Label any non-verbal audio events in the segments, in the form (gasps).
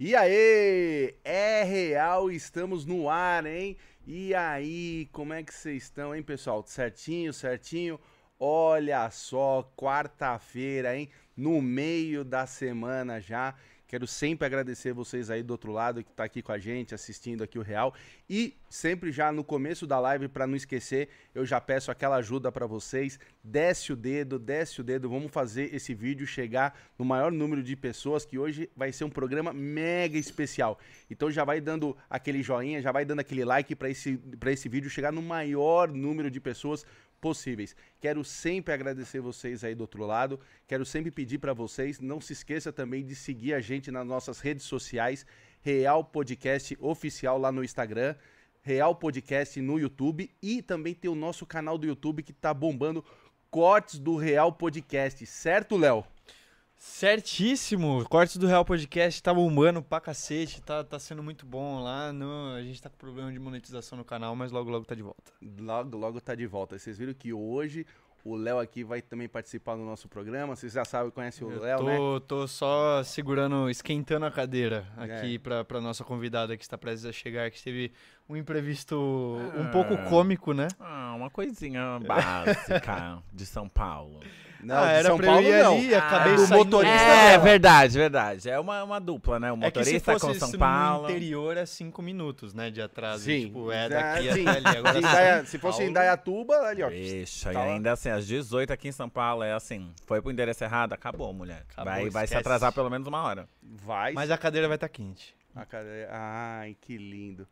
E aí, é real, estamos no ar, hein? E aí, como é que vocês estão, hein, pessoal? Certinho, certinho? Olha só, quarta-feira, hein? No meio da semana já. Quero sempre agradecer vocês aí do outro lado que tá aqui com a gente, assistindo aqui o Real. E sempre já no começo da live, para não esquecer, eu já peço aquela ajuda para vocês. Desce o dedo, desce o dedo. Vamos fazer esse vídeo chegar no maior número de pessoas, que hoje vai ser um programa mega especial. Então já vai dando aquele joinha, já vai dando aquele like para esse, esse vídeo chegar no maior número de pessoas possíveis. Quero sempre agradecer vocês aí do outro lado. Quero sempre pedir para vocês, não se esqueça também de seguir a gente nas nossas redes sociais, Real Podcast Oficial lá no Instagram, Real Podcast no YouTube e também tem o nosso canal do YouTube que tá bombando cortes do Real Podcast, certo, Léo? Certíssimo! Cortes do Real Podcast tá bombando pra cacete, tá, tá sendo muito bom lá. No, a gente tá com problema de monetização no canal, mas logo logo tá de volta. Logo, logo tá de volta. Vocês viram que hoje o Léo aqui vai também participar do nosso programa. Vocês já sabem, conhecem o Léo, né? Tô, só segurando, esquentando a cadeira aqui é. pra, pra nossa convidada que está prestes a chegar, que teve um imprevisto ah, um pouco cômico, né? Ah, uma coisinha básica de São Paulo. Não, ah, era São pra Paulo, eu ir ali, ah, acabei do motorista. É, verdade, verdade. É uma, uma dupla, né? O motorista é que se fosse com São Paulo. No interior é cinco minutos, né? De atraso. Sim. Tipo, é daqui sim. até ali. Agora, Daia, se fosse Paulo, em Dayatuba, ali, ó. Deixa, tá e ainda assim, às 18 aqui em São Paulo, é assim, foi pro endereço errado, acabou, mulher. Acabou, vai, vai se atrasar pelo menos uma hora. Vai. Mas a cadeira vai estar tá quente. A cadeira... Ai, que lindo.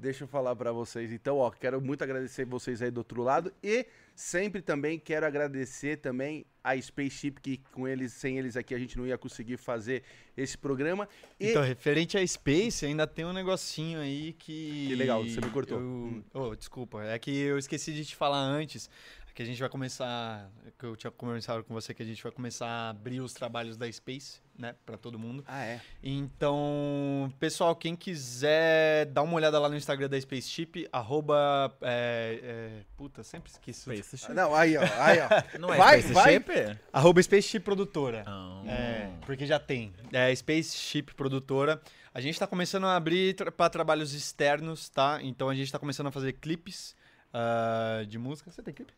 Deixa eu falar para vocês. Então, ó, quero muito agradecer vocês aí do outro lado e sempre também quero agradecer também a Spaceship que com eles, sem eles aqui a gente não ia conseguir fazer esse programa. E... Então, referente a Space, ainda tem um negocinho aí que Que legal, você me cortou. Eu... Oh, desculpa, é que eu esqueci de te falar antes que a gente vai começar, que eu tinha conversado com você que a gente vai começar a abrir os trabalhos da Space, né, para todo mundo. Ah, é. Então, pessoal, quem quiser dar uma olhada lá no Instagram da Spaceship, arroba, é, é, puta, sempre esqueço. Spaceship. Não, aí, ó, aí, ó. (laughs) Não é vai, Spaceship? Vai. Arroba Spaceship Produtora. Oh. É, porque já tem. É Spaceship Produtora. A gente está começando a abrir tra para trabalhos externos, tá? Então a gente está começando a fazer clipes uh, de música. Você tem clipe?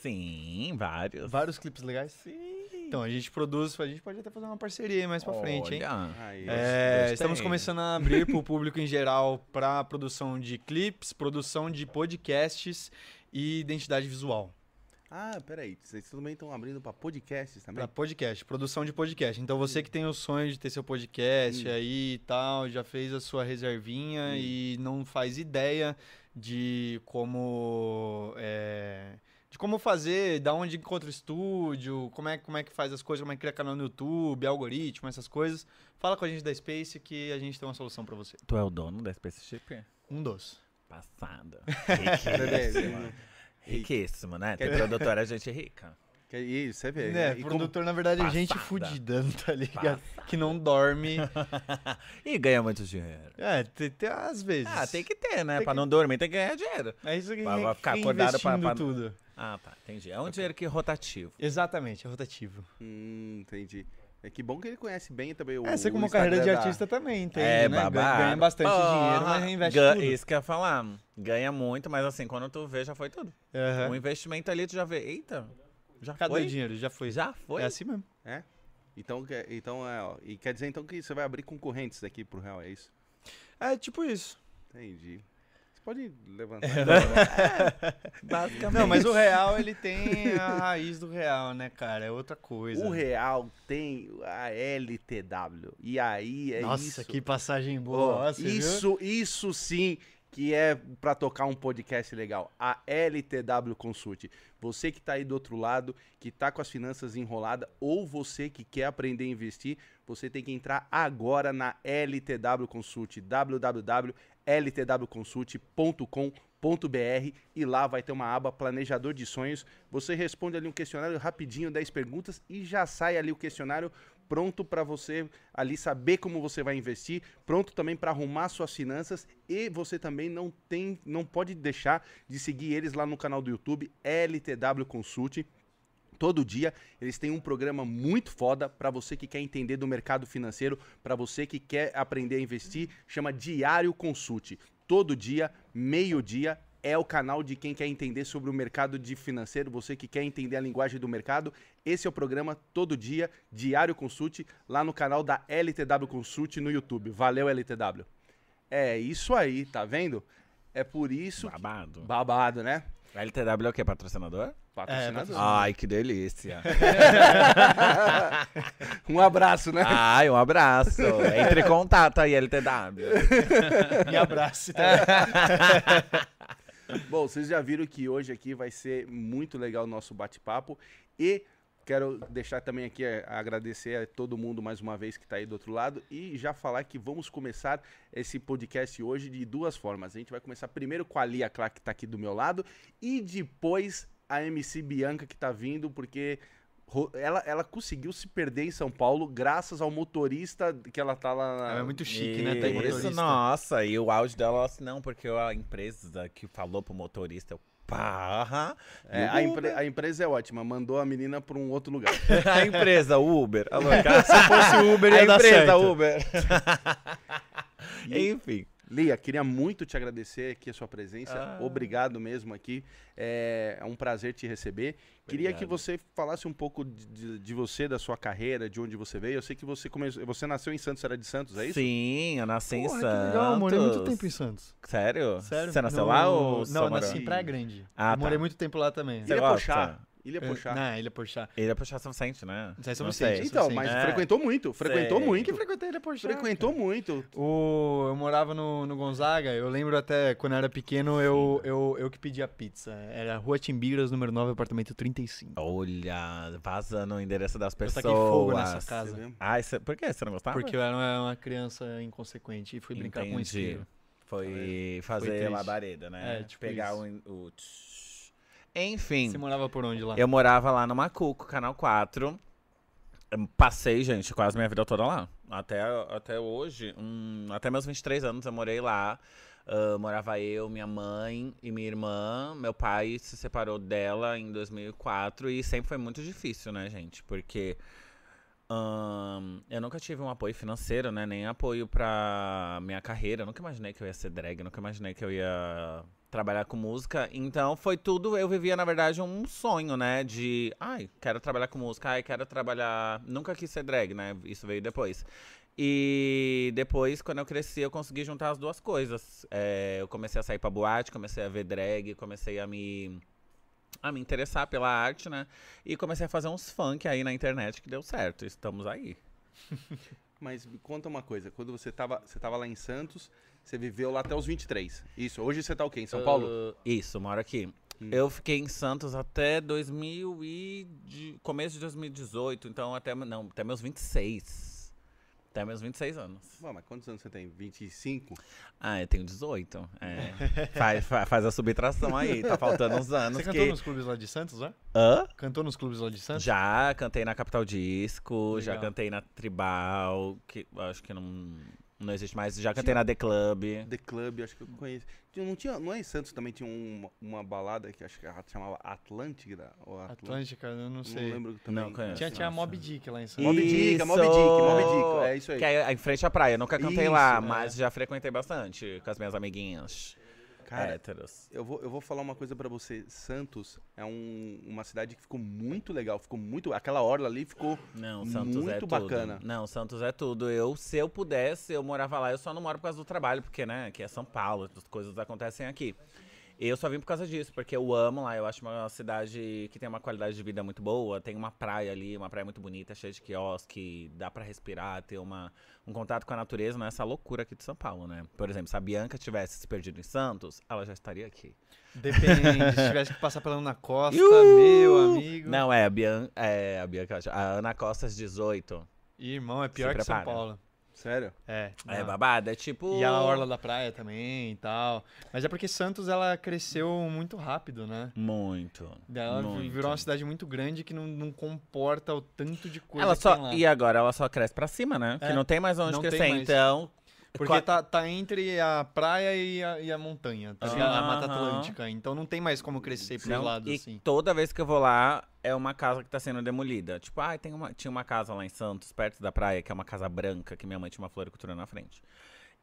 Sim, vários. Vários clipes legais? Sim. Então, a gente produz, a gente pode até fazer uma parceria mais pra Olha. frente, hein? Aí, é, estamos começando a abrir para o público em geral para produção de clipes, produção de podcasts e identidade visual. Ah, peraí, vocês também estão abrindo para podcasts também? Para podcast, produção de podcast. Então você que tem o sonho de ter seu podcast hum. aí e tal, já fez a sua reservinha hum. e não faz ideia de como é, de como fazer, da onde encontra o estúdio, como é, como é que faz as coisas, como é que cria canal no YouTube, algoritmo, essas coisas. Fala com a gente da Space que a gente tem uma solução para você. Tu é o dono da Space Chip? Um dos. Passada. (laughs) Riquíssimo. Riquíssimo, né? Tem produtora, gente rica. Que isso, você vê. É, né? produtor, como... na verdade, é gente fudida, (laughs) tá ligado? Passada. Que não dorme. (laughs) e ganha muito dinheiro. É, tem, tem, às vezes. Ah, tem que ter, né? Tem pra que... não dormir, tem que ganhar dinheiro. É isso que pra, ficar acordado pra, pra... tudo. Ah, tá. Entendi. É um dinheiro que é rotativo. Exatamente, é rotativo. Hum, entendi. É que bom que ele conhece bem também o. É, você como uma carreira de artista também, entende? É, né? babado. Ganha bastante oh, dinheiro, mas reinveste tudo. Isso que eu ia falar. Ganha muito, mas assim, quando tu vê, já foi tudo. Uhum. O investimento ali, tu já vê, eita, já Cadê foi? o dinheiro? Já foi. Já foi? É assim mesmo. É? Então, então é, ó, e quer dizer então que você vai abrir concorrentes aqui pro Real, é isso? É, tipo isso. Entendi pode levantar. É, (laughs) basicamente. Não, mas o real, ele tem a raiz do real, né, cara? É outra coisa. O real tem a LTW. E aí é Nossa, isso. que passagem boa. Nossa, isso, viu? isso sim que é para tocar um podcast legal. A LTW Consult. Você que está aí do outro lado, que está com as finanças enroladas, ou você que quer aprender a investir, você tem que entrar agora na LTW Consult. www ltwconsult.com.br e lá vai ter uma aba planejador de sonhos. Você responde ali um questionário rapidinho, 10 perguntas e já sai ali o questionário pronto para você ali saber como você vai investir, pronto também para arrumar suas finanças e você também não tem, não pode deixar de seguir eles lá no canal do YouTube LTW Consult Todo dia eles têm um programa muito foda para você que quer entender do mercado financeiro, para você que quer aprender a investir, chama Diário Consulte. Todo dia, meio-dia, é o canal de quem quer entender sobre o mercado de financeiro, você que quer entender a linguagem do mercado. Esse é o programa todo dia, Diário Consulte, lá no canal da LTW Consult no YouTube. Valeu, LTW. É isso aí, tá vendo? É por isso. Babado. Que... Babado, né? A LTW é o quê? Patrocinador? Patrocinador. É, Ai, que delícia. (laughs) um abraço, né? Ai, um abraço. Entre em contato aí, LTW. (laughs) Me abraço. (laughs) Bom, vocês já viram que hoje aqui vai ser muito legal o nosso bate-papo e Quero deixar também aqui é, agradecer a todo mundo mais uma vez que está aí do outro lado e já falar que vamos começar esse podcast hoje de duas formas. A gente vai começar primeiro com a Lia Clark que está aqui do meu lado e depois a MC Bianca que está vindo porque ela, ela conseguiu se perder em São Paulo graças ao motorista que ela tá lá. Na... É muito chique, e... né? Tem Isso, nossa, e o áudio dela, assim, não, porque a empresa que falou pro motorista, eu Pá, é, a, impre a, empresa é ótima, mandou a menina para um outro lugar. (laughs) a empresa, Uber. Alô, cara, se fosse Uber, ia a dar empresa, certo. Uber. (laughs) (laughs) Enfim. Lia, queria muito te agradecer aqui a sua presença. Ah. Obrigado mesmo aqui. É, é, um prazer te receber. Obrigado. Queria que você falasse um pouco de, de, você, da sua carreira, de onde você veio. Eu sei que você começou. Você nasceu em Santos, era de Santos, é isso? Sim, eu nasci Porra, em Santos. Que legal, morei muito tempo em Santos. Sério? Sério? Você nasceu no... lá ou Não, eu nasci em Praia Grande. Ah, tá. Morei muito tempo lá também. Você ia puxar? Ilha Pochá. Não, Ilha Pochá. Ilha Pochá São Vicente, né? Não sei São Vicente. Então, mas é. frequentou muito. Frequentou Sei. muito. Que frequentei Ilha Pochá. Frequentou cara. muito. O, eu morava no, no Gonzaga. Eu lembro até quando eu era pequeno, eu, eu, eu que pedia pizza. Era Rua Timbiras, número 9, apartamento 35. Olha, vazando o endereço das Eu pessoas. taquei fogo nessa casa. Ai, cê, por que você não gostava? Porque eu era uma, criança inconsequente e fui brincar com um Entendi. isqueiro. Foi fazer triste. labareda, né? É, tipo Pegar isso. o, o... Enfim. Você morava por onde lá? Eu morava lá no Macuco, Canal 4. Eu Passei, gente, quase minha vida toda lá. Até, até hoje, hum, até meus 23 anos eu morei lá. Ah, morava eu, minha mãe e minha irmã. Meu pai se separou dela em 2004 e sempre foi muito difícil, né, gente? Porque ahn, eu nunca tive um apoio financeiro, né? Nem apoio pra minha carreira. Eu nunca imaginei que eu ia ser drag, nunca imaginei que eu ia trabalhar com música. Então foi tudo, eu vivia na verdade um sonho, né, de, ai, quero trabalhar com música, ai, quero trabalhar, nunca quis ser drag, né? Isso veio depois. E depois, quando eu cresci, eu consegui juntar as duas coisas. É, eu comecei a sair pra boate, comecei a ver drag, comecei a me a me interessar pela arte, né? E comecei a fazer uns funk aí na internet que deu certo. Estamos aí. (laughs) Mas me conta uma coisa. Quando você tava, você tava lá em Santos, você viveu lá até os 23. Isso. Hoje você tá o quê? Em São Paulo? Uh, isso, moro aqui. Hum. Eu fiquei em Santos até 2000 e de- começo de 2018, então até não, até meus 26. Até meus 26 anos. Ué, mas quantos anos você tem? 25? Ah, eu tenho 18. É. (laughs) faz, fa- faz a subtração aí, tá faltando uns anos Você cantou que... nos clubes lá de Santos, né? Hã? Cantou nos clubes lá de Santos? Já cantei na Capital Disco, já Legal. cantei na Tribal, que acho que não, não existe mais. Já cantei na The Club. The Club, acho que eu conheço. Tinha- Não, tinha, não é em Santos também tinha uma, uma balada que acho que ela chamava Atlântida? Ou Atlân- Atlântica, eu não sei. Não lembro também. Não conheço. Tinha, tinha Nossa. Mob Dick lá em Santos. Mob Dick, Mob Dick, Mob Dick, é isso aí. Que é em frente à praia. Eu nunca cantei Isso, lá, é. mas já frequentei bastante com as minhas amiguinhas Cara, héteros. eu vou, eu vou falar uma coisa pra você. Santos é um- uma cidade que ficou muito legal. Ficou muito. Aquela orla ali ficou. Não, Santos é Muito tudo. bacana. Não, Santos é tudo. Eu, se eu pudesse, eu morava lá. Eu só não moro por causa do trabalho, porque, né, aqui é São Paulo, as coisas acontecem aqui. Eu só vim por causa disso, porque eu amo lá. Eu acho uma cidade que tem uma qualidade de vida muito boa. Tem uma praia ali, uma praia muito bonita, cheia de quiosque, dá pra respirar, ter uma, um contato com a natureza, não é essa loucura aqui de São Paulo, né? Por exemplo, se a Bianca tivesse se perdido em Santos, ela já estaria aqui. Depende, se tivesse que passar pela Ana Costa, meu amigo. Não, é a Bianca, é a Bianca, a Ana Costas 18. Ih, Irmão, é pior que São. Paulo. Sério? É. É não. babado, é tipo... E a Orla da Praia também e tal. Mas é porque Santos, ela cresceu muito rápido, né? Muito. Ela muito. virou uma cidade muito grande que não, não comporta o tanto de coisa Ela que só, e agora ela só cresce pra cima, né? É, que não tem mais onde não crescer. mais. Então, Porque Qua- tá, tá entre a praia e a, e a montanha, tá? A Mata. Atlântica. Então não tem mais como crescer pros Não, lados, e assim. toda vez que eu vou lá, é uma casa que tá sendo demolida. Tipo, ah, tem uma, tinha uma casa lá em Santos, perto da praia, que é uma casa branca, que minha mãe tinha uma floricultura na frente.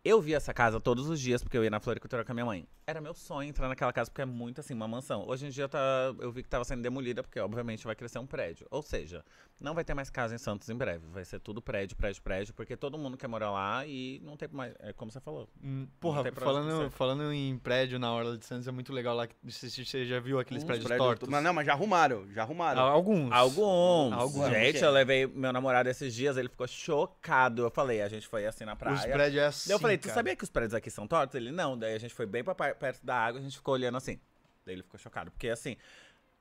Eu via essa casa todos os dias, porque eu ia na floricultura com a minha mãe. Era meu sonho entrar naquela casa, porque é muito assim, uma mansão. Hoje em dia tá, eu vi que tava sendo demolida, porque obviamente vai crescer um prédio. Ou seja, não vai ter mais casa em Santos em breve. Vai ser tudo prédio, prédio, prédio, porque todo mundo quer morar lá e não tem mais. É como você falou. Hum, Porra, falando, falando em prédio na Orla de Santos, é muito legal lá. que- Você, você já viu aqueles Uns prédios prédios- tortos? Mas não, mas já arrumaram, já arrumaram. Ah, Alguns. Alguns. Alguns. Gente, eu levei meu namorado esses dias, ele ficou chocado. Eu falei, a gente foi assim na praia. Os prédios é assim, eu falei, tu cara. sabia que os prédios aqui são tortos? Ele, não. Daí a gente foi bem pra perto da água, a gente ficou olhando assim. Daí ele ficou chocado, porque assim,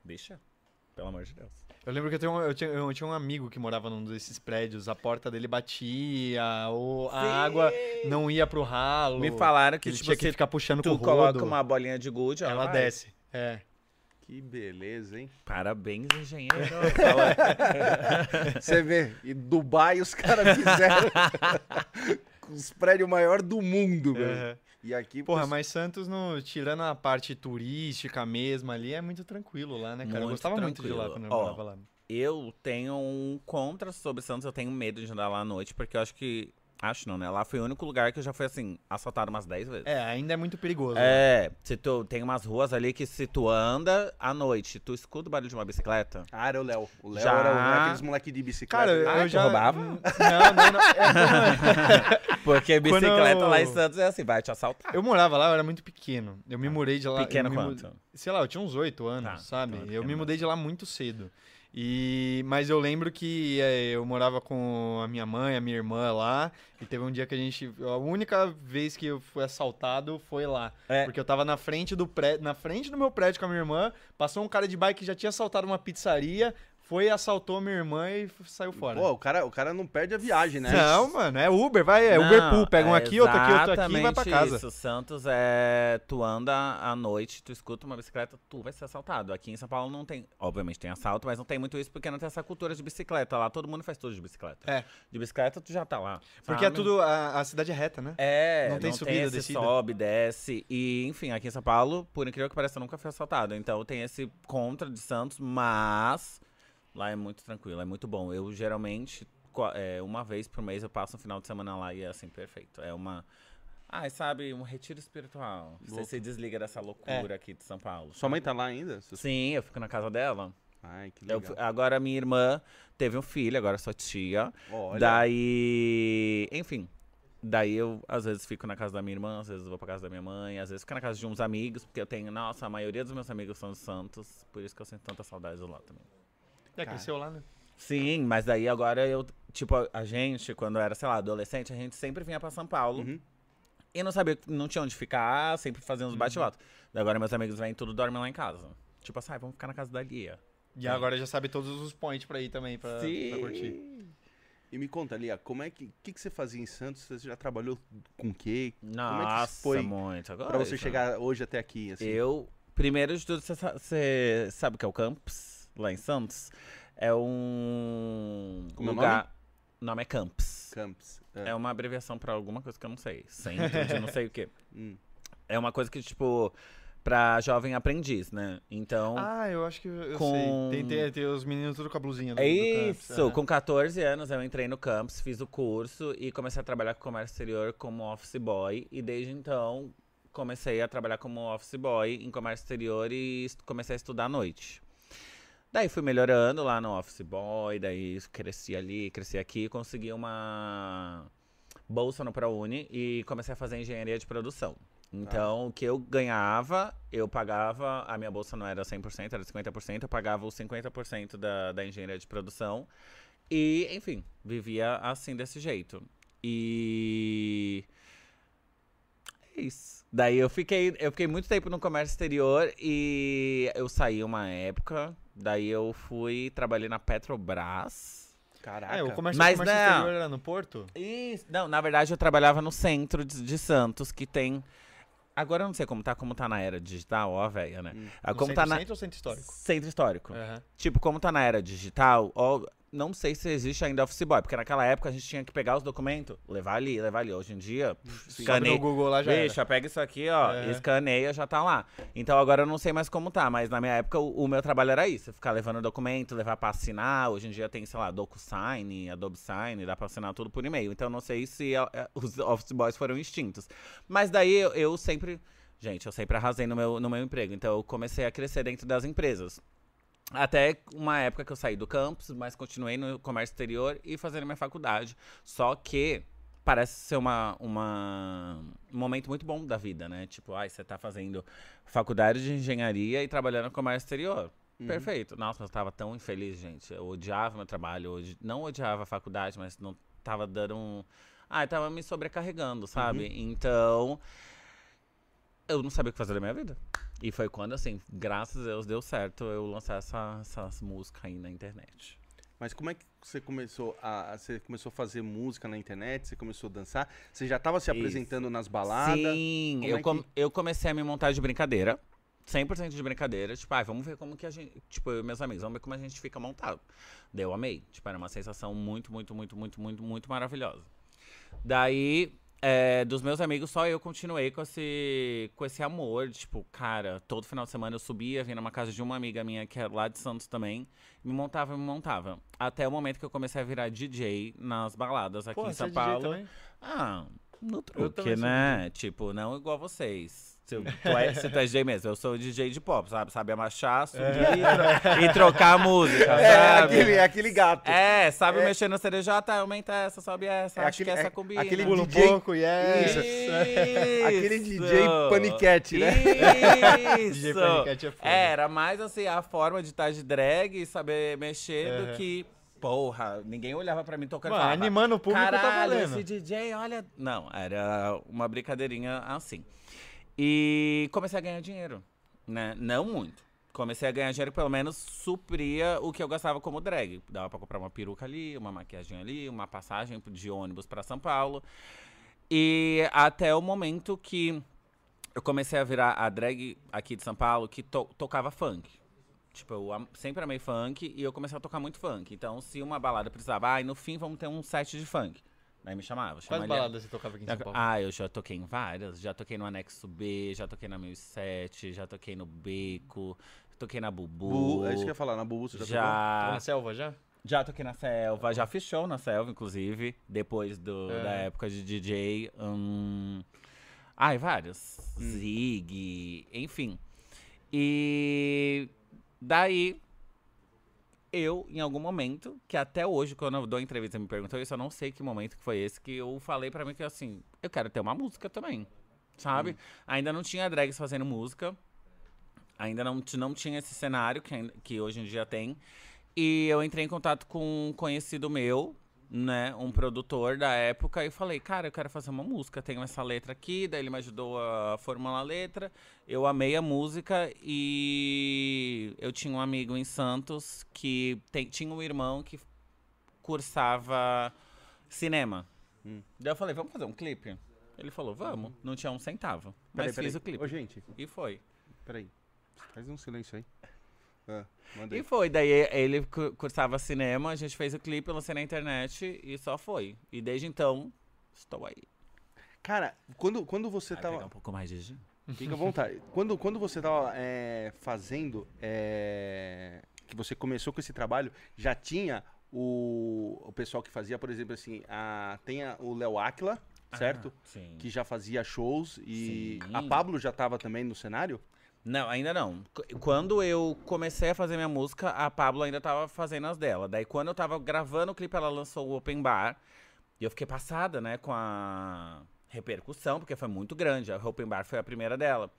bicha, pelo amor de Deus. Eu lembro que eu, tenho um- eu, tinha, eu tinha um amigo que morava num desses prédios, a porta dele batia, ou a Sim. água não ia pro ralo. Me falaram que ele tipo, tinha que ficar puxando com tu o rodo. coloca uma bolinha de gude, Ela vai. desce. É. Que beleza, hein? Parabéns, engenheiro. (laughs) Você vê, e Dubai os caras fizeram (laughs) os prédios maiores do mundo, velho. Aham. E aqui, Porra, pô, mas Santos, no, tirando a parte turística mesmo ali, é muito tranquilo lá, né, cara? eu Muito gostava muito de lá tranquilo. quando eu Ó, morava lá. eu tenho um contra sobre Santos, eu tenho medo de andar lá à noite, porque eu acho que. Acho não, né? Lá foi o único lugar que eu já fui assim, assaltado umas 10 vezes. É, ainda é muito perigoso. É, se tu, tem umas ruas ali que se tu anda à noite, tu escuta o barulho de uma bicicleta. Ah, era o Léo. O Léo Já. era, o- era aqueles moleque de bicicleta. Cara, eu, Ah, eu já. roubava? Não, não, não. É, (laughs) Porque bicicleta eu- lá em Santos é assim, vai te assaltar. eu morava lá, eu era muito pequeno. Eu me mudei de lá. Pequeno quanto? Sei lá, eu tinha uns oito anos, Tá, sabe? então eu me mudei de lá muito cedo. E, mas eu lembro que é, eu morava com a minha mãe, a minha irmã lá, e teve um dia que a gente. A única vez que eu fui assaltado foi lá. É. Porque eu tava na frente do prédio, na frente do meu prédio com a minha irmã, passou um cara de bike que já tinha assaltado uma pizzaria, foi, assaltou a minha irmã e saiu fora. Pô, o cara, o cara não perde a viagem, né? Não, mano, é Uber, vai, é Não, Uber Pool, pega um é aqui, outro aqui, outro aqui e vai pra casa. Isso. Santos é. Tu anda à noite, tu escuta uma bicicleta, tu vai ser assaltado. Aqui em São Paulo não tem. Obviamente tem assalto, mas não tem muito isso porque não tem essa cultura de bicicleta. Lá todo mundo faz tudo de bicicleta. É. De bicicleta tu já tá lá. Porque é sabe? tudo, a, a cidade é reta, né? É, Não tem subida, esse descida. sobe, desce. E, enfim, aqui em São Paulo, por incrível que pareça, nunca fui assaltado. Então tem esse contra de Santos, mas lá é muito tranquilo, é muito bom. Eu geralmente, é, uma vez por mês, eu passo um final de semana lá e é assim, perfeito. É uma. Ai, sabe, um retiro espiritual. Você Louco. se desliga dessa loucura aqui de São Paulo. Sua mãe tá lá ainda? Sim, eu fico na casa dela. Ai, que Eu legal. fi- agora minha irmã teve um filho, agora sou tia. Olha, Daí, enfim. Daí eu, às vezes, fico na casa da minha irmã, às vezes eu vou pra casa da minha mãe, às vezes fico na casa de uns amigos, porque eu tenho, nossa, a maioria dos meus amigos são de Santos, por isso que eu sinto tanta saudade do lá também. É, cresceu lá, né? Sim, mas daí agora eu, tipo, a- a gente, quando era, sei lá, adolescente, a gente sempre vinha pra São Paulo Uhum. e não sabia, não tinha onde ficar, sempre fazia uns bate-volta. Daí agora meus amigos vêm tudo dormem lá em casa. Tipo assim, ah, vamos ficar na casa da Lia. E agora já sabe todos os points pra ir também, pra, pra curtir. E me conta, Lia, como é que, que, que você fazia em Santos? Você já trabalhou com o quê? Nossa, foi muito. Agora, Pra você chegar hoje até aqui, assim? Eu, primeiro de tudo, você sabe o que é o campus lá em Santos? É um Como é o lugar. O nome é campus. Campos. É uma abreviação pra alguma coisa que eu não sei. Centro de não sei o quê. (laughs) Hum. É uma coisa que, tipo, pra jovem aprendiz, né? Então. Ah, eu acho que eu, Com- sei. Tem, tem, tem os meninos tudo com a blusinha do, É do campus, isso! aham. Com 14 anos eu entrei no campus, fiz o curso e comecei a trabalhar com comércio exterior como office boy. E desde então comecei a trabalhar como office boy em comércio exterior e comecei a estudar à noite. Daí fui melhorando lá no office boy, daí cresci ali, cresci aqui, consegui uma bolsa no ProUni e comecei a fazer engenharia de produção. Então, o que eu ganhava, eu pagava, a minha bolsa não era 100%, era 50%, eu pagava os 50% da, da engenharia de produção. E, enfim, vivia assim, desse jeito. E. É isso. Daí eu fiquei, eu fiquei muito tempo no comércio exterior e eu saí uma época. Daí eu fui, trabalhei na Petrobras. Caraca. É, o comércio, Mas comércio não. exterior era no Porto? Isso. Não, na verdade eu trabalhava no centro de, de Santos, que tem. Agora eu não sei como tá, como tá na era digital, ó, velha, né? Hum. Ah, como centro, tá na. centro ou centro histórico? Centro histórico. Aham. Tipo, como tá na era digital, ó, não sei se existe ainda office boy, porque naquela época a gente tinha que pegar os documentos, levar ali, levar ali. Hoje em dia, Sobe escaneia. no Google lá já era. Pega isso aqui, ó, É. escaneia, já tá lá. Então agora eu não sei mais como tá, mas na minha época o, o meu trabalho era isso, ficar levando documento, levar pra assinar. Hoje em dia tem, sei lá, DocuSign, Adobe Sign, dá pra assinar tudo por e-mail. Então eu não sei se a- a- os office boys foram extintos. Mas daí eu, eu sempre, gente, eu sempre arrasei no meu, no meu emprego. Então eu comecei a crescer dentro das empresas. Até uma época que eu saí do campus, mas continuei no comércio exterior e fazendo minha faculdade. Só que parece ser uma, uma, um momento muito bom da vida, né? Tipo, ai, você tá fazendo faculdade de engenharia e trabalhando no comércio exterior. Perfeito. Nossa, mas eu tava tão infeliz, gente. Eu odiava meu trabalho. Hoje não odiava a faculdade, mas não tava dando um. Ai, tava me sobrecarregando, sabe? Então. Eu não sabia o que fazer da minha vida. E foi quando, assim, graças a Deus deu certo eu lançar essa, essas músicas aí na internet. Mas como é que você começou a, você começou a fazer música na internet? Você começou a dançar? Você já estava se Isso. apresentando nas baladas? Sim, Como eu, é com- que- eu comecei a me montar de brincadeira. 100% de brincadeira. Tipo, ai, vamos ver como que a gente. Tipo, eu e meus amigos, vamos ver como a gente fica montado. Daí eu amei. Tipo, era uma sensação muito, muito, muito, muito, muito, muito maravilhosa. Daí, é, dos meus amigos, só eu continuei com esse, com esse amor. Tipo, cara, todo final de semana eu subia, vinha numa casa de uma amiga minha que é lá de Santos também. Me montava, me montava. Até o momento que eu comecei a virar DJ nas baladas aqui Pô, em São é DJ Paulo. também? Ah, no truque, né? Tipo, não igual vocês. Se, tu é, se tu é DJ mesmo, eu sou DJ de pop, sabe? Sabe amachar, subir e, tro- e trocar a música, É, sabe? aquele, é aquele gato. É, sabe mexer no CDJ, aumenta essa, sobe essa, É acho aquele- que essa é combina. aquele Pula um DJ pouco, yes. Isso. Isso. Aquele DJ paniquete, né? Isso. DJ Paniquete é foda. É, era mais assim a forma de estar de drag e saber mexer Aham. do que. Porra, ninguém olhava pra mim tocando Mano, falava, animando o público tá Caralho, valendo." esse DJ, olha. Não, era uma brincadeirinha assim. E comecei a ganhar dinheiro, né? Não muito. Comecei a ganhar dinheiro, pelo menos supria o que eu gastava como drag. Dava pra comprar uma peruca ali, uma maquiagem ali, uma passagem de ônibus pra São Paulo. E até o momento que eu comecei a virar a drag aqui de São Paulo que to- tocava funk. Tipo, eu sempre amei funk e eu comecei a tocar muito funk. Então, se uma balada precisava, ai, no fim vamos ter um set de funk. Daí me chamava. Quais chamaria- baladas você tocava aqui em São Paulo? ah, eu já toquei em várias. Já toquei no Anexo B, já toquei na 1007, já toquei no Beco, toquei na Bubu. Bu, é isso que eu ia falar, na Bubu você já, tocou? Tava já, na selva já? já toquei na Selva, já fiz show na Selva, inclusive, depois do, É. da época de DJ. Hum... Ai, vários. Zig, enfim. E daí, eu, em algum momento, que até hoje, quando eu dou entrevista me perguntou isso, eu não sei que momento que foi esse, que eu falei pra mim que assim, eu quero ter uma música também, sabe? Ainda não tinha drags fazendo música, ainda não, não tinha esse cenário que, que hoje em dia tem. E eu entrei em contato com um conhecido meu, né, um produtor da época, e falei, cara, eu quero fazer uma música, tenho essa letra aqui, daí ele me ajudou a formular a letra, eu amei a música e eu tinha um amigo em Santos que tem- tinha um irmão que cursava cinema. Hum. Daí eu falei, vamos fazer um clipe? Ele falou, vamos. Não tinha um centavo, Peraí, mas peraí. fiz o clipe. Ô, gente, E foi. peraí. Faz um silêncio aí. Ah, manda E foi, daí ele cu- cursava cinema, a gente fez o clipe, eu lancei na internet e só foi. E desde então, estou aí. Cara, quando, quando você Vai tava... pegar um pouco mais de gin? Fica à vontade. quando, quando você tava é, fazendo, é, que você começou com esse trabalho, já tinha o, o pessoal que fazia, por exemplo, assim, a, tem a- o Léo Aquila, certo? Ah, sim. Que já fazia shows e Sim. a Pablo já tava também no cenário? Não, ainda não. Qu- Quando eu comecei a fazer minha música, a Pablo ainda tava fazendo as dela. Daí quando eu tava gravando o clipe, ela lançou o Open Bar. E eu fiquei passada, né, com a repercussão, porque foi muito grande. A Open Bar foi a primeira dela.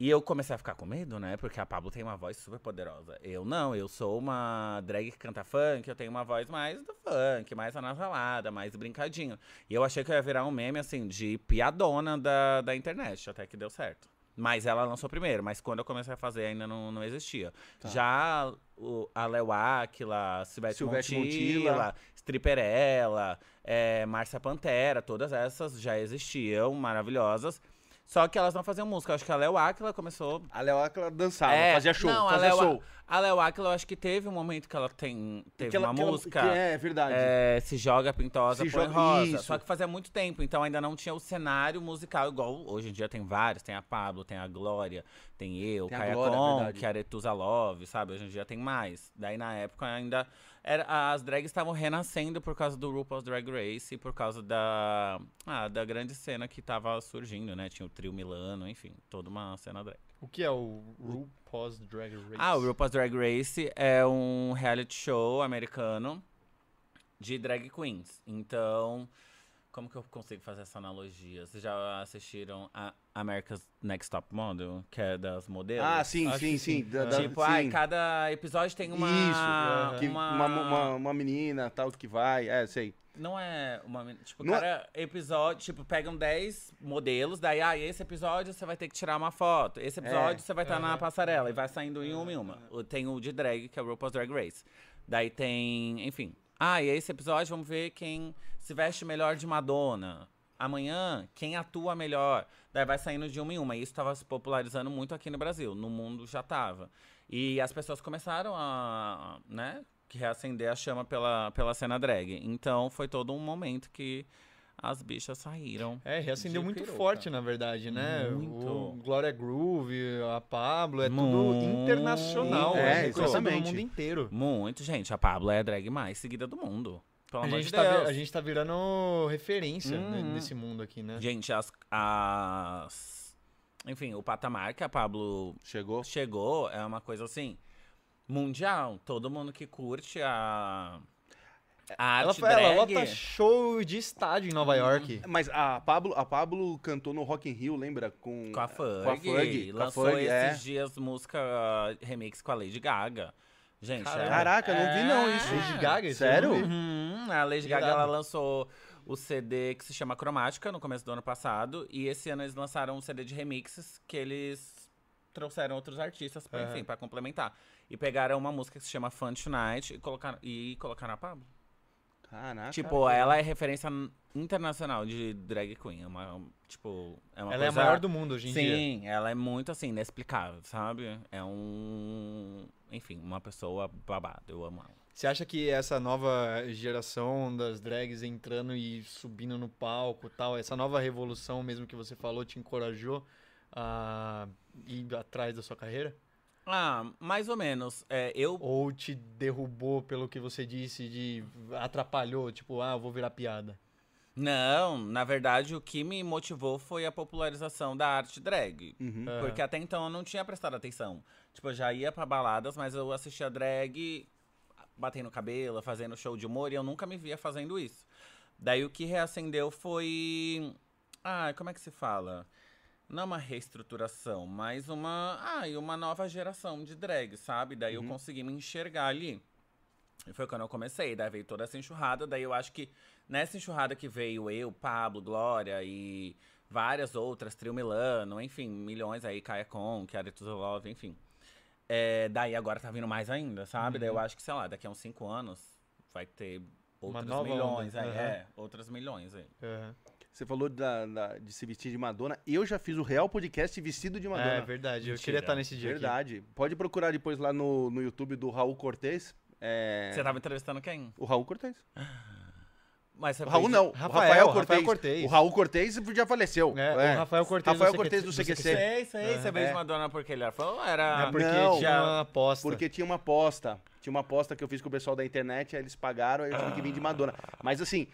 E eu comecei a ficar com medo, né? Porque a Pablo tem uma voz super poderosa. Eu não, eu sou uma drag que canta funk, eu tenho uma voz mais do funk, mais anasalada, mais brincadinho. E eu achei que eu ia virar um meme, assim, de piadona da, da internet, até que deu certo. Mas ela lançou primeiro, mas quando eu comecei a fazer ainda não, não existia. Tá. Já o, a Léo Aquila, Silvete, Montilla, Montilla. Stripperella, é, Márcia Pantera, todas essas já existiam, maravilhosas. Só que elas não faziam música. Eu acho que a Léo Aquila começou. A Léo Aquila dançava, É, fazia show, não, a fazia Léo- show. A Léo Aquila, eu acho que teve um momento que ela tem, teve Que ela- uma que ela- música. que é, verdade. é, se joga pintosa, Se põe joga- rosa. isso. Só que fazia muito tempo, então ainda não tinha o cenário musical igual hoje em dia tem vários. Tem a Pablo, tem a Glória, tem eu, Tem a Kaia Con, é a Aretusa Love, sabe? Hoje em dia tem mais. Daí na época ainda. Era, as drags estavam renascendo por causa do RuPaul's Drag Race e por causa da, ah, da grande cena que tava surgindo, né? Tinha o trio Milano, enfim, toda uma cena drag. O que é o RuPaul's Drag Race? Ah, o RuPaul's Drag Race é um reality show americano de drag queens. Então, como que eu consigo fazer essa analogia? Vocês já assistiram a America's Next Top Model, que é das modelos? Ah, sim, Acho sim, que sim. sim. da- É. da- Tipo, sim. ai, cada episódio tem uma... Isso, que uma... uma, uma, uma menina tal que vai, é, sei. Não é uma... Tipo, Não é- cada episódio, tipo, pegam 10 modelos, daí, ah, esse episódio você vai ter que tirar uma foto. Esse episódio você vai estar na Aham. passarela e vai saindo em uma em uma. Tem o de drag, que é o RuPaul's Drag Race. Daí tem, enfim. Ah, e esse episódio vamos ver quem se veste melhor de Madonna. Amanhã, quem atua melhor. Daí vai saindo de uma em uma. E isso tava se popularizando muito aqui no Brasil. No mundo já tava. E as pessoas começaram a, né, que reacender a chama pela, pela cena drag. Então foi todo um momento que as bichas saíram. É, reacendeu de muito peruca. forte, na verdade, né? Muito. O Glória Groove, a Pablo, é tudo Muito. internacional. É, É, exatamente. mundo inteiro. Muito, gente. A Pablo é a drag mais seguida do mundo. Pelo A gente, de tá, a gente tá virando referência né, Uhum. nesse mundo aqui, né? Gente, as, as. Enfim, o patamar que a Pablo Chegou. chegou é uma coisa assim. Mundial. Todo mundo que curte a. A Ela, arte fa- ela drag. lota show de estádio em Nova York. Mas a Pablo, a Pablo cantou no Rock in Rio, lembra? Com, Com a Ferg. Com a Ferg. com a Lançou Ferg, esses é. dias música remix com a Lady Gaga. Gente, Caramba. é- Caraca, não vi não é. isso. Lady Gaga, Sério? eu. Uhum, a Lady Gaga ela lançou o CD que se chama Cromática no começo do ano passado. E esse ano eles lançaram um CD de remixes que eles trouxeram outros artistas pra, Aham. enfim, pra complementar. E pegaram uma música que se chama Fun Tonight e colocaram, e colocaram a Pablo. Caraca. tipo, ela é referência internacional de drag queen. É uma, tipo, é uma Ela é a coisa- maior do mundo hoje em dia. Sim, ela é muito assim, inexplicável, sabe? É um. Enfim, uma pessoa babada. Eu amo ela. Você acha que essa nova geração das drags entrando e subindo no palco e tal, essa nova revolução mesmo que você falou, te encorajou a ir atrás da sua carreira? Ah, mais ou menos. É, eu Ou te derrubou pelo que você disse de atrapalhou, tipo, ah, eu vou virar piada? Não, na verdade, o que me motivou foi a popularização da arte drag. Uhum. Porque até então eu não tinha prestado atenção. Tipo, eu já ia pra baladas, mas eu assistia drag batendo cabelo, fazendo show de humor, e eu nunca me via fazendo isso. Daí o que reacendeu foi. Ah, como é que se fala? Não uma reestruturação, mas uma. Ah, e uma nova geração de drag, sabe? Daí eu consegui me enxergar ali. E foi quando eu comecei, daí veio toda essa enxurrada, daí eu acho que nessa enxurrada que veio eu, Pablo, Glória e várias outras, Trio Milano, enfim, milhões aí, Kaia Con, Kiara Love, enfim. É, daí agora tá vindo mais ainda, sabe? Daí eu acho que, sei lá, daqui a uns cinco anos vai ter outros milhões onda, aí, aham. é, outros milhões aí. Aham. Você falou da- da- de se vestir de Madonna. Eu já fiz o real podcast vestido de Madonna. É verdade, eu Mentira. queria estar nesse dia aqui. Verdade. Pode procurar depois lá no, no YouTube do Raul Cortez. É... Você tava entrevistando quem? O Raul Cortez. (gasps) Mas você O Raul não. Rafael, o Rafael Cortez. Rafael Cortez. O Raul Cortez já faleceu. É, o Rafael Cortez Rafael do Cortez do CQC. Sei, sei. Você É. fez Madonna porque ele era era... É porque Não. tinha uma aposta. Porque tinha uma aposta. Tinha uma aposta que eu fiz com o pessoal da internet, aí eles pagaram, aí eu tive que vir de Madonna. Mas assim,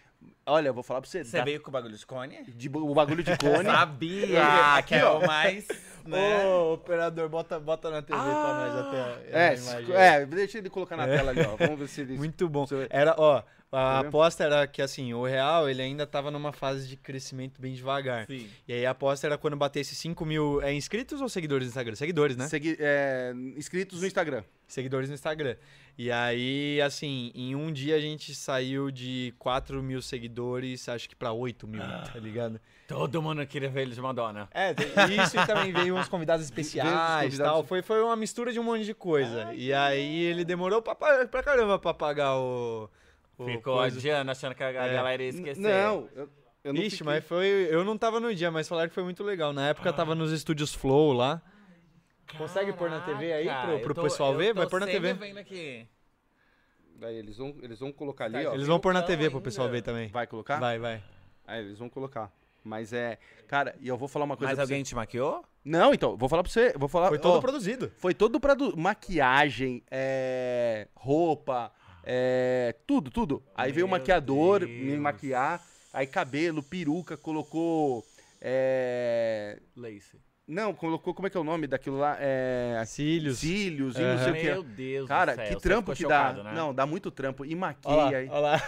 olha, eu vou falar pra você. Você dá- veio com o bagulho de cone? de, o bagulho de (laughs) cone. Sabia que é o mais... (laughs) Né? Ô, operador, bota, bota na TV pra nós até é, a imagem. é, deixa ele colocar na tela ali, ó. Vamos ver se ele. (laughs) Muito bom. Você- Era, ó, a vendo? aposta era que assim, o real ele ainda tava numa fase de crescimento bem devagar. Sim. E aí a aposta era quando batesse 5 mil é, inscritos ou seguidores no Instagram? Seguidores, né? Segui- é, inscritos no Instagram. Seguidores no Instagram. E aí, assim, em um dia a gente saiu de 4 mil seguidores, acho que pra 8 mil, tá ligado? Todo mundo queria ver ele de Madonna. É, isso e também veio uns convidados (laughs) especiais e tal. Foi, foi uma mistura de um monte de coisa. e aí ele demorou pra, pra caramba pra pagar o. Ficou coisa. adiando, achando que a É. galera ia esquecer. Não, eu- Eu não Ixi, fiquei- mas foi. Eu não tava no dia, mas falaram que foi muito legal. Na época tava nos estúdios Flow lá. Consegue pôr na TV aí Caraca, pro- pro tô- pessoal ver? Vai pôr na TV. vendo aqui. Daí eles vão, eles vão colocar ali, Tá, ó. Eles vão pôr na TV pro ainda. pessoal ver também. Vai colocar? Vai, vai. Aí eles vão colocar. Mas é. Cara, e eu vou falar uma coisa Mas pra alguém você. te maquiou? Não, então, vou falar pra você. Vou falar. Foi todo ó, produzido. Foi todo pra do- maquiagem, é, roupa, é, tudo, tudo. Aí veio o Meu maquiador me Deus. maquiar, aí cabelo, peruca, colocou. É, Lace. não, colocou, como é que é o nome daquilo lá? É, Cílios. cílios e não sei o Meu que. Deus Cara, do céu. que trampo que chocado, dá. Né? Não, dá muito trampo. E Olha maquia lá, aí. olha lá.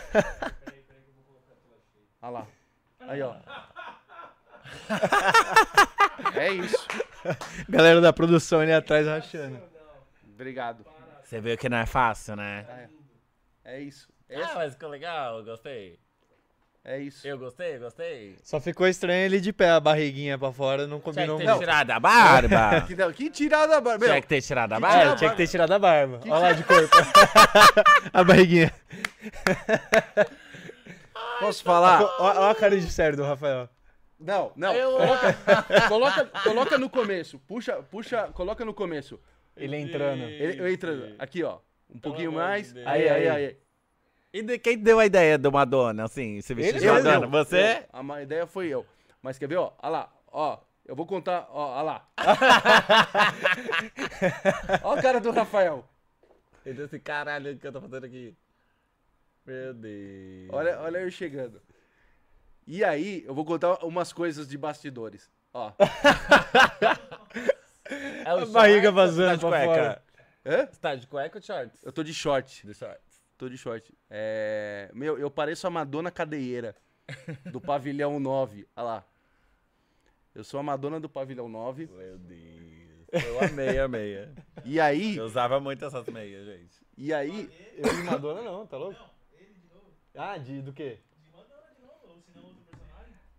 Olha lá. Aí, ó. é isso. Galera da produção ali atrás rachando. Obrigado. Você viu que não é fácil, né? É isso. Ah, mas ficou legal, gostei. É isso. Eu gostei, gostei. Só ficou estranho ele de pé, a barriguinha pra fora, não Tinha combinou que ter muito. tirado a barba. (laughs) Que, não, que tirada, meu. Tinha que ter tirado a barba. É, tinha que ter tirado a barba. Olha lá de corpo. (laughs) (laughs) a barriguinha. Posso falar? Olha olha a cara de sério do Rafael. Não, não. Eu- Coloca, coloca, coloca no começo. Puxa, puxa, coloca no começo. Ele entrando. Ele, eu entrando. Aqui, ó. Um pouquinho amor de mais. Deus. Aí, aí, aí. E de- quem deu a ideia do Madonna, assim, se vestir de. Madonna? Você? Eu. A ma- ideia foi eu. Mas quer ver, ó? Olha lá, ó. Eu vou contar, ó, olha lá. (laughs) ó a cara do Rafael. Ele disse assim, caralho, o que eu tô fazendo aqui? Meu Deus. Olha, olha eu chegando. E aí, eu vou contar umas coisas de bastidores. Ó. (laughs) É o A barriga vazando tá de pra cueca? fora. Hã? Você tá de cueca ou de shorts? Eu tô de short. De shorts. Tô de short. É... Meu, eu pareço a Madonna cadeieira (laughs) do pavilhão 9. Olha lá. Eu sou a Madonna do pavilhão 9. Meu Deus. Eu amei a meia. E aí, Eu usava muito essas meias, gente. e aí, Eu de Madonna não, tá louco? Ah, de do quê?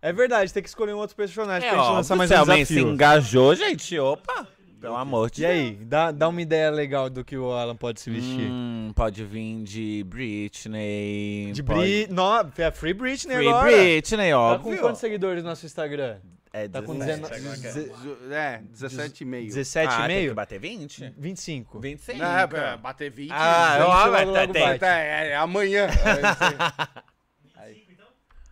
É verdade, tem que escolher um outro personagem É, pra gente ó, lançar mais se um alguém se desafio. engajou, gente, opa. Pelo amor de E aí, dá, dá uma ideia legal do que o Alan pode se vestir. Hum, pode vir de Britney. de pode- Bri... No, é Free Britney Free agora. Britney, Tá com óbvio. quantos seguidores no nosso Instagram? É Tá com 17, 19 agora que é. Ze- zo- é, 17 e meio. 17 ah, tem que bater 20? 25. 25. É, pra bater 20. Ah, ó, logo, logo tem- bate. é, é amanhã. (laughs) É,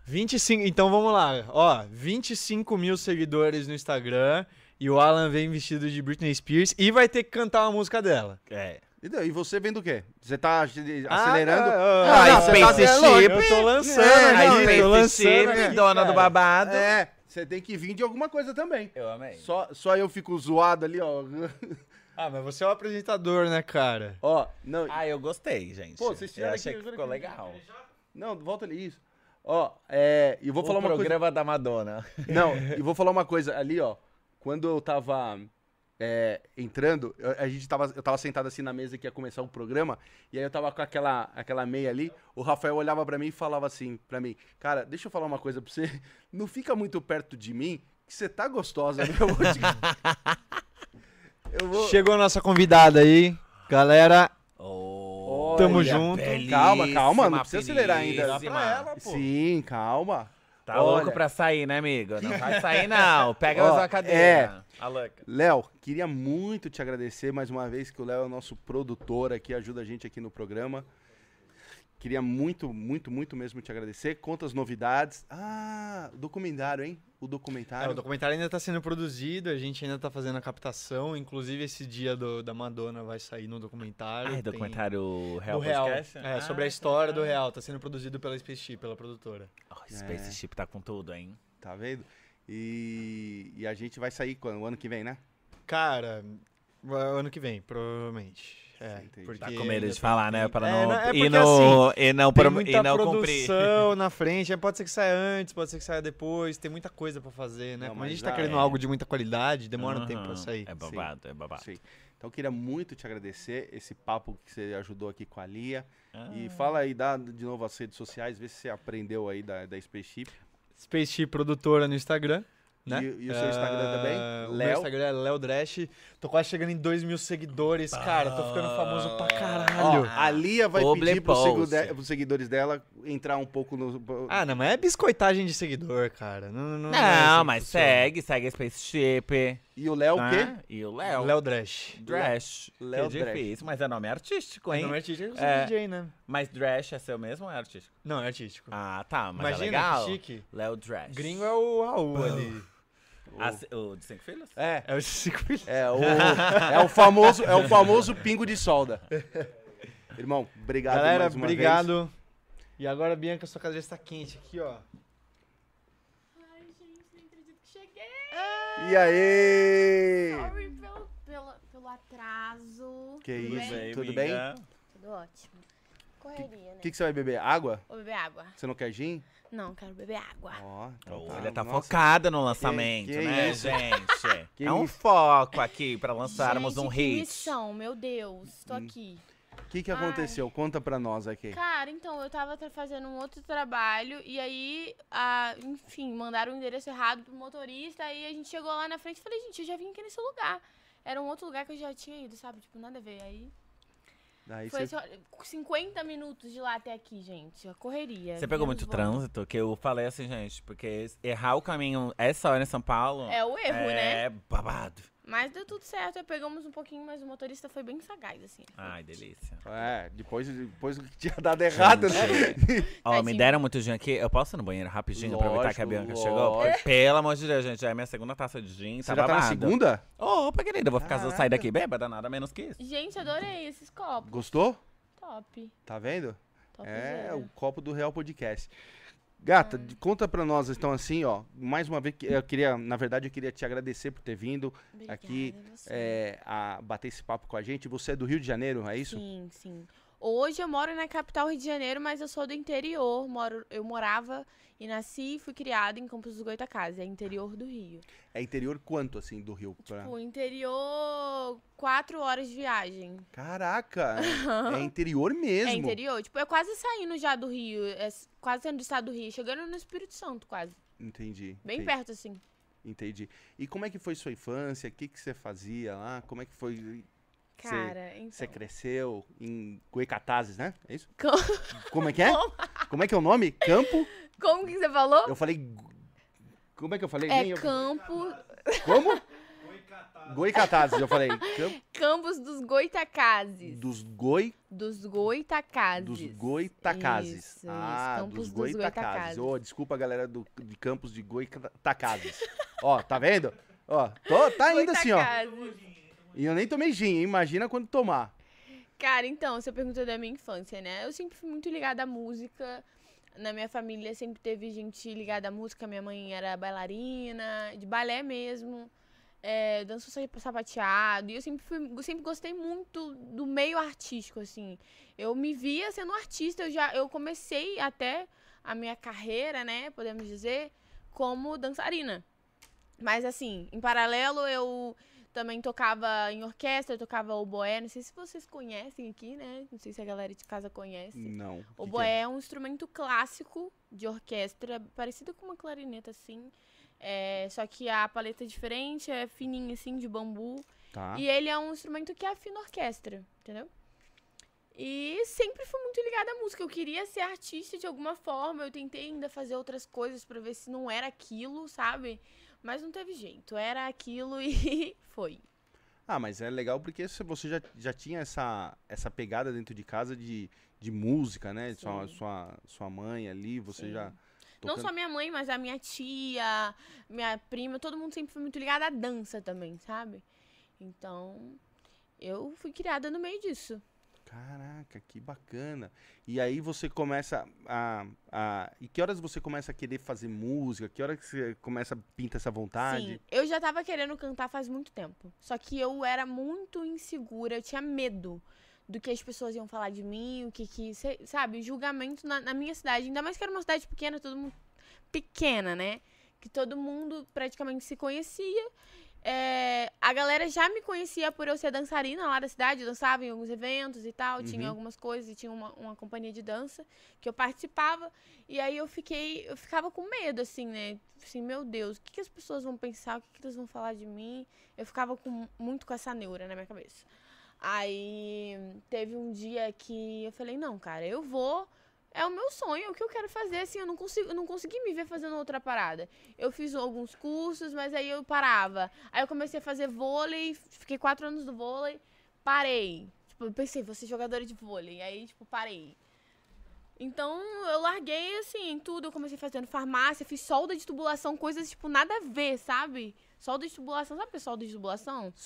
25, então vamos lá. Ó, 25 mil seguidores no Instagram. E o Alan vem vestido de Britney Spears e vai ter que cantar uma música dela. É. Então, e você vendo o quê? Você tá acelerando? Ah, Ah, não, Space você tá- Ship. Eu tô lançando É, aqui, não, tô Space lançando Ship, aqui, dona do cara. babado. É, você tem que vir de alguma coisa também. Eu amei. Só, só eu fico zoado ali, ó. (laughs) Ah, mas você é o apresentador, né, cara? Ó, não, Ah, eu gostei, gente. Pô, vocês eu tiraram achei aqui, que ficou que- legal. não, volta ali, isso. Ó, é, e vou o falar uma coisa. programa da Madonna. Não, e vou (laughs) falar uma coisa ali, ó. Quando eu tava é, entrando, eu- a gente tava, eu tava sentado assim na mesa que ia começar o programa, e aí eu tava com aquela, aquela meia ali, o Rafael olhava pra mim e falava assim pra mim, cara, deixa eu falar uma coisa pra você, (laughs) não fica muito perto de mim, que você tá gostosa, né? Eu vou te... (laughs) Eu vou... Chegou a nossa convidada aí. Galera, Oh, Tamo olha, junto. Calma, calma, não precisa acelerar ainda. Dá pra ela, pô. Sim, calma. Tá Olha. louco pra sair, né, amigo? Não vai (laughs) sair, não. Pega Ó, mais uma cadeira. A louca. Léo, queria muito te agradecer mais uma vez, que o Léo é o nosso produtor aqui, ajuda a gente aqui no programa. Queria muito, muito, muito mesmo te agradecer. Conta as novidades. Ah, o documentário, hein? O é, documentário. o documentário ainda tá sendo produzido, a gente ainda tá fazendo a captação. Inclusive, esse dia do- da Madonna vai sair no documentário. Ai, Tem- documentário Real do Real. É, Ah, sobre a história do Real. Tá sendo produzido pela Space pela produtora. Oh, Space É. Tá com tudo, hein? Tá vendo? E, e a gente vai sair quando? O ano que vem, né? Cara, o ano que vem, provavelmente. É, Entendi. porque Tá com medo de falar, né? É, não, é e, porque, não, e não, Tem muita e não cumprir. produção (laughs) na frente, pode ser que saia antes, pode ser que saia depois, tem muita coisa pra fazer, né? Não, Como a mas gente tá querendo é. algo de muita qualidade, demora um tempo pra Aham, sair. É babado, é babado. Sim. Então eu queria muito te agradecer esse papo que você ajudou aqui com a Lia. Ah. E fala aí, dá de novo as redes sociais, vê se você aprendeu aí da, da Spaceship. Spaceship Produtora no Instagram. Né? E- e o seu Instagram também? O Léo? meu Instagram é Léo Dresch. Tô quase chegando em 2 mil seguidores, cara. Tô ficando famoso pra Ó, caralho. a Lia vai Publi pedir pros, segui- pros seguidores dela entrar um pouco no. Ah, não, mas é biscoitagem de seguidor, cara. Não, não, Não, é assim que mas funciona. segue, segue a Spaceship. E o Léo o quê? E o Léo. Léo Dresch. Dresh. Léo que Dresch. difícil, mas é nome artístico, hein? Não é artístico, sou É. DJ, né? Mas Dresh é seu mesmo ou é artístico? Não, é artístico. Ah, tá, mas Imagina, é legal. que chique. Léo Dresh. Gringo é o Raul ali. Ah, se- o de cinco filhos? É. É o Chico Filho. É o, é o famoso, é o famoso pingo de solda. Irmão, obrigado Galera, mais uma obrigado. E agora, Bianca, sua casa já está quente aqui, ó. Ai, gente, não acredito que cheguei. vez. E aí? Sorry pelo, pelo, pelo atraso. Que Tudo isso, bem? tudo bem? Tudo ótimo. Correria, né? O que, que você vai beber? Água? Vou beber água. Você não quer gin? Não, quero beber água. Ó, então Olha, tá Nossa. focada no lançamento, que né, isso? gente? (laughs) Que é um isso? foco aqui pra lançarmos Gente, um que hit. missão, meu Deus. Tô Hum. aqui. O que, que Ai. aconteceu? Conta pra nós aqui. Cara, então, eu tava fazendo um outro trabalho e aí, ah, enfim, mandaram o endereço errado pro motorista. Aí a gente chegou lá na frente e falei, gente, eu já vim aqui nesse lugar. Era um outro lugar que eu já tinha ido, sabe? Tipo, nada a ver. Aí Daí foi só 50 minutos de lá até aqui, gente. A correria. Você pegou muito trânsito? Que eu falei assim, gente, porque errar o caminho essa hora em São Paulo É o erro, né? é babado. Mas deu tudo certo, pegamos um pouquinho, mas o motorista foi bem sagaz, assim. Ai, delícia. É, depois, depois que tinha dado errado, né? Ó, me deram muito gin aqui. Eu posso ir no banheiro rapidinho, aproveitar que a Lógico, Bianca chegou? Porque, lógico. pelo amor de Deus, gente, já é minha segunda taça de gin, Você tá já tá na segunda? Opa, querida, eu vou ficar sair daqui bêbada, nada menos que isso. Gente, adorei esses copos. Gostou? Top. Tá vendo? Top É, zero. o copo do Real Podcast. Gata, conta pra nós, então, assim, ó. Mais uma vez, que eu queria, na verdade, eu queria te agradecer por ter vindo Obrigada, aqui é, a bater esse papo com a gente. Você é do Rio de Janeiro, é isso? Sim, sim. Hoje eu moro na capital Rio de Janeiro, mas eu sou do interior. Moro, eu morava e nasci e fui criada em Campos dos Goitacazes, é interior do Rio. É interior quanto, assim, do Rio? Pra... Tipo, interior, quatro horas de viagem. Caraca, (laughs) é interior mesmo. É interior. Tipo, é quase saindo já do Rio, é quase saindo do estado do Rio, chegando no Espírito Santo, quase. Entendi. Bem entendi, perto, assim. Entendi. E como é que foi sua infância? O que, que você fazia lá? Como é que foi... Você- Cara, então. Você cresceu em Goicatazes, né? É isso? Co- (laughs) Como é que é? Como é que é o nome? Campo? Como que você falou? Eu falei. Como é que eu falei? É Nem eu- campo, Como? Goicatazes, eu falei. Campo (laughs) Campos dos Goitacazes. dos Goi. Dos Goitacazes. Dos Goitacazes. Isso, isso, ah, Campos dos dos Goitacazes. Goitacazes. Ô, desculpa, galera do, de Campos de Goitacazes. ó, tá vendo? Ó, tô, tá indo assim, ó. E eu nem tomei gin, imagina quando tomar. Cara, então, você perguntou da minha infância, né? Eu sempre fui muito ligada à música. Na minha família sempre teve gente ligada à música. Minha mãe era bailarina, de balé mesmo. É, dançou sa- sapateado. E eu sempre, fui, sempre gostei muito do meio artístico, assim. Eu me via sendo artista. Eu, já, eu comecei até a minha carreira, né? Podemos dizer, como dançarina. Mas, assim, em paralelo, eu também tocava em orquestra, tocava oboé. Não sei se vocês conhecem aqui, né? Não sei se a galera de casa conhece. Não. Oboé é um instrumento clássico de orquestra, parecido com uma clarineta, assim. É, só que a paleta é diferente, é fininha, assim, de bambu. Tá. E ele é um instrumento que afina a orquestra, entendeu? E sempre fui muito ligada à música. Eu queria ser artista de alguma forma. Eu tentei ainda fazer outras coisas pra ver se não era aquilo, sabe? Mas não teve jeito. Era aquilo e (laughs) foi. Ah, mas é legal porque você já, já tinha essa, essa pegada dentro de casa de, de música, né? Sua, Sim. sua, sua mãe ali, você Sim. já. Não tocando- só minha mãe, mas a minha tia, minha prima, todo mundo sempre foi muito ligado à dança também, sabe? Então, eu fui criada no meio disso. Caraca, que bacana. E aí você começa a, a. E que horas você começa a querer fazer música? Que hora que você começa a pintar essa vontade? Sim, eu já tava querendo cantar faz muito tempo. Só que eu era muito insegura, eu tinha medo do que as pessoas iam falar de mim, o que que, sabe, julgamento na, na minha cidade. Ainda mais que era uma cidade pequena, todo mundo pequena, né? Que todo mundo praticamente se conhecia. É, a galera já me conhecia por eu ser dançarina lá da cidade, eu dançava em alguns eventos e tal, tinha Uhum. algumas coisas, e tinha uma, uma companhia de dança que eu participava, e aí eu fiquei, eu ficava com medo, assim, né? Assim, meu Deus, o que, que as pessoas vão pensar, o que, que elas vão falar de mim? Eu ficava com, muito com essa neura na minha cabeça. Aí teve um dia que eu falei, não, cara, eu vou. É o meu sonho, é o que eu quero fazer, assim, eu não consigo, eu não consegui me ver fazendo outra parada. Eu fiz alguns cursos, mas aí eu parava. Aí eu comecei a fazer vôlei, fiquei quatro anos no vôlei, parei. Tipo, eu pensei, vou ser jogadora de vôlei. Aí, tipo, parei. Então, eu larguei, assim, tudo. Eu comecei fazendo farmácia, fiz solda de tubulação, coisas, tipo, nada a ver, sabe? Solda de tubulação, sabe o que é solda de tubulação? Pra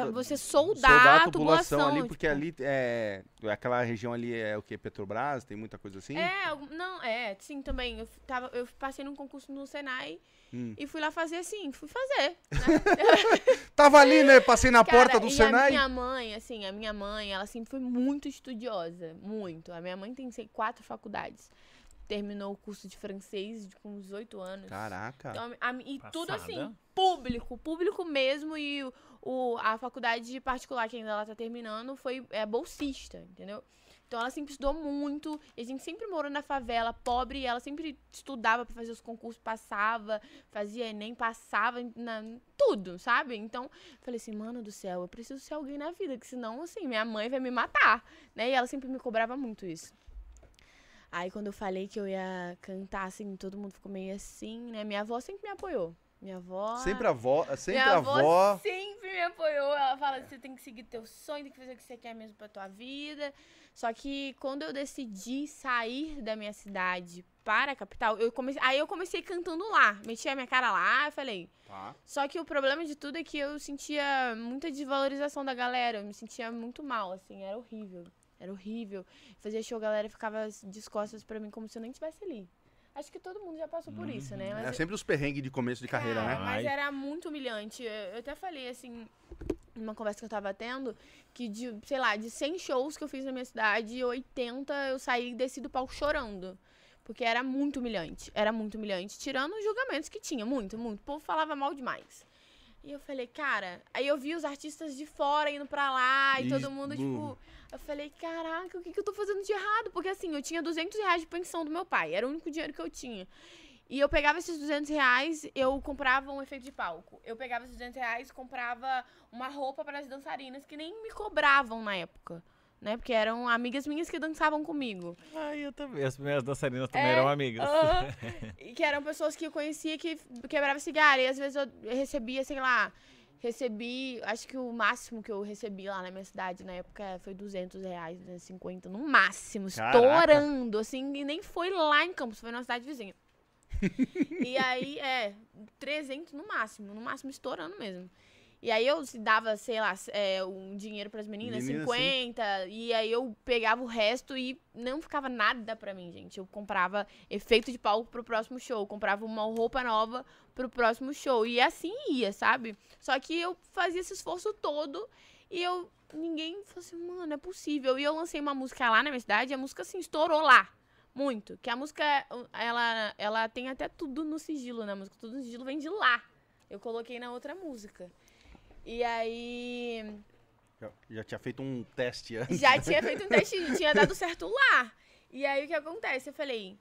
Solda- você soldar, a tubulação. ali, porque tipo, ali é. Aquela região ali é o que? Petrobras? Tem muita coisa assim? É, não, é, sim, também. Eu, tava, eu passei num concurso no Senai Hum. e fui lá fazer assim, fui fazer. (laughs) Tava ali, né? Passei na Cara, porta do e Senai. a minha mãe, assim, a minha mãe, ela sempre foi muito estudiosa, muito. A minha mãe tem sei, quatro faculdades. Terminou o curso de francês de- com 18 anos. Caraca. Então, a- e tudo assim, Passada. Público, público mesmo. E o, a faculdade particular que ainda ela tá terminando foi é, bolsista, entendeu? Então ela sempre estudou muito. E a gente sempre morou na favela, pobre. E ela sempre estudava pra fazer os concursos, passava, fazia Enem, passava, na, tudo, sabe? Então, falei assim, mano do céu, eu preciso ser alguém na vida, que senão, assim, minha mãe vai me matar, né? E ela sempre me cobrava muito isso. Aí quando eu falei que eu ia cantar, assim, todo mundo ficou meio assim, né? Minha avó sempre me apoiou. Minha avó. Sempre a avó. Sempre minha a avó avó. sempre me apoiou. Ela fala você tem que seguir teu sonho, tem que fazer o que você quer mesmo pra tua vida. Só que quando eu decidi sair da minha cidade para a capital, eu comecei, aí eu comecei cantando lá. Meti a minha cara lá e falei. Tá. Só que o problema de tudo é que eu sentia muita desvalorização da galera. Eu me sentia muito mal, assim, era horrível. Era horrível. Fazia show, a galera ficava de costas pra mim como se eu nem estivesse ali. Acho que todo mundo já passou por isso, né? Mas É sempre os perrengues de começo de carreira, Cara, né? Mas Ai. era muito humilhante. Eu até falei, assim, numa conversa que eu tava tendo, que de, sei lá, de 100 shows que eu fiz na minha cidade, 80 eu saí e desci do palco chorando. Porque era muito humilhante. Era muito humilhante. Tirando os julgamentos que tinha, muito, muito. O povo falava mal demais. E eu falei, cara. Aí eu vi os artistas de fora indo pra lá e todo Isso, mundo, tipo. Eu falei, caraca, o que, que eu tô fazendo de errado? Porque assim, eu tinha 200 reais de pensão do meu pai. Era o único dinheiro que eu tinha. E eu pegava esses 200 reais, eu comprava um efeito de palco. Eu pegava esses 200 reais, comprava uma roupa para as dançarinas que nem me cobravam na época. Né? Porque eram amigas minhas que dançavam comigo. Ai, eu também. As minhas dançarinas também É, eram amigas. (laughs) E que eram pessoas que eu conhecia que quebravam cigarro. E às vezes eu recebia, sei lá, recebi, acho que o máximo que eu recebi lá na minha cidade na época foi 200 reais, 250, no máximo, Caraca. estourando, assim, e nem foi lá em Campos, foi na cidade vizinha. (laughs) e aí, é, 300 no máximo, no máximo estourando mesmo. E aí eu se dava, sei lá, é, um dinheiro pras meninas, Menina, 50, e aí eu pegava o resto e não ficava nada pra mim, gente. Eu comprava efeito de palco pro próximo show, comprava uma roupa nova pro próximo show. E assim ia, sabe? Só que eu fazia esse esforço todo e eu. Ninguém falou assim, mano, é possível. E eu lancei uma música lá na minha cidade e a música assim estourou lá. Muito. Que a música, ela, ela tem até tudo no sigilo, né? A música, tudo no sigilo vem de lá. Eu coloquei na outra música. E aí. Já, já tinha feito um teste antes. Já tinha feito um teste, (laughs) tinha dado certo lá. E aí o que acontece? Eu falei.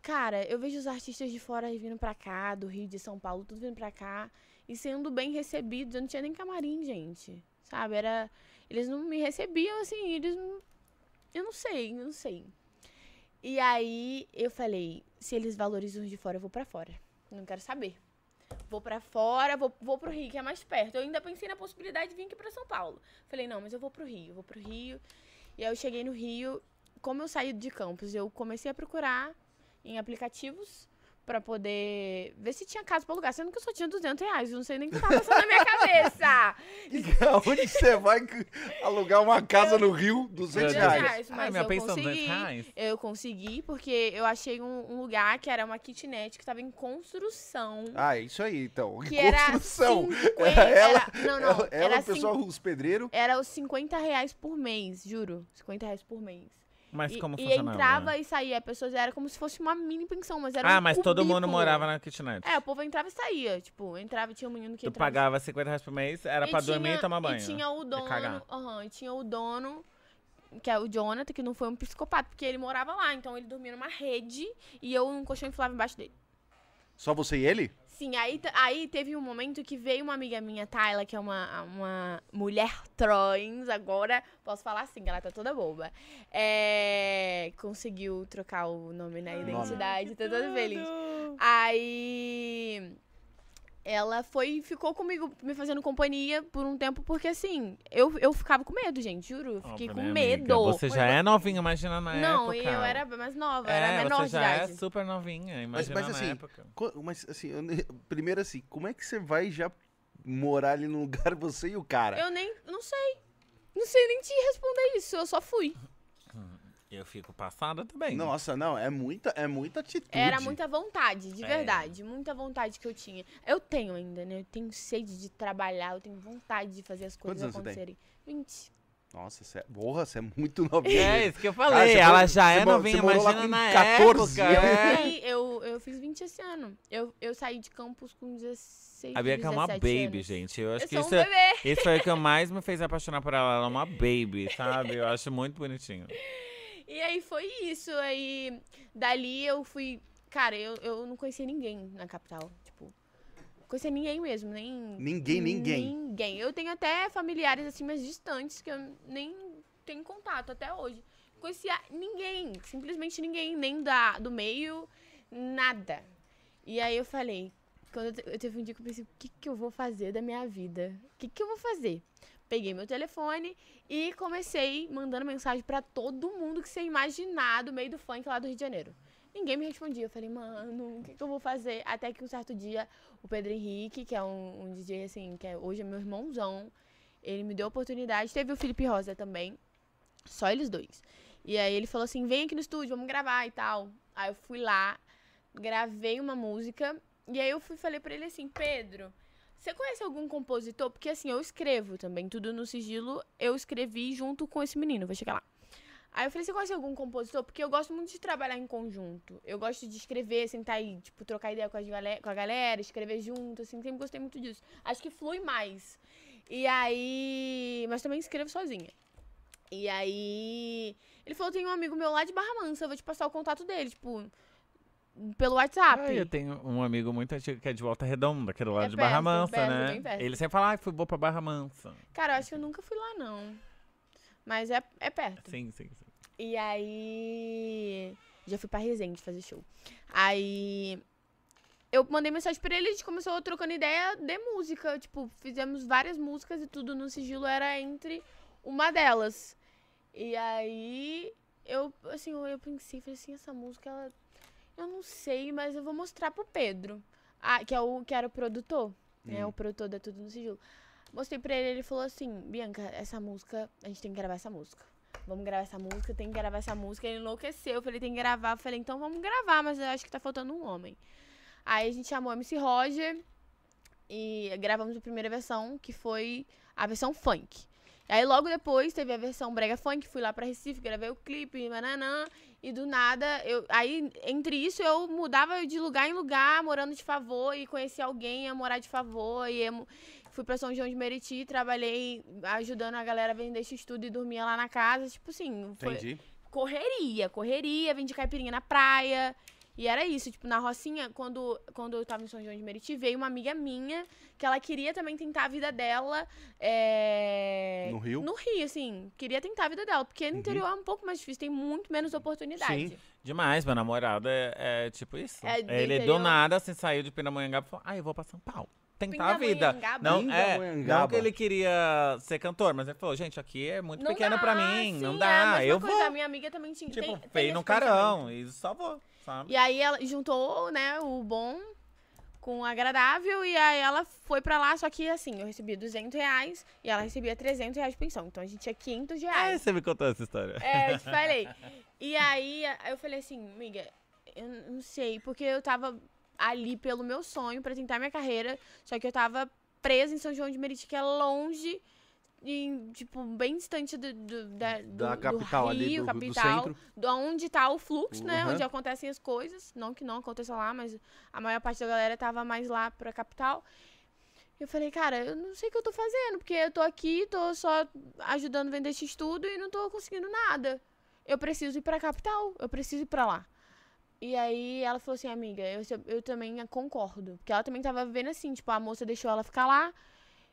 Cara, eu vejo os artistas de fora vindo pra cá, do Rio, de São Paulo, tudo vindo pra cá, e sendo bem recebidos. Eu não tinha nem camarim, gente. Sabe? Era. Eles não me recebiam assim, eles não. Eu não sei, eu não sei. E aí eu falei, se eles valorizam os de fora, eu vou pra fora. Não quero saber. Vou pra fora, vou, vou pro Rio, que é mais perto. Eu ainda pensei na possibilidade de vir aqui pra São Paulo. Falei, não, mas eu vou pro Rio, vou pro Rio. E aí eu cheguei no Rio, como eu saí de campus, eu comecei a procurar em aplicativos pra poder ver se tinha casa pra alugar. Sendo que eu só tinha 200 reais, eu não sei nem o que tava passando na minha cabeça. (laughs) Onde você vai alugar uma casa no Rio? 200 200 reais. reais, Ai, mas minha eu pensão, 200 consegui. reais. Eu consegui porque eu achei um, um lugar que era uma kitnet que tava em construção. Ah, é isso aí, então. que Construção. (laughs) era 50, Ela- era, não, não, Ela, ela era o pessoal, os pedreiros. Era os 50 reais por mês, juro. 50 reais por mês. Mas e, como e funcionava? entrava e saía. A pessoa era como se fosse uma mini pensão, mas era um Ah, mas todo mundo cubículo. morava na kitnet. É, o povo entrava e saía. Tipo, entrava, tinha um menino que Tu entrava. pagava 50 reais por mês, era E pra dormir tinha- e tomar banho. E tinha o dono. e tinha o dono, que é o Jonathan, que não foi um psicopata, porque ele morava lá. Então ele dormia numa rede e eu num colchão inflável embaixo dele. Só você e ele? Sim, aí, aí teve um momento que veio uma amiga minha, Tayla, que é uma, uma mulher trans, agora posso falar assim, ela tá toda boba. É, conseguiu trocar o nome na identidade, tá toda feliz. Aí ela foi e ficou comigo, me fazendo companhia por um tempo, porque assim, eu, eu ficava com medo, gente, juro. Eu fiquei com né, amiga? medo. Você já é novinha, imagina na Não, época. e eu era mais nova, é, era menor você de já idade. é super novinha, Mas, imagina mas na assim, época. co- mas assim, primeiro assim, como é que você vai já morar ali no lugar, (laughs) você e o cara? Eu nem, não sei. Não sei nem te responder isso, eu só fui. Eu fico passada também. Nossa, não, é muita, é muita atitude. Era muita vontade, de É. verdade. Muita vontade que eu tinha. Eu tenho ainda, né? Eu tenho sede de trabalhar, eu tenho vontade de fazer as Quantos coisas anos você tem? acontecerem. 20. Nossa, você é, porra, você é muito novinha. É isso que eu falei, Cara, você ela morou- já você é novinha, você lá imagina com na 14 época. é. Eu, eu fiz 20 esse ano. Eu, eu saí de campus com 16 A Bianca é uma 17 baby, anos. gente. Eu acho Eu que sou isso, um é- bebê. isso foi o que (laughs) mais me fez apaixonar por ela. Ela é uma baby, sabe? Eu acho muito bonitinho. E aí foi isso. Aí dali eu fui. Cara, eu, eu não conhecia ninguém na capital. Tipo, conhecia ninguém mesmo, nem. Ninguém, ninguém. Ninguém. Eu tenho até familiares assim mais distantes que eu nem tenho contato até hoje. Conhecia ninguém, simplesmente ninguém, nem da, do meio, nada. E aí eu falei, quando eu, eu teve um dia que eu pensei, o que, que eu vou fazer da minha vida? O que, que eu vou fazer? Peguei meu telefone e comecei mandando mensagem pra todo mundo que você imaginar do meio do funk lá do Rio de Janeiro. Ninguém me respondia. Eu falei, mano, o que, que eu vou fazer? Até que um certo dia, o Pedro Henrique, que é um, um DJ, assim, que é, hoje é meu irmãozão, ele me deu a oportunidade. Teve o Felipe Rosa também. Só eles dois. E aí ele falou assim: vem aqui no estúdio, vamos gravar e tal. Aí eu fui lá, gravei uma música. E aí eu fui falei pra ele assim: Pedro, você conhece algum compositor? Porque assim, eu escrevo também, tudo no sigilo, eu escrevi junto com esse menino, vou chegar lá. Aí eu falei, você conhece algum compositor? Porque eu gosto muito de trabalhar em conjunto. Eu gosto de escrever, sentar e, tipo, trocar ideia com, as galera, com a galera, escrever junto, assim, sempre gostei muito disso. Acho que flui mais. E aí. Mas também escrevo sozinha. E aí. Ele falou: tem um amigo meu lá de Barra Mansa, eu vou te passar o contato dele, tipo. Pelo WhatsApp. Ah, eu tenho um amigo muito antigo que é de Volta Redonda, que é do lado É de Barra perto, Mansa, perto, né? perto. Ele sempre fala, ai, fui boa pra Barra Mansa. Cara, eu acho que eu nunca fui lá, não. Mas é, é perto. Sim, sim, sim. E aí. Já fui pra Resende fazer show. Aí. Eu mandei mensagem pra ele, a gente começou trocando ideia de música. Tipo, fizemos várias músicas e tudo no sigilo era entre uma delas. E aí. Eu, assim, eu pensei, falei assim, essa música, ela. Eu não sei, mas eu vou mostrar pro Pedro. Ah, que é o que era o produtor. né? Hum. O produtor da Tudo no Sigilo. Mostrei pra ele, ele falou assim, Bianca, essa música, a gente tem que gravar essa música. Vamos gravar essa música, tem que gravar essa música. Ele enlouqueceu, eu falei, tem que gravar. Eu falei, então vamos gravar, mas eu acho que tá faltando um homem. Aí a gente chamou MC Roger e gravamos a primeira versão, que foi a versão funk. Aí logo depois teve a versão brega funk, fui lá pra Recife, gravei o clipe, mananã, e do nada, eu, aí entre isso eu mudava de lugar em lugar, morando de favor, e conheci alguém, ia morar de favor, e mo- fui pra São João de Meriti, trabalhei ajudando a galera a vender esse estudo e dormia lá na casa, tipo assim, foi Entendi. correria, correria, vendi caipirinha na praia. E era isso, tipo, na Rocinha, quando, quando eu tava em São João de Meriti, veio uma amiga minha que ela queria também tentar a vida dela. é, No Rio? No Rio, assim. Queria tentar a vida dela. Porque no Uhum. interior é um pouco mais difícil, tem muito menos oportunidade. Sim. Demais, meu namorado é, é tipo isso. É do Ele interior. do nada, assim, saiu de Pindamonhangaba e falou, ah, eu vou pra São Paulo. Tentar a vida. Não, é, não que ele queria ser cantor, mas ele falou, gente, aqui é muito pequeno dá, pra mim, sim, não é a dá, mesma eu coisa. vou. A minha amiga também tinha. Tipo, tem, feio no carão, e só vou, sabe? E aí ela juntou, né, o bom com o agradável e aí ela foi pra lá, só que assim, eu recebia 200 reais e ela recebia 300 reais de pensão. Então a gente tinha 500 Ah, reais. você me contou essa história. É, eu te (laughs) falei. E aí eu falei assim, amiga, eu não sei, porque eu tava ali pelo meu sonho pra tentar minha carreira, só que eu tava presa em São João de Meriti, que é longe, em, tipo, bem distante do, do- da, do, Da do capital ali, Rio, do- do capital, centro. do onde tá o fluxo, né? Uhum. Onde acontecem as coisas. Não que não aconteça lá, mas a maior parte da galera tava mais lá pra capital. Eu falei, cara, eu não sei o que eu tô fazendo, porque eu tô aqui, tô só ajudando a vender esse tudo e não tô conseguindo nada. Eu preciso ir pra capital, eu preciso ir pra lá. E aí ela falou assim, amiga, eu, eu também concordo. Porque ela também tava vivendo assim, tipo, a moça deixou ela ficar lá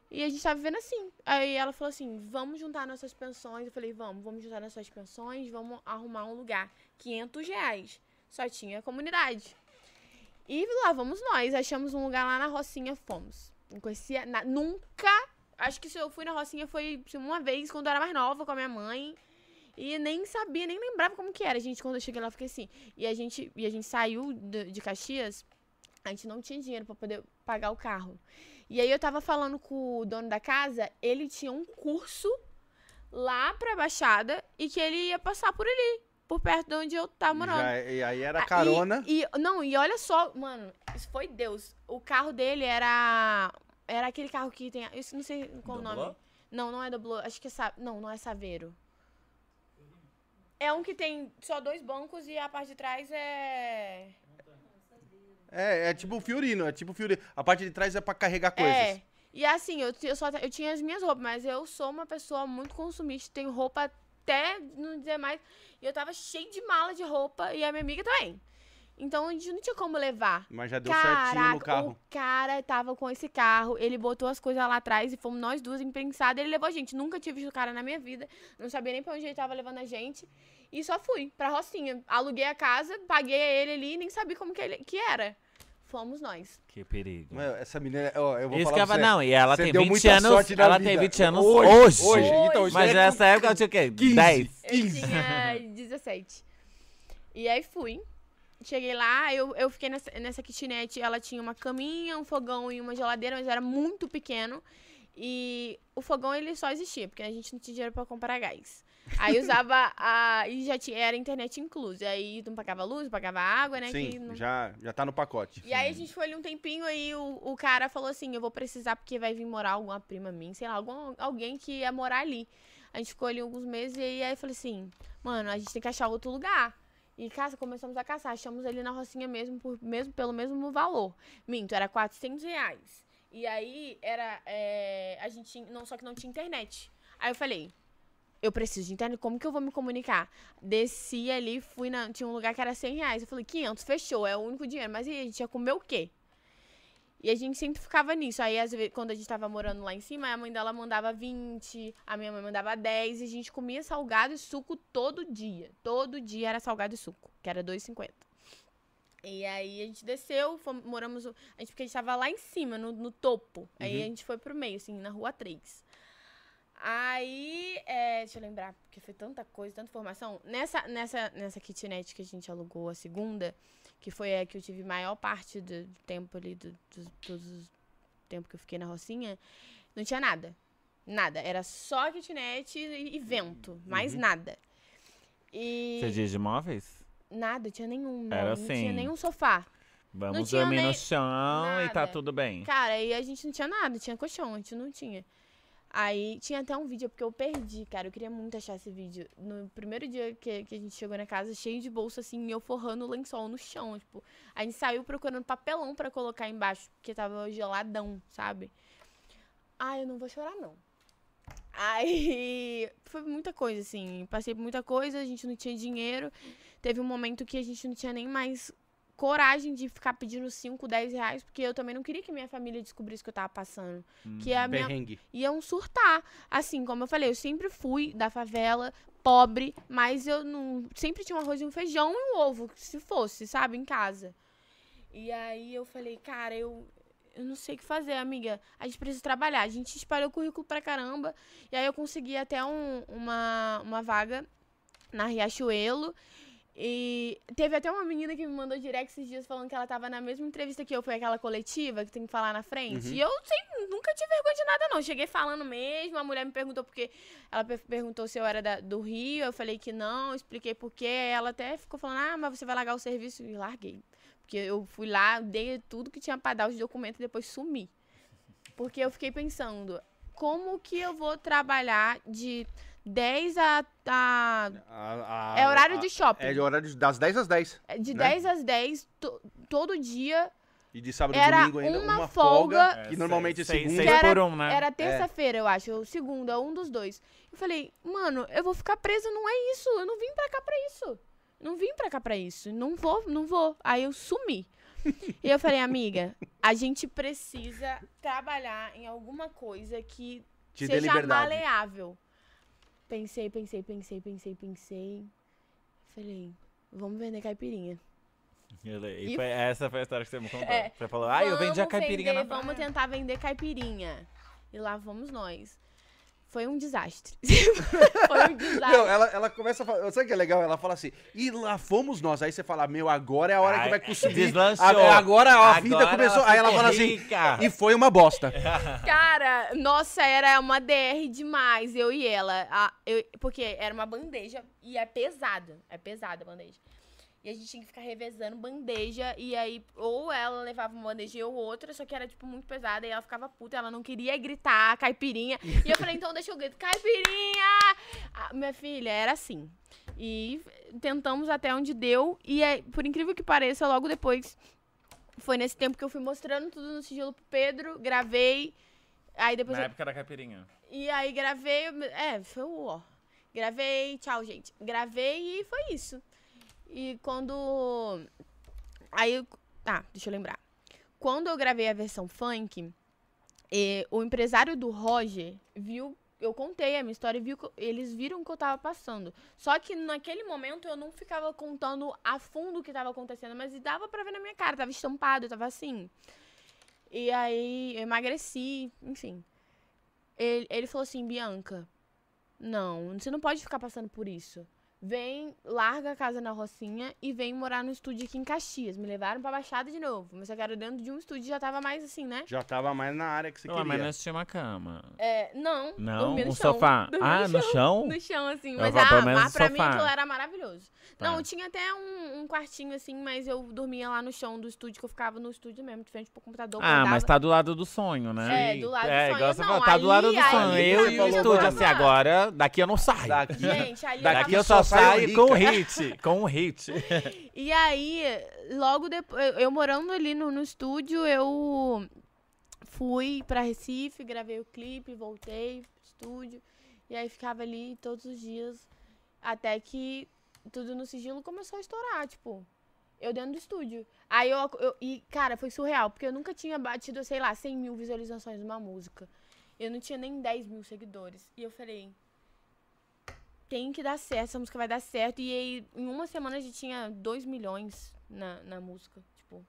e a gente tava vivendo assim. Aí ela falou assim, vamos juntar nossas pensões. Eu falei, vamos, vamos juntar nossas pensões, vamos arrumar um lugar. 500 reais. Só tinha comunidade. E lá vamos nós, achamos um lugar lá na Rocinha, fomos. Não conhecia na- nunca. Acho que se eu fui na Rocinha foi uma vez quando eu era mais nova com a minha mãe. E nem sabia, nem lembrava como que era. Gente, quando eu cheguei lá, eu fiquei assim. E a gente, e a gente saiu de, de Caxias, a gente não tinha dinheiro pra poder pagar o carro. E aí eu tava falando com o dono da casa, ele tinha um curso lá pra Baixada e que ele ia passar por ali, por perto de onde eu tava morando. Já, e aí era Ah, carona. E, e- não, e olha só, mano, isso foi Deus. O carro dele era. Era aquele carro que tem. Isso não sei qual o nome. Não, não é Doblô. Acho que é. Sa- Não, não é Saveiro. É um que tem só dois bancos e a parte de trás é. É, é tipo o Fiorino, é tipo o Fiorino. A parte de trás é pra carregar coisas. É. E assim, eu, eu, só, eu tinha as minhas roupas, mas eu sou uma pessoa muito consumista, tenho roupa até não dizer mais. E eu tava cheio de mala de roupa e a minha amiga também. Então a gente não tinha como levar. Mas já deu certinho no carro. o cara tava com esse carro, ele botou as coisas lá atrás e fomos nós duas impensadas. Ele levou a gente. Nunca tinha visto o cara na minha vida, não sabia nem pra onde ele tava levando a gente. E só fui pra Rocinha. Aluguei a casa, paguei ele ali e nem sabia como que, ele, que era. Fomos nós. Que perigo. Meu, Essa menina, ó, eu vou Isso falar que eu você. não, e ela Você tem deu 20 muita anos. sorte na Ela vida. tem 20 anos Hoje, hoje. hoje. Então, isso Mas é nessa época ela tinha o quê? 15. 10. Eu tinha 17. E aí fui. Cheguei lá, eu, eu fiquei nessa, nessa kitnet. Ela tinha uma caminha, um fogão e uma geladeira, mas era muito pequeno. E o fogão ele só existia, porque a gente não tinha dinheiro pra comprar gás. Aí usava a. E já tinha, era internet inclusa. Aí não pagava luz, pagava água, né? Sim, não- já, já tá no pacote. E aí a gente foi ali um tempinho, aí o, o cara falou assim, eu vou precisar porque vai vir morar alguma prima minha, sei lá, algum, alguém que ia morar ali. A gente ficou ali alguns meses e aí, aí eu falei assim, mano, a gente tem que achar outro lugar. E caça, começamos a caçar, achamos ele na Rocinha mesmo, por, mesmo pelo mesmo valor. Minto, era 400 reais. E aí era, é, a gente, não, só que não tinha internet. Aí eu falei, eu preciso de internet, como que eu vou me comunicar? Desci ali, fui na. Tinha um lugar que era 100 reais. Eu falei, 500, fechou, é o único dinheiro. Mas e aí, a gente ia comer o quê? E a gente sempre ficava nisso. Aí, às vezes, quando a gente tava morando lá em cima, a mãe dela mandava 20, a minha mãe mandava 10, e a gente comia salgado e suco todo dia. Todo dia era salgado e suco, que era 2,50. E aí a gente desceu, fomos, moramos. A gente, porque a gente tava lá em cima, no, no topo. Aí Uhum. a gente foi pro meio, assim, na rua 3. Aí, é, deixa eu lembrar, porque foi tanta coisa, tanta informação. Nessa, nessa, nessa kitnet que a gente alugou a segunda, que foi a que eu tive maior parte do, do tempo ali, do, do, todos os tempo que eu fiquei na Rocinha, não tinha nada. Nada. Era só kitnet e, e vento. Mais Uhum. nada. E Você diz de móveis? nada, tinha nenhum. Não, Era não tinha assim. nenhum sofá. Vamos dormir nem- no chão e tá nada. tudo bem. Cara, e a gente não tinha nada, tinha colchão, a gente não tinha. Aí tinha até um vídeo, porque eu perdi, cara. Eu queria muito achar esse vídeo. No primeiro dia que, que a gente chegou na casa, cheio de bolsa, assim, eu forrando o lençol no chão. Tipo, a gente saiu procurando papelão pra colocar embaixo, porque tava geladão, sabe? Ai, eu não vou chorar, não. Aí (laughs) foi muita coisa, assim. Passei por muita coisa, a gente não tinha dinheiro. Teve um momento que a gente não tinha nem mais coragem de ficar pedindo 5, 10 reais, porque eu também não queria que minha família descobrisse o que eu tava passando. Que a minha Perrengue. iam surtar. Assim, como eu falei, eu sempre fui da favela, pobre, mas eu não. Sempre tinha um arroz e um feijão e um ovo, se fosse, sabe, em casa. E aí eu falei, cara, eu. Eu não sei o que fazer, amiga. A gente precisa trabalhar. A gente espalhou o currículo pra caramba. E aí eu consegui até um- uma, uma vaga na Riachuelo. E teve até uma menina que me mandou direct esses dias falando que ela tava na mesma entrevista que eu. Foi aquela coletiva que tem que falar na frente. Uhum. E eu sem, nunca tive vergonha de nada, não. Cheguei falando mesmo. A mulher me perguntou porque. Ela per- perguntou se eu era da- do Rio. Eu falei que não, expliquei por quê. Ela até ficou falando: ah, mas você vai largar o serviço. E larguei. Porque eu fui lá, dei tudo que tinha pra dar os documentos e depois sumi. Porque eu fiquei pensando. como que eu vou trabalhar de 10 a. a- A- a- é horário a- de shopping. É de horário de- das 10 às 10. De né? 10 às 10, to- todo dia. E de sábado e Era domingo ainda uma uma, folga, folga- que normalmente é seis, segunda. seis era- por um, né? Era terça-feira, eu acho, ou segunda, um dos dois. Eu falei, mano, eu vou ficar presa, não é isso. Eu não vim pra cá pra isso. Não vim pra cá pra isso. Não vou, não vou. Aí eu sumi. (laughs) e eu falei, amiga, a gente precisa trabalhar em alguma coisa que Te seja maleável. Pensei, pensei, pensei, pensei, pensei. Falei, vamos vender caipirinha. E E- foi- essa foi a história que você me contou. É. Você falou, ah, eu vendi a Vamos caipirinha vender, na Vamos praia. tentar vender caipirinha. E lá vamos nós. Foi um desastre. (laughs) Foi um desastre. Não, ela, ela começa a falar. Sabe o que é legal? Ela fala assim, e lá fomos nós. Aí você fala, meu, agora é a hora que Ai, vai conseguir. deslanchou. A- Agora a vida Agora começou. ela Aí ela fala assim, rica. e foi uma bosta. (laughs) Cara, nossa, era uma DR demais, eu e ela. A- eu- porque era uma bandeja e é pesada. É pesada a bandeja. E a gente tinha que ficar revezando bandeja. E aí, ou ela levava uma bandeja eu outra, só que era, tipo, muito pesada. E ela ficava puta, ela não queria gritar, caipirinha. e eu falei, então deixa eu gritar, caipirinha! Ah, minha filha, era assim. E tentamos até onde deu. E aí, por incrível que pareça, logo depois. Foi nesse tempo que eu fui mostrando tudo no sigilo pro Pedro, gravei. Aí depois Na eu época da caipirinha. e aí gravei, é, foi o ó. Gravei, tchau, gente. Gravei e foi isso. E quando. Aí. Ah, deixa eu lembrar. Quando eu gravei a versão funk, o empresário do Roger viu. Eu contei a minha história e viu eles viram o que eu tava passando. Só que naquele momento eu não ficava contando a fundo o que tava acontecendo, mas dava pra ver na minha cara, tava estampado, tava assim. E aí eu emagreci, enfim. Ele, ele falou assim, Bianca, não, você não pode ficar passando por isso. Vem, larga a casa na Rocinha e vem morar no estúdio aqui em Caxias. Me levaram pra Baixada de novo. Mas eu era dentro de um estúdio já tava mais assim, né? Já tava mais na área que você Não, queria. mas nós tinha uma cama. É, não. Não, no um chão. sofá. Ah, no chão? No chão, assim. Eu Mas, ah, menos mas pra mim sofá. aquilo era maravilhoso. Tá. Não, tinha até um, um quartinho, assim, mas eu dormia lá no chão do estúdio, que eu ficava no estúdio mesmo, de frente pro computador. Ah, mas tá do lado do sonho, né? É, do lado do é, sonho. igual você Não, falou, tá do lado ali- do sonho. ali eu pra e o estúdio, assim, agora, daqui eu não saio. Daqui, Gente, ali eu Daqui eu só saio com rica. hit. Com hit. (laughs) E aí, logo depois, eu, eu morando ali no, no estúdio, eu fui pra Recife, gravei o clipe, voltei pro estúdio. E aí ficava ali todos os dias, até que tudo no sigilo começou a estourar, tipo, eu dentro do estúdio. Aí eu, eu- e cara, foi surreal, porque eu nunca tinha batido, sei lá, 100 mil visualizações numa música. Eu não tinha nem 10 mil seguidores. E eu falei, tem que dar certo, essa música vai dar certo. E aí, em uma semana a gente tinha 2 milhões na, na música. Tipo,